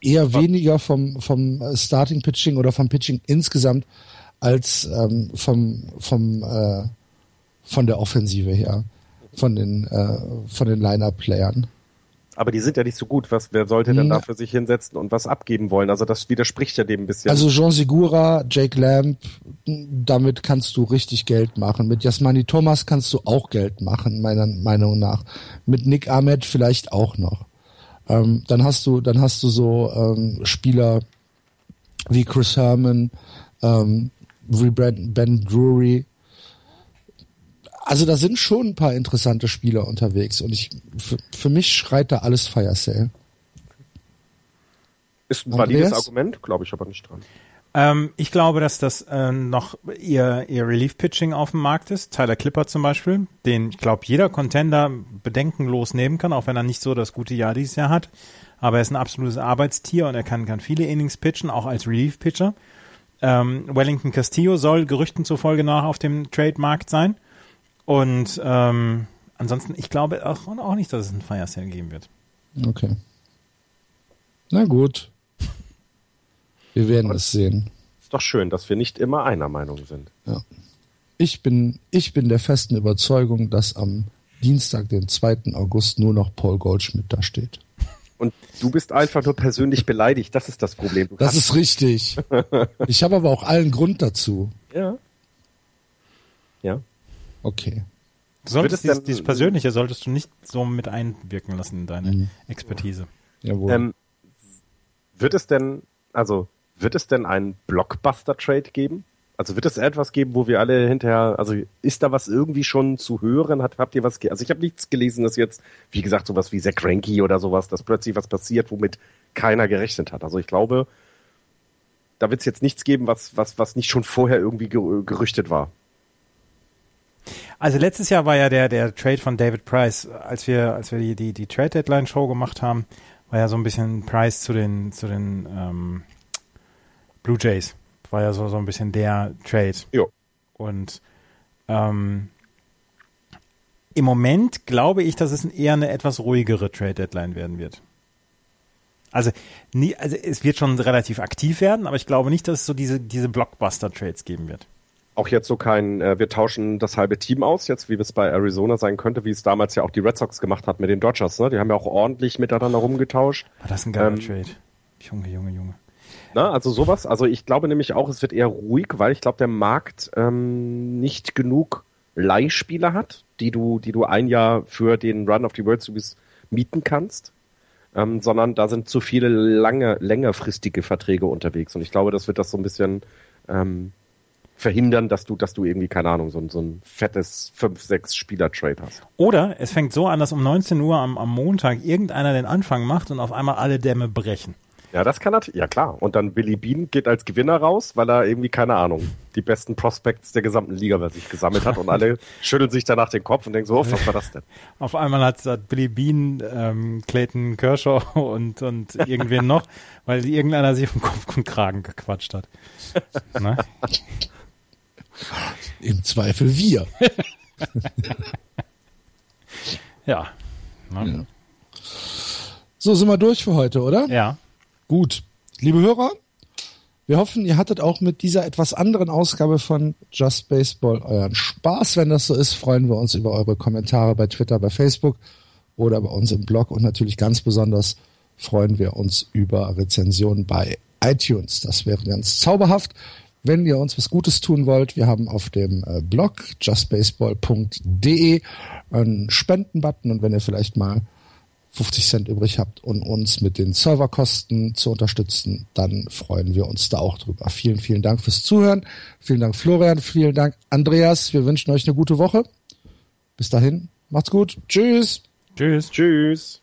eher weniger vom, vom Starting Pitching oder vom Pitching insgesamt als ähm, vom, vom, äh, von der Offensive her, von den, äh, von den Line-Up-Playern. Aber die sind ja nicht so gut. Was, wer sollte denn hm. da für sich hinsetzen und was abgeben wollen? Also das widerspricht ja dem ein bisschen. Also Jean Segura, Jake Lamb, damit kannst du richtig Geld machen. Mit Jasmani Thomas kannst du auch Geld machen, meiner Meinung nach. Mit Nick Ahmed vielleicht auch noch. Ähm, dann hast du, dann hast du so ähm, Spieler wie Chris Herman, ähm, Ben Drury. Also da sind schon ein paar interessante Spieler unterwegs und ich für, für mich schreit da alles Fire Sale. Ist ein valides Argument, glaube ich aber nicht dran. Ähm, ich glaube, dass das äh, noch ihr, ihr Relief-Pitching auf dem Markt ist. Tyler Clipper zum Beispiel, den ich glaube jeder Contender bedenkenlos nehmen kann, auch wenn er nicht so das gute Jahr dieses Jahr hat. Aber er ist ein absolutes Arbeitstier und er kann, kann viele Innings pitchen, auch als Relief-Pitcher. Ähm, Wellington Castillo soll Gerüchten zufolge nach auf dem Trade-Markt sein. Und ähm, ansonsten, ich glaube auch, auch nicht, dass es einen Fire Sale geben wird. Okay. Na gut. Wir werden es sehen. Ist doch schön, dass wir nicht immer einer Meinung sind. Ja. Ich bin, ich bin der festen Überzeugung, dass am Dienstag, den 2. August, nur noch Paul Goldschmidt da steht. Und du bist einfach nur persönlich beleidigt. Das ist das Problem. Du das ist richtig. Ich habe aber auch allen Grund dazu. Ja. Ja. Okay. Du solltest dieses, dieses Persönliche solltest du nicht so mit einwirken lassen in deine mhm. Expertise. Jawohl. Ähm, wird es denn, also wird es denn einen Blockbuster-Trade geben? Also wird es etwas geben, wo wir alle hinterher, also ist da was irgendwie schon zu hören? Hat, habt ihr was, also ich habe nichts gelesen, dass jetzt, wie gesagt, sowas wie Zach Cranky oder sowas, dass plötzlich was passiert, womit keiner gerechnet hat. Also ich glaube, da wird es jetzt nichts geben, was, was, was nicht schon vorher irgendwie gerüchtet war. Also letztes Jahr war ja der, der Trade von David Price, als wir, als wir die, die, die Trade Deadline Show gemacht haben, war ja so ein bisschen Price zu den, zu den, ähm, Blue Jays. War ja so, so ein bisschen der Trade. Jo. Und ähm, im Moment glaube ich, dass es eher eine etwas ruhigere Trade Deadline werden wird. Also, nie, also es wird schon relativ aktiv werden, aber ich glaube nicht, dass es so diese, diese Blockbuster-Trades geben wird. Auch jetzt so kein, äh, wir tauschen das halbe Team aus, jetzt wie es bei Arizona sein könnte, wie es damals ja auch die Red Sox gemacht hat mit den Dodgers. Ne? Die haben ja auch ordentlich miteinander rumgetauscht. War das ein geiler ähm, Trade? Junge, Junge, Junge. Na, also sowas. Also ich glaube nämlich auch, es wird eher ruhig, weil ich glaube, der Markt ähm, nicht genug Leihspieler hat, die du, die du ein Jahr für den Run of the World Series mieten kannst ähm, sondern da sind zu viele lange, längerfristige Verträge unterwegs. Und ich glaube, das wird das so ein bisschen ähm, verhindern, dass du, dass du irgendwie, keine Ahnung, so, so ein fettes 5, 6 Spieler-Trade hast. Oder es fängt so an, dass um 19 Uhr am, am Montag irgendeiner den Anfang macht und auf einmal alle Dämme brechen. Ja, das kann natürlich, ja klar. Und dann Billy Bean geht als Gewinner raus, weil er irgendwie, keine Ahnung, die besten Prospects der gesamten Liga bei sich gesammelt hat und alle schütteln sich danach den Kopf und denken so, oh, was war das denn? Auf einmal hat, hat Billy Bean, ähm, Clayton Kershaw und, und irgendwen noch, weil irgendeiner sich vom Kopf und Kragen gequatscht hat. Ne? Im Zweifel wir. ja. Ne? ja. So, sind wir durch für heute, oder? Ja. Gut. Liebe Hörer, wir hoffen, ihr hattet auch mit dieser etwas anderen Ausgabe von Just Baseball euren Spaß. Wenn das so ist, freuen wir uns über eure Kommentare bei Twitter, bei Facebook oder bei uns im Blog und natürlich ganz besonders freuen wir uns über Rezensionen bei iTunes. Das wäre ganz zauberhaft. Wenn ihr uns was Gutes tun wollt, wir haben auf dem äh, Blog justbaseball.de einen Spendenbutton und wenn ihr vielleicht mal 50 Cent übrig habt, um uns mit den Serverkosten zu unterstützen, dann freuen wir uns da auch drüber. Vielen, vielen Dank fürs Zuhören. Vielen Dank Florian, vielen Dank Andreas. Wir wünschen euch eine gute Woche. Bis dahin, macht's gut. Tschüss. Tschüss. Tschüss.